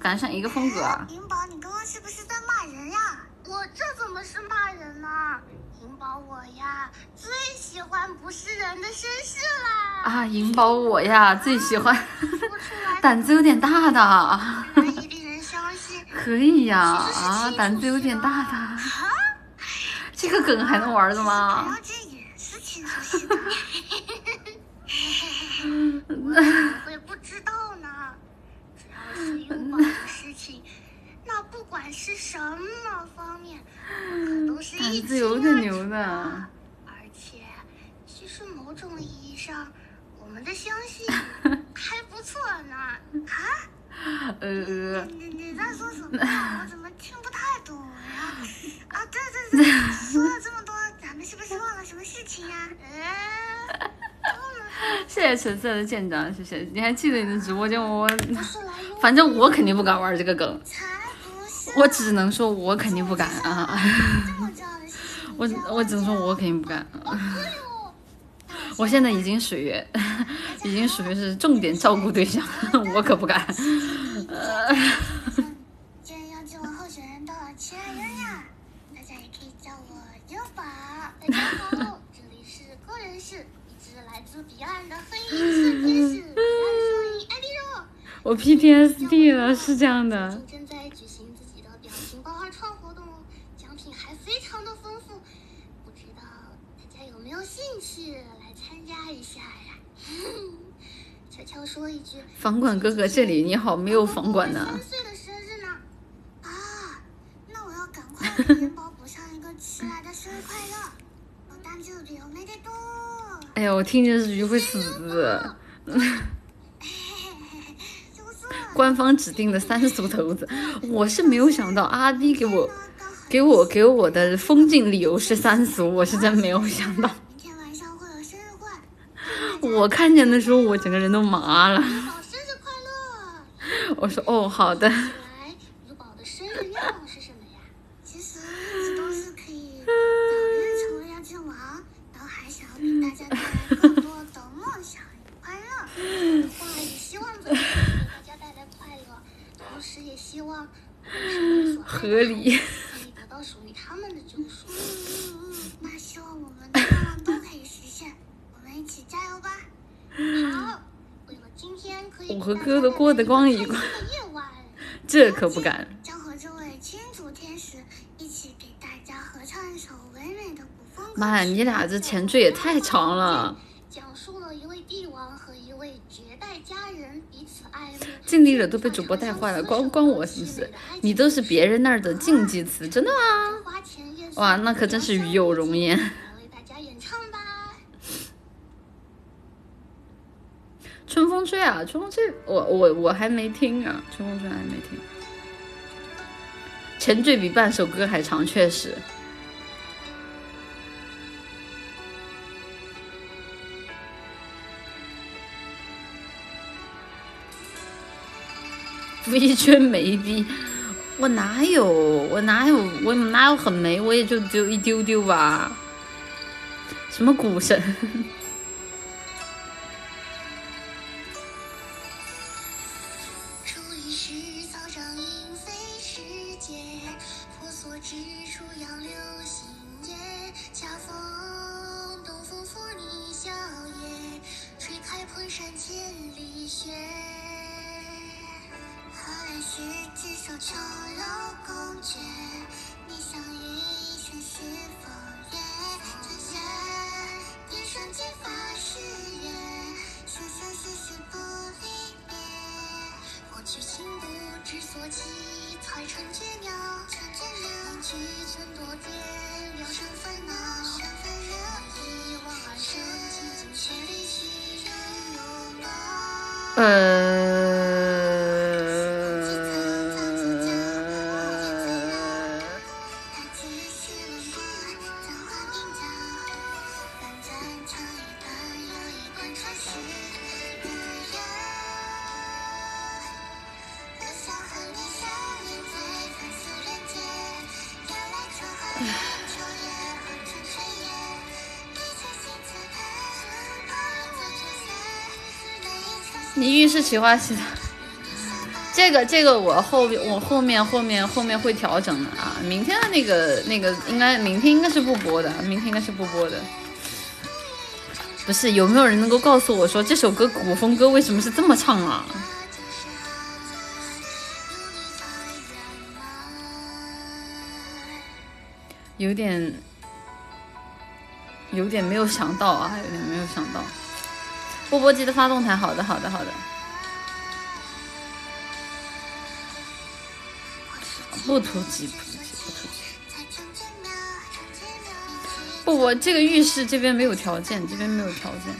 感觉像一个风格啊。银宝，你刚刚是不是在骂人呀？我这怎么是骂人呢？银宝我呀，最喜欢不是人的绅士啦。啊，银宝我呀，最喜欢，胆子有点大的。一定能相信。可以呀，啊，胆子有点大的。(laughs) 这个梗还能玩的吗？这也是挺熟悉的。(laughs) 我也不知道呢。只要是拥抱的事情，那不管是什么方面，可都是一起的。而且，其实某种意义上，我们的相信 (laughs) 还不错呢。啊？呃。你你在说什么？(laughs) 我怎么听不太懂呀？啊，对对对，(laughs) 说了这么多，咱们是不是忘了什么事情呀？呃。谢谢橙色的舰长，谢谢。你还记得你的直播间我？反正我肯定不敢玩这个梗，(laughs) 我只能说我肯定不敢啊。我我只能说我肯定不敢。我现在已经属于已经属于是重点照顾对象，我可不敢。进我候选人的大家也可以叫我优宝。大家好，这里是个人是一只来自彼岸的黑影瞬间是彼岸双影艾丽肉。我 PTSD 了，是这样的。正在举行自己的表情包二创活动哦，奖品还非常的丰富，不知道大家有没有兴趣来参加一下呀？(laughs) 悄悄说一句，房管哥哥这里你好，没有房管呢。三岁的生日呢？啊，那我要赶快给元宝补上一个迟来的生日快乐。我单就比我没得多。哎呀，我听见这句会死。官方指定的三俗头子，我是没有想到阿弟给我给我给我的封禁理由是三俗，我是真没有想到。明天晚上会有生日会。我看见的时候，我整个人都麻了。生日快乐！我说哦，好的。来，如宝的生日愿望是什么呀？其实一直都是可以早日成为王，然后还想要给大家带来更多的梦想与快乐。话也希望能给大家带来快乐，同时也希望 (laughs) 合理可以得到属于他们的救赎。那希望我们的愿望都可以实现，我们一起加油吧！好，为了今天可以我和哥哥过得光一光，夜晚，这可不敢。将和这位青竹天使一起给大家合唱一首唯美的古风。妈呀，你俩这前缀也太长了。讲述了一位帝王和一位绝代佳人彼此爱慕。尽力了都被主播带坏了，关关我什么事？你都是别人那儿的禁忌词，真的吗？哇，那可真是与有容颜。来为大家演唱吧。春风吹啊，春风吹，我我我还没听啊，春风吹还没听。前缀比半首歌还长，确实。微圈没逼，我哪有？我哪有？我哪有很没？我也就只有一丢丢吧。什么股神？执手琼楼宫阙？你相遇一生是否约？转身一瞬间发誓言，生生世世不离别。过去情不知所起，才成绝妙。一曲寸多变，聊胜烦恼。一往而深，几经千里去，人拥抱。场你浴室企划系的，(laughs) 这个这个我后我后面后面后面会调整的啊。明天的那个那个应该明天应该是不播的，明天应该是不播的。不是有没有人能够告诉我说这首歌古风歌为什么是这么唱啊？有点有点没有想到啊，有点没有想到。波波记得发动态，好的好的好的。不突击不突击不突击。不，我这个浴室这边没有条件，这边没有条件。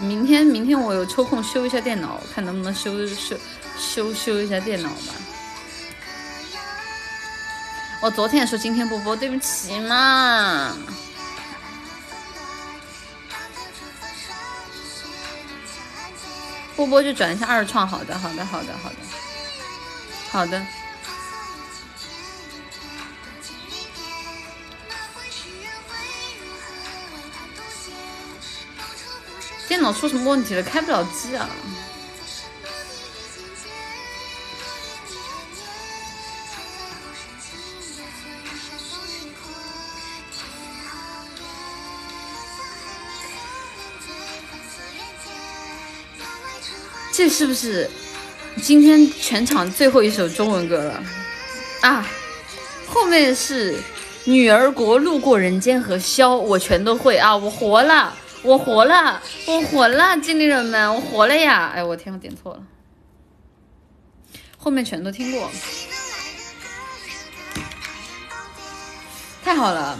明天明天我有抽空修一下电脑，看能不能修修修修一下电脑吧。我昨天也说今天不播，对不起嘛。不播就转一下二创，好的，好的，好的，好的，好的。电脑出什么问题了？开不了机啊！这是不是今天全场最后一首中文歌了啊？后面是《女儿国》《路过人间》和《萧》，我全都会啊！我活了，我活了，我活了，经理人们，我活了呀！哎，我天，我点错了，后面全都听过，太好了。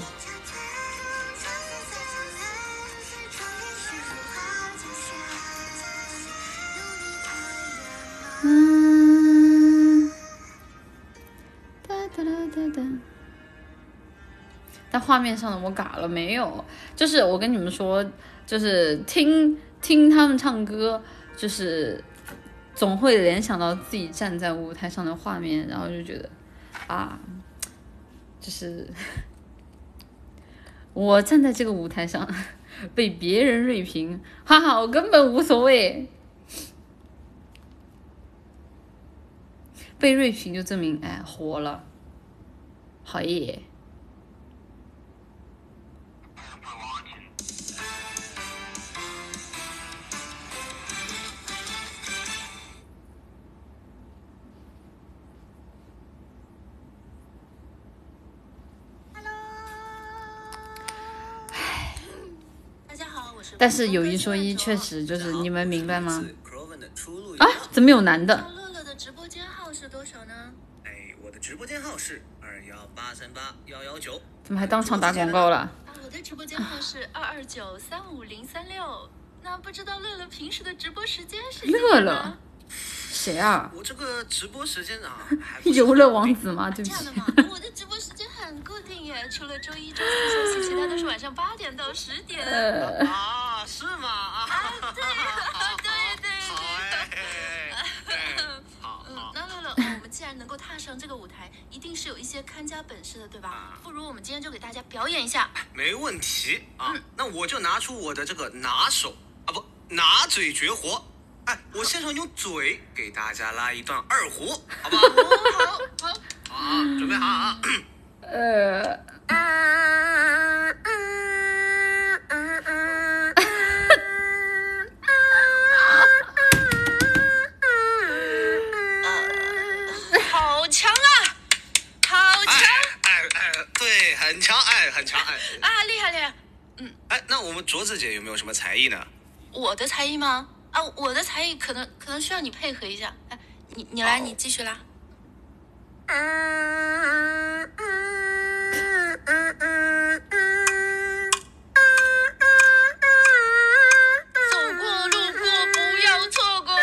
但画面上的我嘎了没有？就是我跟你们说，就是听听他们唱歌，就是总会联想到自己站在舞台上的画面，然后就觉得啊，就是 (laughs) 我站在这个舞台上被别人锐评，哈哈，我根本无所谓。被锐评就证明哎活了，好耶！但是有一说一，确实就是你们明白吗？啊，怎么有男的？乐乐的直播间号是多少呢？哎，我的直播间号是二幺八三八幺幺九。怎么还当场打广告了？啊，我的直播间号是二二九三五零三六。那不知道乐乐平时的直播时间是？乐乐？谁啊？我这个直播时间啊，(laughs) 游乐王子吗？对不起。我的直播时间很固定耶，除了周一、周四休息，其他都是晚上八点到十点。啊，是吗？啊，对，对对对。好哎。那乐乐，我们既然能够踏上这个舞台，一定是有一些看家本事的，对吧？不如我们今天就给大家表演一下。没问题啊，那我就拿出我的这个拿手啊，不拿嘴绝活。哎，我现场用嘴给大家拉一段二胡，好不好？好，好，好，准备好啊。呃。对，很强，哎，很强，哎，啊，厉害厉害，嗯，哎，那我们卓子姐有没有什么才艺呢？我的才艺吗？啊，我的才艺可能可能需要你配合一下，哎，你你来，你继续拉。走过路过不要错过嘞，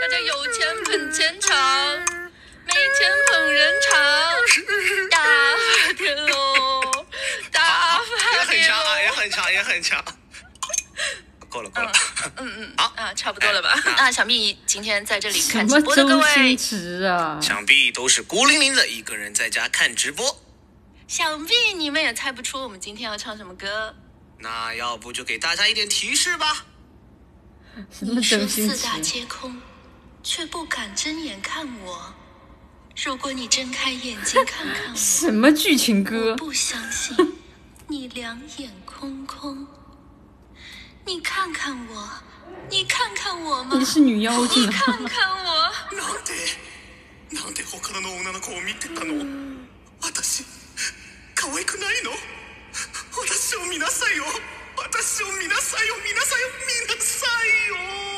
大家有钱捧钱场。没钱捧人场，大发 (laughs) 天龙，大发天龙，也很强，也很强，够了，够了，嗯嗯，好啊，差不多了吧？那，想必今天在这里看直播的各位，啊，想必都是孤零零的一个人在家看直播，想必你们也猜不出我们今天要唱什么歌。那要不就给大家一点提示吧？你说四大皆空，却不敢睁眼看我。如果你睁开眼睛看看我，什么剧情歌？不相信，你两眼空空。你看看我，你看看我吗？你是女妖精。你看看我。なんで、なんで他の女の子を見てたの？私可愛くないの？私を見なさいよ。私を見なさいよ、見なさいよ、見なさいよ。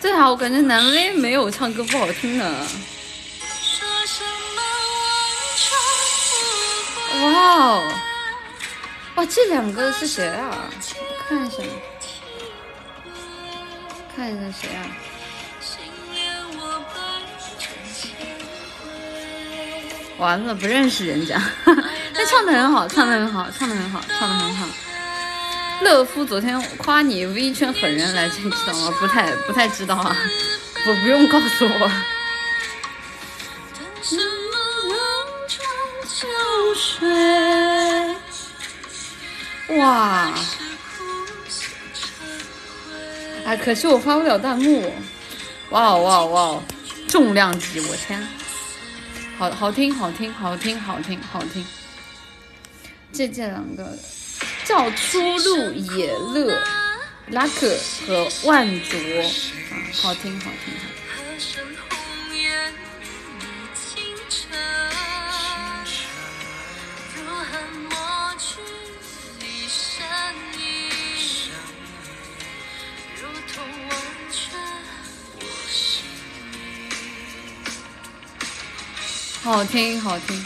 最好我感觉男威没有唱歌不好听的。哇哦，哇，这两个是谁啊？看一下，看一下谁啊？完了，不认识人家。但唱的很好，唱的很好，唱的很好，唱的很好。乐夫昨天夸你 V 圈狠人来着，你知道吗？不太不太知道啊，不不用告诉我。哇！哎，可惜我发不了弹幕。哇哦哇哦哇哦！重量级，我天！好好听，好听，好听，好听，好听。这这两个叫出路野乐、拉克和万卓啊，好听，好听，好听。好听，好听。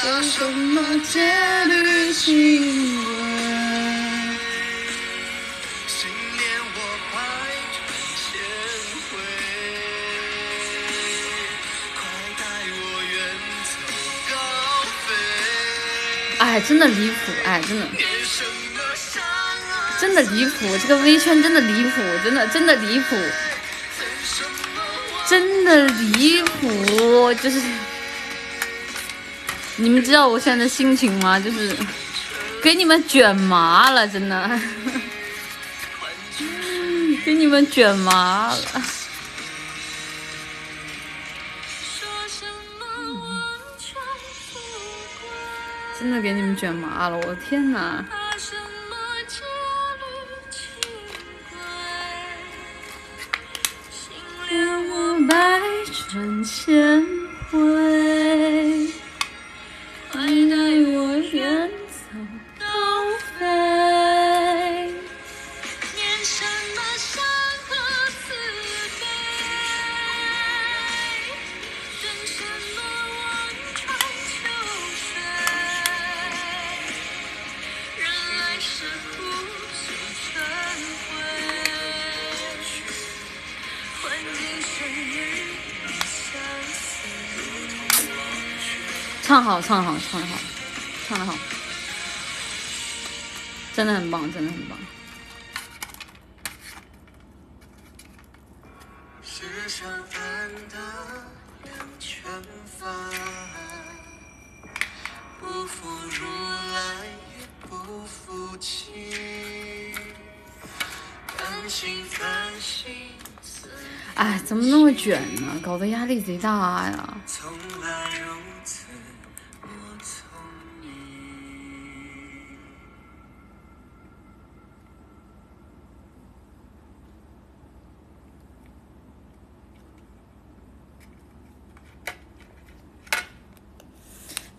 说什么戒律清规？信念我百转千回，快带我远走高飞。哎，真的离谱，哎，真的。真的离谱，这个微圈真的离谱，真的真的离谱，真的离谱，就是你们知道我现在的心情吗？就是给你们卷麻了，真的，(laughs) 给你们卷麻了，真的给你们卷麻了，我的天哪！百转千回，快带我远走高飞。念什唱好，唱好，唱好，唱得好，真的很棒，真的很棒。哎，怎么那么卷呢？搞得压力贼大呀！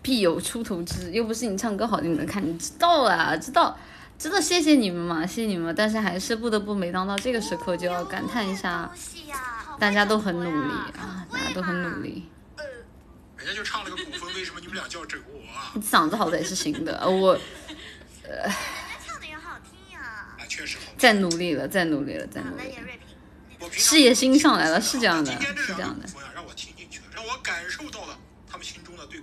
必有出头之日，又不是你唱歌好听能看，你知道啊，知道，知道，谢谢你们嘛，谢谢你们，但是还是不得不每当到这个时刻就要感叹一下，大家都很努力啊，大家都很努力。人家就唱了个古风，为什么你们俩叫整我？你 (laughs) 嗓子好歹是行的，我，呃，(laughs) 唱的也好听呀，啊，确实好。再努力了，再努力了，再努力。事业心上来了，是这样的，是这样的。让我听进去了，让我感受到了他们心中的对。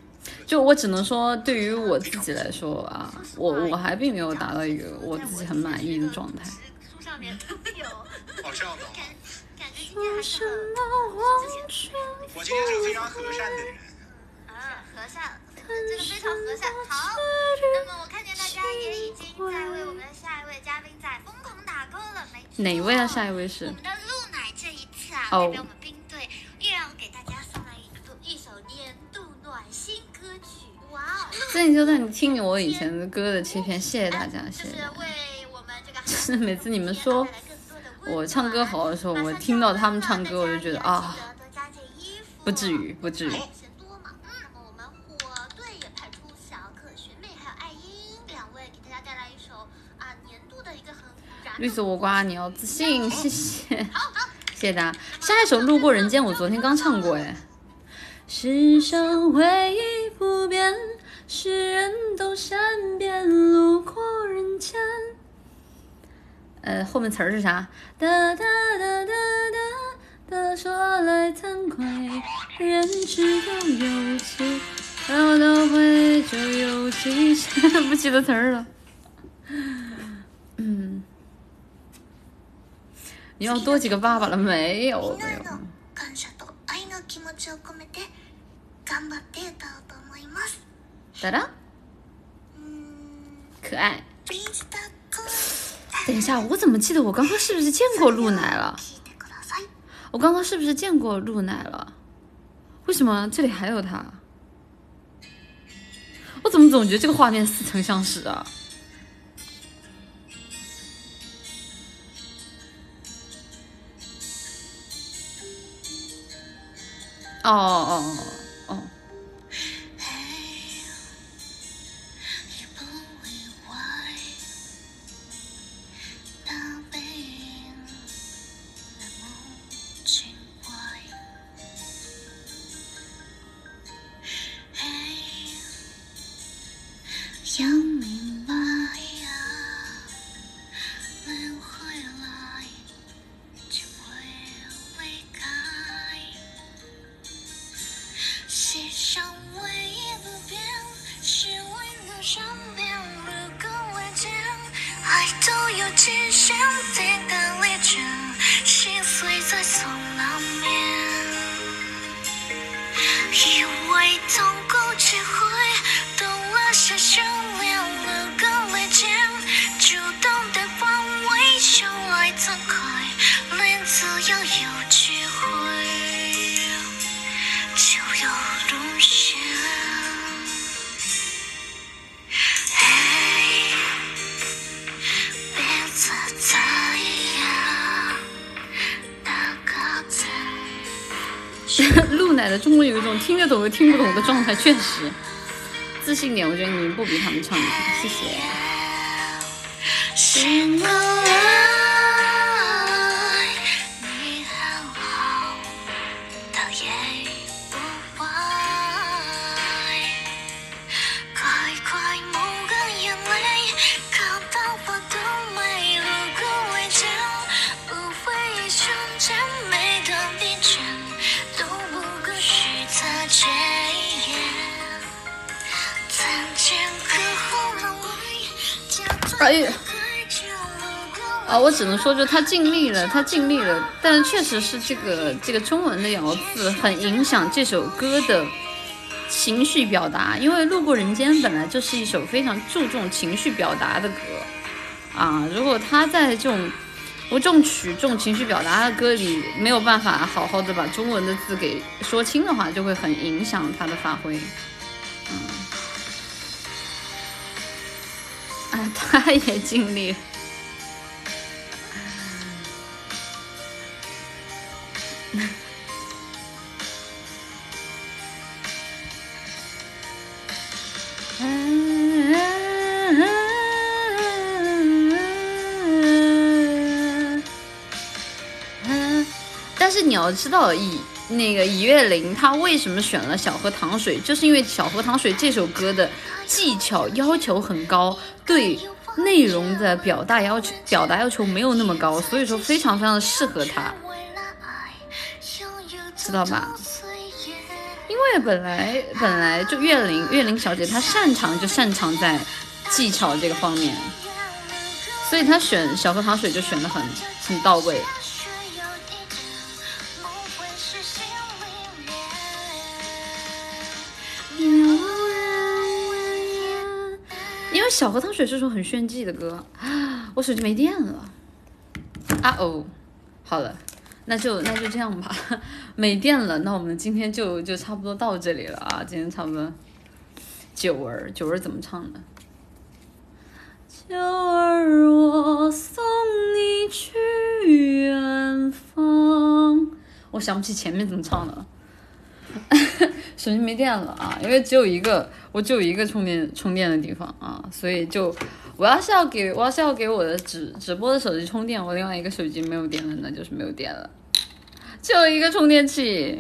就我只能说，对于我自己来说啊，我 (laughs) 我还并没有达到一个我自己很满意的状态。书上面都有。哦，这样的。感感觉今天还是很我今天是个非常和善的人。啊，和善，真的非常和善。好，那么我看见大家也已经在为我们的下一位嘉宾在疯狂打 call 了，没？哪位啊？下一位是？我们的露奶这一次啊，代表我们兵队又要给大家 (laughs) 所以就在你听我以前的歌的切片，谢谢大家，谢谢。就 (laughs) 是每次你们说我唱歌好的时候，我听到他们唱歌，我就觉得啊，不至于，不至于。绿色倭瓜，你要自信，谢谢，谢谢大家。下一首《路过人间》，我昨天刚唱过哎。世上唯一不变，是人都善变。路过人间，呃，后面词儿是啥？哒哒哒哒哒哒，说来惭愧，人只有有情，到到会就有期限，(laughs) 不记得词儿了。嗯。你要多几个爸爸了没有？没有。哒哒。可爱。等一下，我怎么记得我刚刚是不是见过露奶了？我刚刚是不是见过露奶了？为什么这里还有他？我怎么总觉得这个画面似曾相识啊？哦哦哦哦。想你听得懂又听不懂的状态，确实自信点。我觉得你不比他们唱的好，谢谢。啊，我只能说，就他尽力了，他尽力了，但是确实是这个这个中文的咬字很影响这首歌的情绪表达，因为《路过人间》本来就是一首非常注重情绪表达的歌啊，如果他在这种不重曲重情绪表达的歌里没有办法好好的把中文的字给说清的话，就会很影响他的发挥。哎，他也尽力。但是你要知道，以那个以月玲，他为什么选了《小河淌水》，就是因为《小河淌水》这首歌的技巧要求很高，对内容的表达要求表达要求没有那么高，所以说非常非常的适合他。知道吧？因为本来本来就岳林岳林小姐她擅长就擅长在技巧这个方面，所以她选小荷塘水就选的很很到位。小河淌水是首很炫技的歌，(gasps) 我手机没电了，啊哦，好了。那就那就这样吧，(laughs) 没电了，那我们今天就就差不多到这里了啊！今天差不多。九儿，九儿怎么唱的？九儿，我送你去远方。我想不起前面怎么唱的了，手机没电了啊！因为只有一个，我只有一个充电充电的地方啊，所以就我要是要给我要是要给我的直直播的手机充电，我另外一个手机没有电了，那就是没有电了。就一个充电器，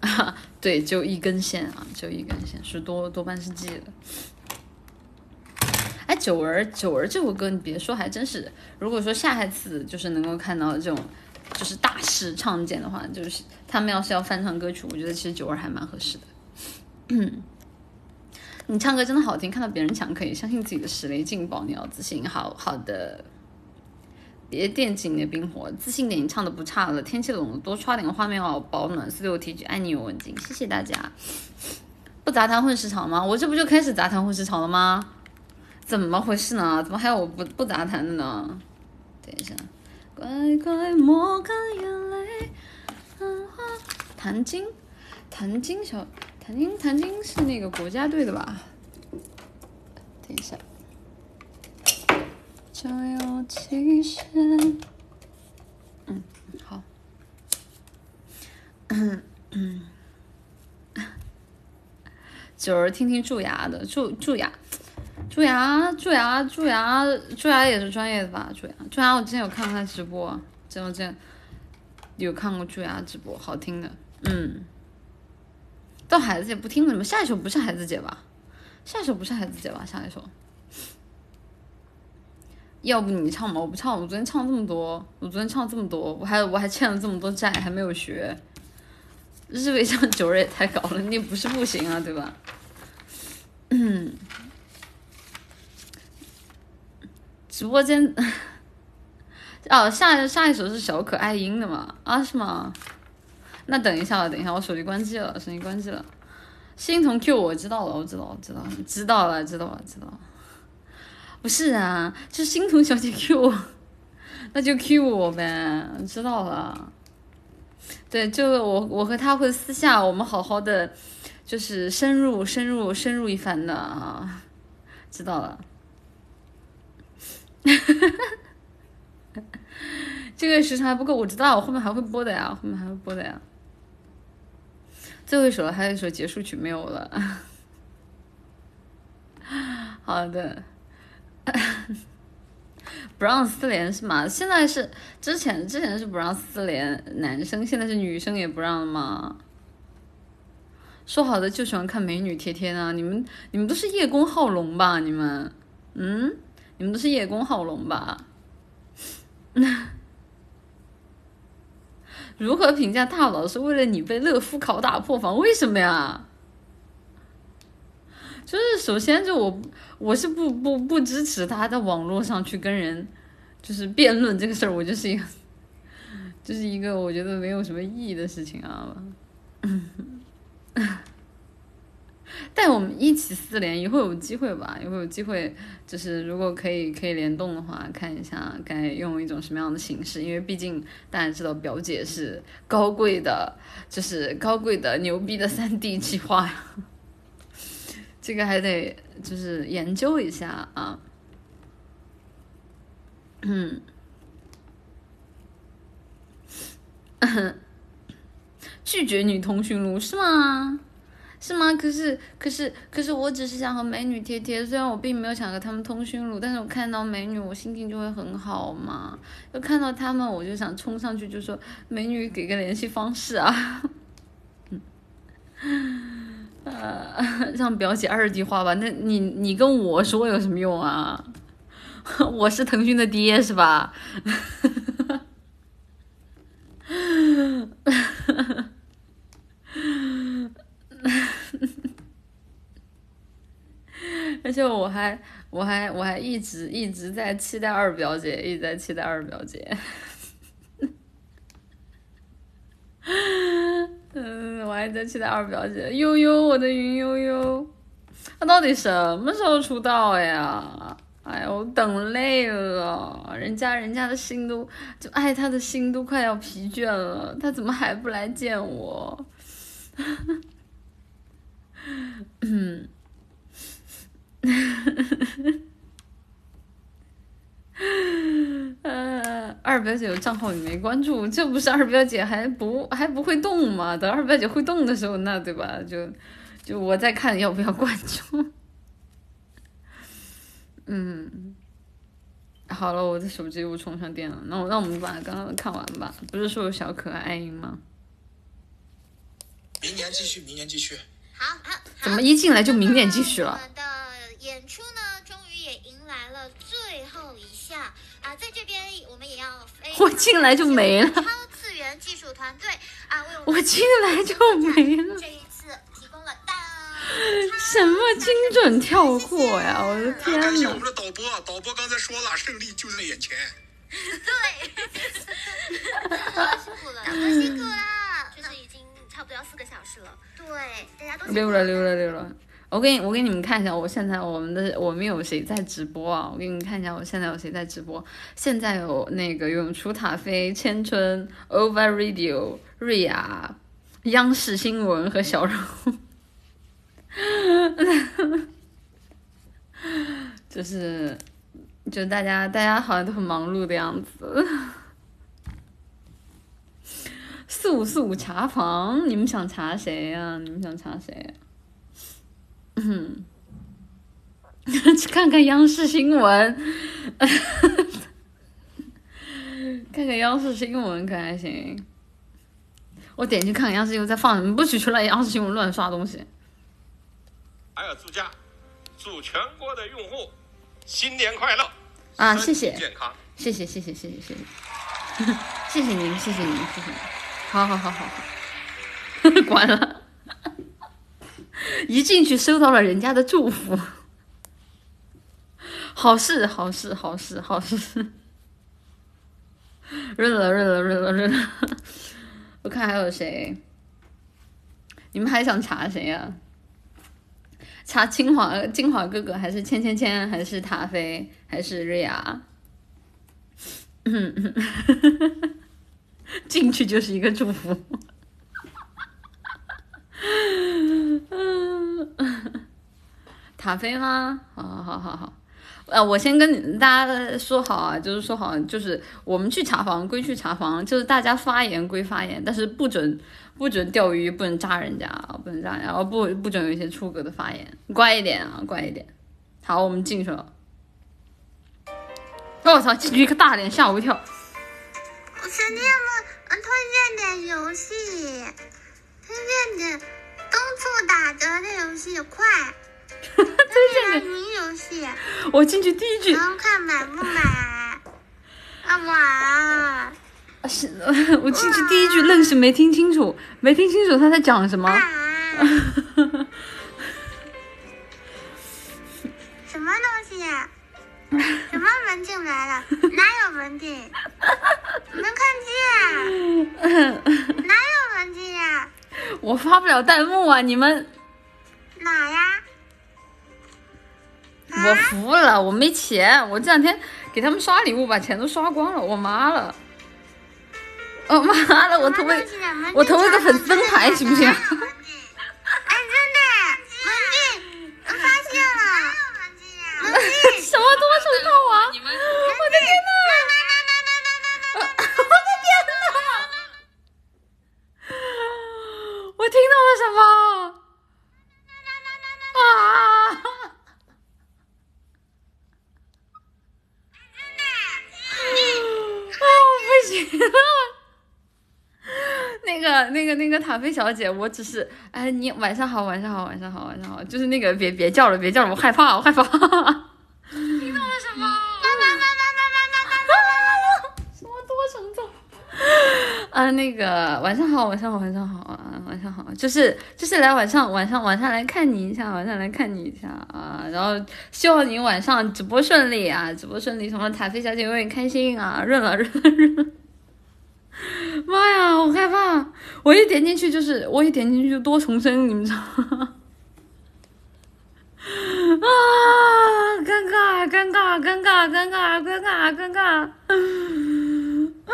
啊，(laughs) 对，就一根线啊，就一根线，是多多半是 G 的。哎，九儿，九儿这首歌你别说，还真是。如果说下一次就是能够看到这种就是大师唱见的话，就是他们要是要翻唱歌曲，我觉得其实九儿还蛮合适的。嗯。(coughs) 你唱歌真的好听，看到别人强可以相信自己的实力，劲爆，你要自信。好好的，别惦记你的冰火，自信点。你唱的不差了，天气冷了，多刷点画面哦，保暖。四六 T G，爱你有文静，谢谢大家。不杂谈混市场吗？我这不就开始杂谈混市场了吗？怎么回事呢？怎么还有我不不杂谈的呢？等一下，乖乖抹干眼泪。谭晶，谭晶小。谭晶，谭晶是那个国家队的吧？等一下，就有期限。嗯，好。嗯嗯。九儿听听蛀牙的，蛀蛀牙，蛀牙，蛀牙，蛀牙，蛀牙也是专业的吧？蛀牙，蛀牙，我之前有看过他直播，真的真有看过蛀牙直播，好听的，嗯。到孩子姐不听了，你们下一首不是孩子姐吧？下一首不是孩子姐吧？下一首，要不你唱吧？我不唱，我昨天唱这么多，我昨天唱这么多，我还我还欠了这么多债，还没有学。日为唱九儿也太高了，你也不是不行啊，对吧？嗯，直播间，哦，下下一首是小可爱音的嘛？啊，是吗？那等一下了，等一下，我手机关机了，手机关机了。心疼 Q 我知道了，我知道，我知道，知道了，知道了，知道了。不是啊，是心疼小姐 Q，那就 Q 我呗，知道了。对，就我我和他会私下，我们好好的，就是深入深入深入一番的啊，知道了。(laughs) 这个时长还不够，我知道，我后面还会播的呀，后面还会播的呀。最后一首了，还有一首结束曲没有了。(laughs) 好的，(laughs) 不让四连是吗？现在是之前之前是不让四连男生，现在是女生也不让了吗？说好的就喜欢看美女贴贴呢？你们你们都是叶公好龙吧？你们嗯，你们都是叶公好龙吧？(laughs) 如何评价大佬？是为了你被乐夫拷打破防？为什么呀？就是首先就我我是不不不支持他在网络上去跟人就是辩论这个事儿，我就是一个就是一个我觉得没有什么意义的事情啊。(laughs) 带我们一起四连，以后有机会吧，以后有机会，就是如果可以可以联动的话，看一下该用一种什么样的形式，因为毕竟大家知道表姐是高贵的，就是高贵的牛逼的三 D 计划。呀，(laughs) 这个还得就是研究一下啊，嗯，(coughs) 拒绝女通讯录是吗？是吗？可是，可是，可是，我只是想和美女贴贴。虽然我并没有想和他们通讯录，但是我看到美女，我心情就会很好嘛。就看到他们，我就想冲上去就说：“美女，给个联系方式啊！”嗯呃，让表姐二 D 化吧。那你，你跟我说有什么用啊？(laughs) 我是腾讯的爹是吧？哈哈哈哈哈而且我还我还我还一直一直在期待二表姐，一直在期待二表姐。(laughs) 嗯，我还在期待二表姐悠悠，我的云悠悠，她到底什么时候出道呀？哎呀，我等累了，人家人家的心都就爱他的心都快要疲倦了，他怎么还不来见我？嗯。(laughs) 呃，二表姐有账号你没关注，这不是二表姐还不还不会动吗？等二表姐会动的时候，那对吧？就就我再看要不要关注。嗯，好了，我的手机又充上电了，那我那我们把刚刚的看完吧。不是说有小可爱爱音吗？明年继续，明年继续。好，怎么一进来就明年继续了？演出呢，终于也迎来了最后一项啊！在这边我们也要我进来就没了。超次元技术团队啊，为我我进来就没了。这一次提供了什么精准跳过呀！我的天呐！感谢我们的导播，导播刚才说了，胜利就在眼前。对，(laughs) 辛苦了，导播辛苦了，就是已经差不多要四个小时了。对，大家都溜了溜了溜了。我给你，我给你们看一下，我现在我们的我们有谁在直播啊？我给你们看一下，我现在有谁在直播？现在有那个永雏塔菲、千春、Over Radio、瑞亚、央视新闻和小柔，(laughs) 就是，就大家大家好像都很忙碌的样子。(laughs) 速速查房，你们想查谁呀？你们想查谁？嗯，(laughs) 去看看央视新闻，(laughs) 看看央视新闻，可还行？我点进去看看央视新闻在放什么，不许出来央视新闻乱刷东西。还有祝家，祝全国的用户新年快乐啊！谢谢，健康，谢谢谢谢谢谢谢谢，谢谢您 (laughs) 谢谢您谢谢您，好好好好好，关了。(laughs) 一进去收到了人家的祝福，好事好事好事好事，润了润了润了润了，(laughs) 我看还有谁？你们还想查谁呀？查清华清华哥哥，还是千千千，还是塔菲，还是瑞亚？(laughs) 进去就是一个祝福。嗯，(laughs) 塔菲吗？好好好好好，呃，我先跟大家说好啊，就是说好，就是我们去查房归去查房，就是大家发言归发言，但是不准不准钓鱼，不能扎人家，不能扎人，然后不不准有一些出格的发言，乖一点啊，乖一点。好，我们进去了。我操，进去一个大脸，吓我一跳。我兄弟们，推荐点游戏，推荐点。东处打折的游戏快，推荐的云游戏。我进去第一句，然后看买不买。啊哇！是，(laughs) 我进去第一句愣是没听清楚，没听清楚他在讲什么。(laughs) 什么东西？什么门进来了？(laughs) 哪有门禁？没看见。哪有门禁呀？(laughs) 我发不了弹幕啊！你们哪呀？我服了，我没钱，我这两天给他们刷礼物，把钱都刷光了，我妈了！我妈了！我投个我投一个粉丝灯牌行不行？哎，真的，门禁，发现了，(laughs) 什么多重套啊？我的天呐！(laughs) 我的天呐！我听到了什么？啊！啊！不行了！那个、那个、那个塔菲小姐，我只是……哎，你晚上好，晚上好，晚上好，晚上好，就是那个，别别叫了，别叫了，我害怕，我害怕。听到了什么？(laughs) 啊，那个晚上好，晚上好，晚上好啊，晚上好，就是就是来晚上晚上晚上来看你一下，晚上来看你一下啊，然后希望你晚上直播顺利啊，直播顺利，什么塔菲小姐永远开心啊，润了润了润了，妈呀，好害怕，我一点进去就是我一点进去就多重生，你们知道吗？(laughs) 啊，尴尬尴尬尴尬尴尬尴尬尴尬，啊。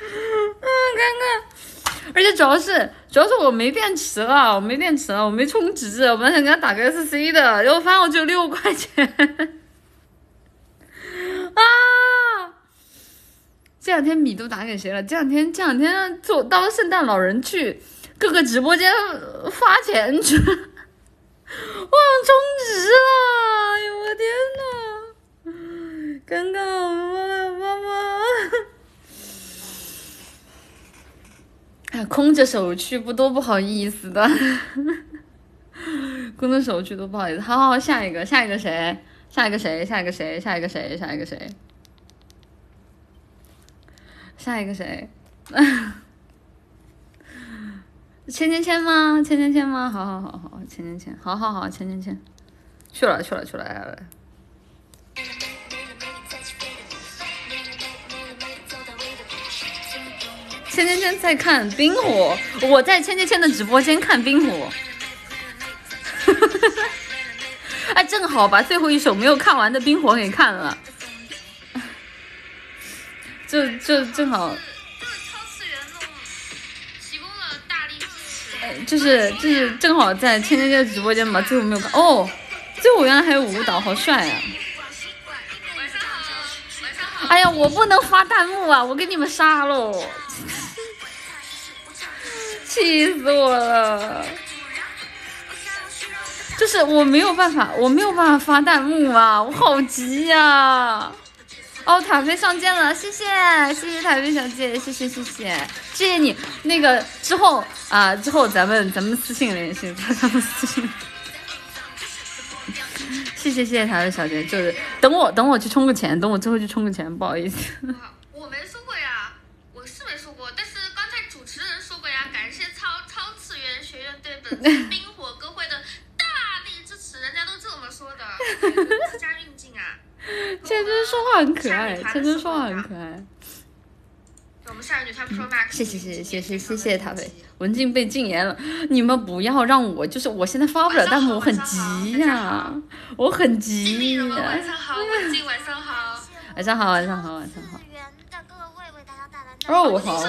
嗯，尴尬，而且主要是主要是我没电池了，我没电池了，我没充值，我本来想给他打个 SC 的，然后发现我只有六块钱。啊！这两天米都打给谁了？这两天这两天做当圣诞老人去各个直播间发钱去，忘充值了！哎呦我天呐！尴尬，了妈妈！哎，空着手去不多不好意思的，空着手去多不好意思。好好好，下一个，下一个谁？下一个谁？下一个谁？下一个谁？下一个谁？下一个谁？签签签吗？签签签吗？好好好好，签签签，好好好，签签签，去了去了去了，来来。千千千在看冰火，我在千千千的直播间看冰火。(laughs) 哎，正好把最后一首没有看完的冰火给看了，就就正好。就是就是正好在千千千直播间把最后没有看哦，最后原来还有舞蹈，好帅啊！哎呀，我不能发弹幕啊，我给你们杀喽！气死我了！就是我没有办法，我没有办法发弹幕啊，我好急呀！哦，塔菲上线了，谢谢谢谢塔菲小姐，谢谢谢谢谢谢你。那个之后啊，之后咱们咱们私信联系，(laughs) 咱们私信。谢谢谢谢塔菲小姐，就是等我等我去充个钱，等我之后去充个钱，不好意思。冰火歌会的大力支持，人家都这么说的。家韵静啊，陈哥说话很可爱，陈哥说话很可爱。我们下人女他们说麦。谢谢谢谢谢谢谢谢塔队，文静被禁言了，你们不要让我，就是我现在发不了弹幕，我很急呀，我很急。你晚上好，文静晚上好，晚上好晚上好晚上好。各位为大家带来。哦，好。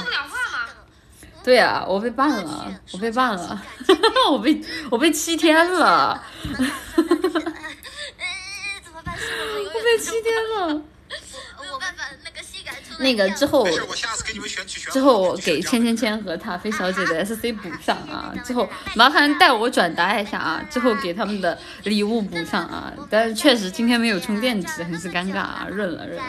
对啊，我被办了，我被办了，我被 (laughs) (laughs) 我被七天了，我被七天了。(laughs) 那个之后，之后我给千千千和塔菲小姐的 SC 补上啊，之后麻烦代我转达一下啊，之后给他们的礼物补上啊。但是确实今天没有充电池，很是尴尬啊，认了认了。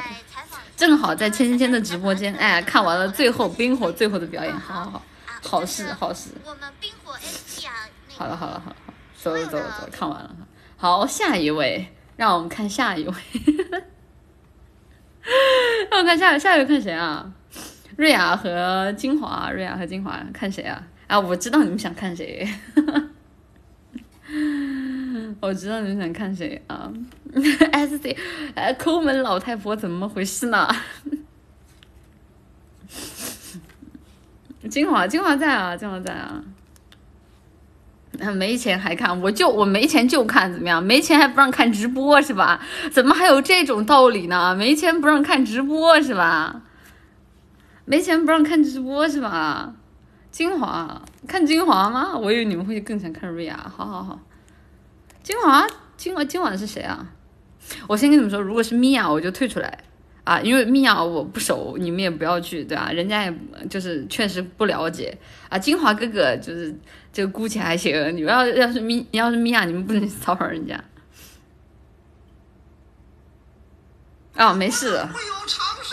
正好在千千千的直播间，哎，看完了最后冰火最后的表演，好好好。好事好事。我们冰火啊。好了好了好了，走了走了走了，看完了。好，下一位，让我们看下一位。(laughs) 让我看下下一位看谁啊？瑞雅和金华，瑞雅和金华，看谁啊？啊，我知道你们想看谁。我知道你们想看谁啊？SC，呃，抠门老太婆怎么回事呢？精华，精华在啊，精华在啊。没钱还看，我就我没钱就看，怎么样？没钱还不让看直播是吧？怎么还有这种道理呢？没钱不让看直播是吧？没钱不让看直播是吧？精华，看精华吗？我以为你们会更想看瑞亚。好好好，金华，金华，今晚是谁啊？我先跟你们说，如果是米娅，我就退出来。啊，因为米娅我不熟，你们也不要去，对吧？人家也就是确实不了解啊。金华哥哥就是这个姑且还行，你们要要是米要是米娅，你们不能骚扰人家。啊，没事，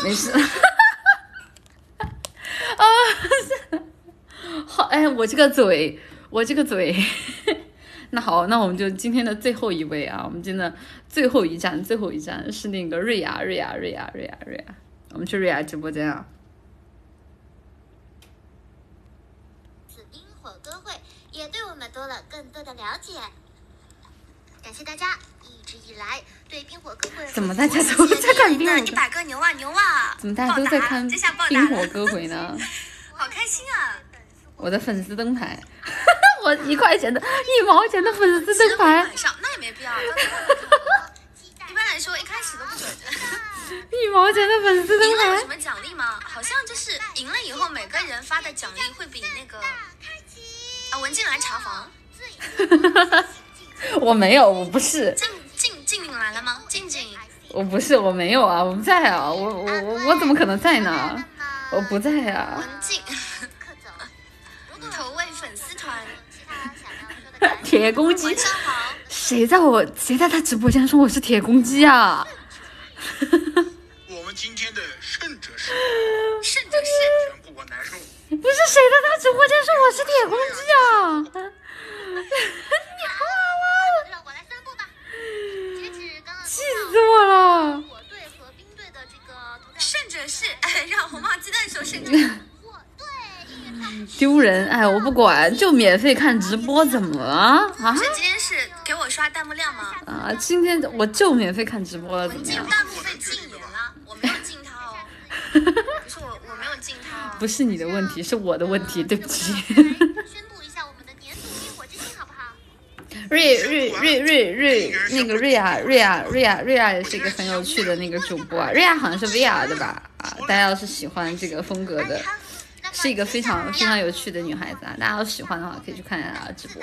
没 (laughs) 事。啊，好，哎，我这个嘴，我这个嘴。那好，那我们就今天的最后一位啊，我们今天的最后一站，最后一站是那个瑞亚，瑞亚，瑞亚，瑞亚，瑞亚。我们去瑞亚直播间啊。此冰火歌会也对我们多了更多的了解。感谢大家一直以来对冰火歌会怎么大家都在看冰火一百个牛啊牛啊！怎么大家都在看冰火歌 (laughs) 会呢？(laughs) 好开心啊！我的粉丝灯牌，我一块钱的、一毛钱的粉丝灯牌，那也没必要。(laughs) 一般来说，一开始都不准。一毛钱的粉丝灯赢了有牌什，么奖励吗？好像就是赢了以后，每个人发的奖励会比那个啊文静来查房。(laughs) 我没有，我不是，静静静来了吗？静静，我不是，我没有啊，我不在啊，我我我我怎么可能在呢？我不在啊。文静，(laughs) 铁公鸡谁在我谁在他直播间说我是铁公鸡啊？(laughs) 我们今天的胜者是 (laughs) 胜者是全国男生。不是谁在他直播间说我是铁公鸡啊？你好啊！让我来宣布吧。截止刚刚气死我了！火队和冰队的这个投票，胜者是哎，让红帽鸡蛋说胜者。丢人！哎，我不管，就免费看直播，怎么了啊？是今天是给我刷弹幕量吗？啊，今天我就免费看直播了，怎么样？弹幕被禁言了，我没有禁他哦。不是我，我没有禁他哦。不是你的问题，是我的问题，对不起。宣布一下我们的年度冰火之星好不好？瑞瑞瑞瑞瑞，那个瑞亚瑞亚瑞亚瑞亚也是一个很有趣的那个主播啊，瑞亚好像是 VR 的吧？啊，大家要是喜欢这个风格的，是一个非常 (laughs) 非常有趣的女孩子啊，大家要喜欢的话可以去看一下她的直播。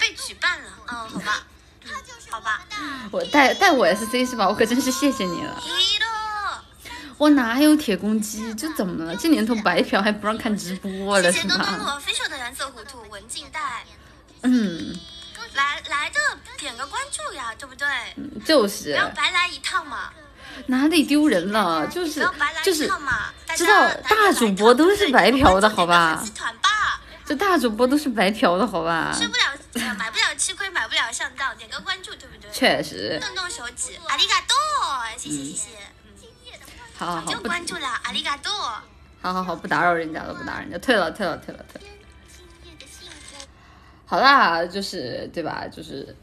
被举办了，嗯，好吧，好吧。我带带我 SC 是吧？我可真是谢谢你了。我哪有铁公鸡？这怎么了？这年头白嫖还不让看直播了是谢谢东东吧？official 的蓝色糊涂文静带，嗯，来来的点个关注呀，对不对？就是不要白来一趟嘛，哪里丢人了？就是就是知道大主播都是白嫖的好吧 (laughs) 这大主播都是白嫖的好吧？吃不了呃买不了吃亏，买不了上当，点个关注，对不对？确实，动动手指，阿里嘎多，谢谢谢谢，好好好，就不关注了，阿里嘎多。好好好，不打扰人家了，不打扰人家，退了，退了，退了，退了。好啦，就是对吧？就是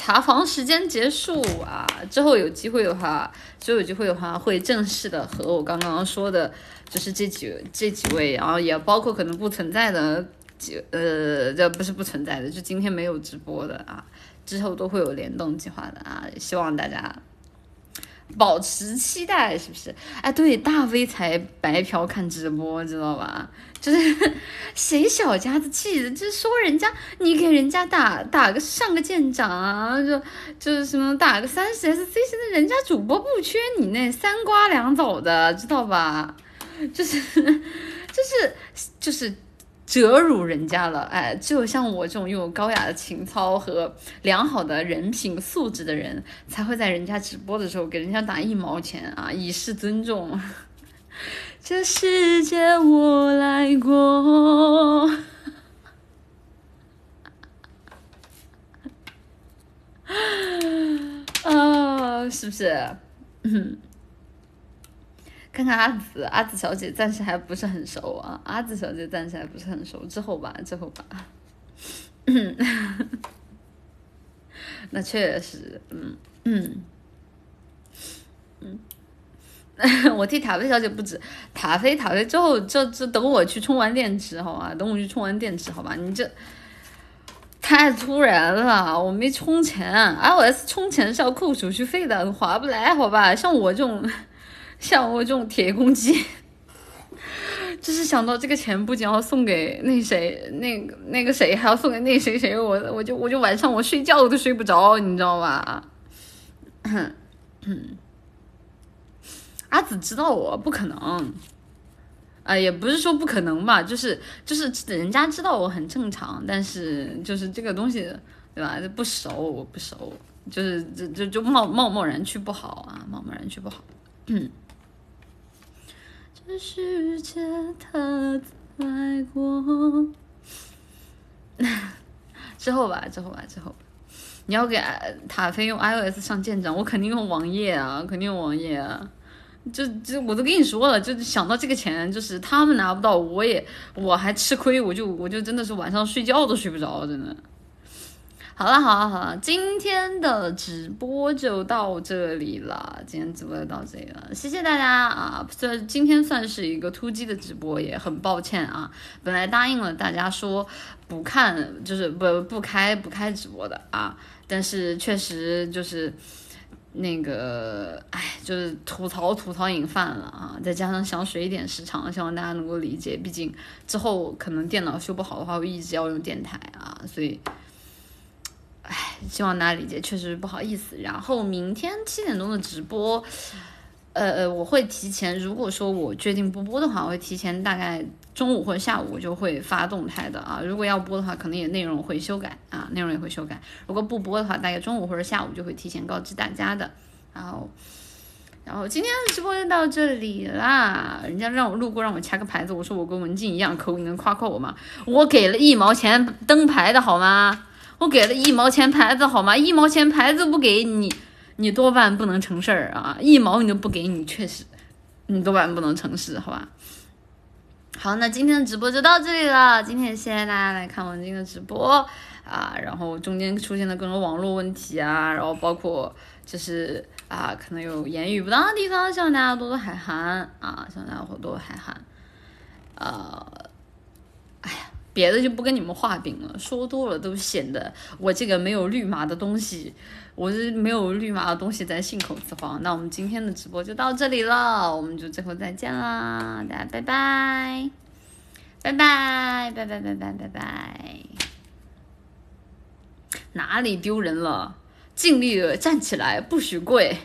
查房时间结束啊，之后有机会的话，之后有机会的话，会正式的和我刚刚说的，就是这几这几位，然后也包括可能不存在的几呃，这不是不存在的，就今天没有直播的啊，之后都会有联动计划的啊，希望大家。保持期待，是不是？哎，对，大 V 才白嫖看直播，知道吧？就是 (laughs) 谁小家子气的，就是说人家你给人家打打个上个舰长啊，就就是什么打个三十 SC，现在人家主播不缺你那三瓜两枣的，知道吧？就是 (laughs) 就是就是折辱人家了，哎，只有像我这种拥有高雅的情操和良好的人品素质的人，才会在人家直播的时候给人家打一毛钱啊，以示尊重。(laughs) 这世界我来过。(laughs) 啊，是不是？嗯，看看阿紫，阿紫小姐暂时还不是很熟啊，阿紫小姐暂时还不是很熟，之后吧，之后吧。嗯，(laughs) 那确实，嗯嗯嗯。(laughs) 我替塔菲小姐不止，塔菲塔菲之后，这这等我去充完电池好吧？等我去充完电池好吧？你这太突然了，我没充钱，iOS 充钱是要扣手续费的，划不来好吧？像我这种，像我这种铁公鸡，(laughs) 就是想到这个钱不仅要送给那谁，那个那个谁，还要送给那谁谁，我我就我就晚上我睡觉都睡不着，你知道吧？(coughs) 阿紫知道我不可能，啊、也不是说不可能吧，就是就是人家知道我很正常，但是就是这个东西，对吧？不熟，我不熟，就是就就就贸贸贸然去不好啊，贸贸然去不好。嗯，这世界他来过，之后吧，之后吧，之后。你要给塔飞用 iOS 上舰长，我肯定用网页啊，肯定用网页啊。就就我都跟你说了，就想到这个钱，就是他们拿不到，我也我还吃亏，我就我就真的是晚上睡觉都睡不着，真的。好了好了好了，今天的直播就到这里了，今天直播就到这里了，谢谢大家啊！这今天算是一个突击的直播，也很抱歉啊，本来答应了大家说不看，就是不不开不开直播的啊，但是确实就是。那个，哎，就是吐槽吐槽瘾犯了啊！再加上想水一点时长，希望大家能够理解。毕竟之后可能电脑修不好的话，我一直要用电台啊，所以，哎，希望大家理解，确实不好意思。然后明天七点钟的直播。呃呃，我会提前，如果说我决定不播的话，我会提前大概中午或者下午就会发动态的啊。如果要播的话，可能也内容会修改啊，内容也会修改。如果不播的话，大概中午或者下午就会提前告知大家的。然后，然后今天的直播就到这里啦。人家让我路过让我掐个牌子，我说我跟文静一样抠，你能夸夸我吗？我给了一毛钱灯牌的好吗？我给了一毛钱牌子好吗？一毛钱牌子不给你。你多半不能成事儿啊！一毛你都不给你，确实，你多半不能成事，好吧？好，那今天的直播就到这里了。今天谢谢大家来看文静的直播啊，然后中间出现的各种网络问题啊，然后包括就是啊，可能有言语不当的地方，希望大家多多海涵啊，希望大家多多海涵。呃，哎呀，别的就不跟你们画饼了说多了都显得我这个没有绿码的东西我这没有绿码的东西在信口雌黄。那我们今天的直播就到这里了我们就最后再见啦大家拜拜。拜拜拜拜拜拜拜拜。哪里丢人了？尽力的站起来不许跪。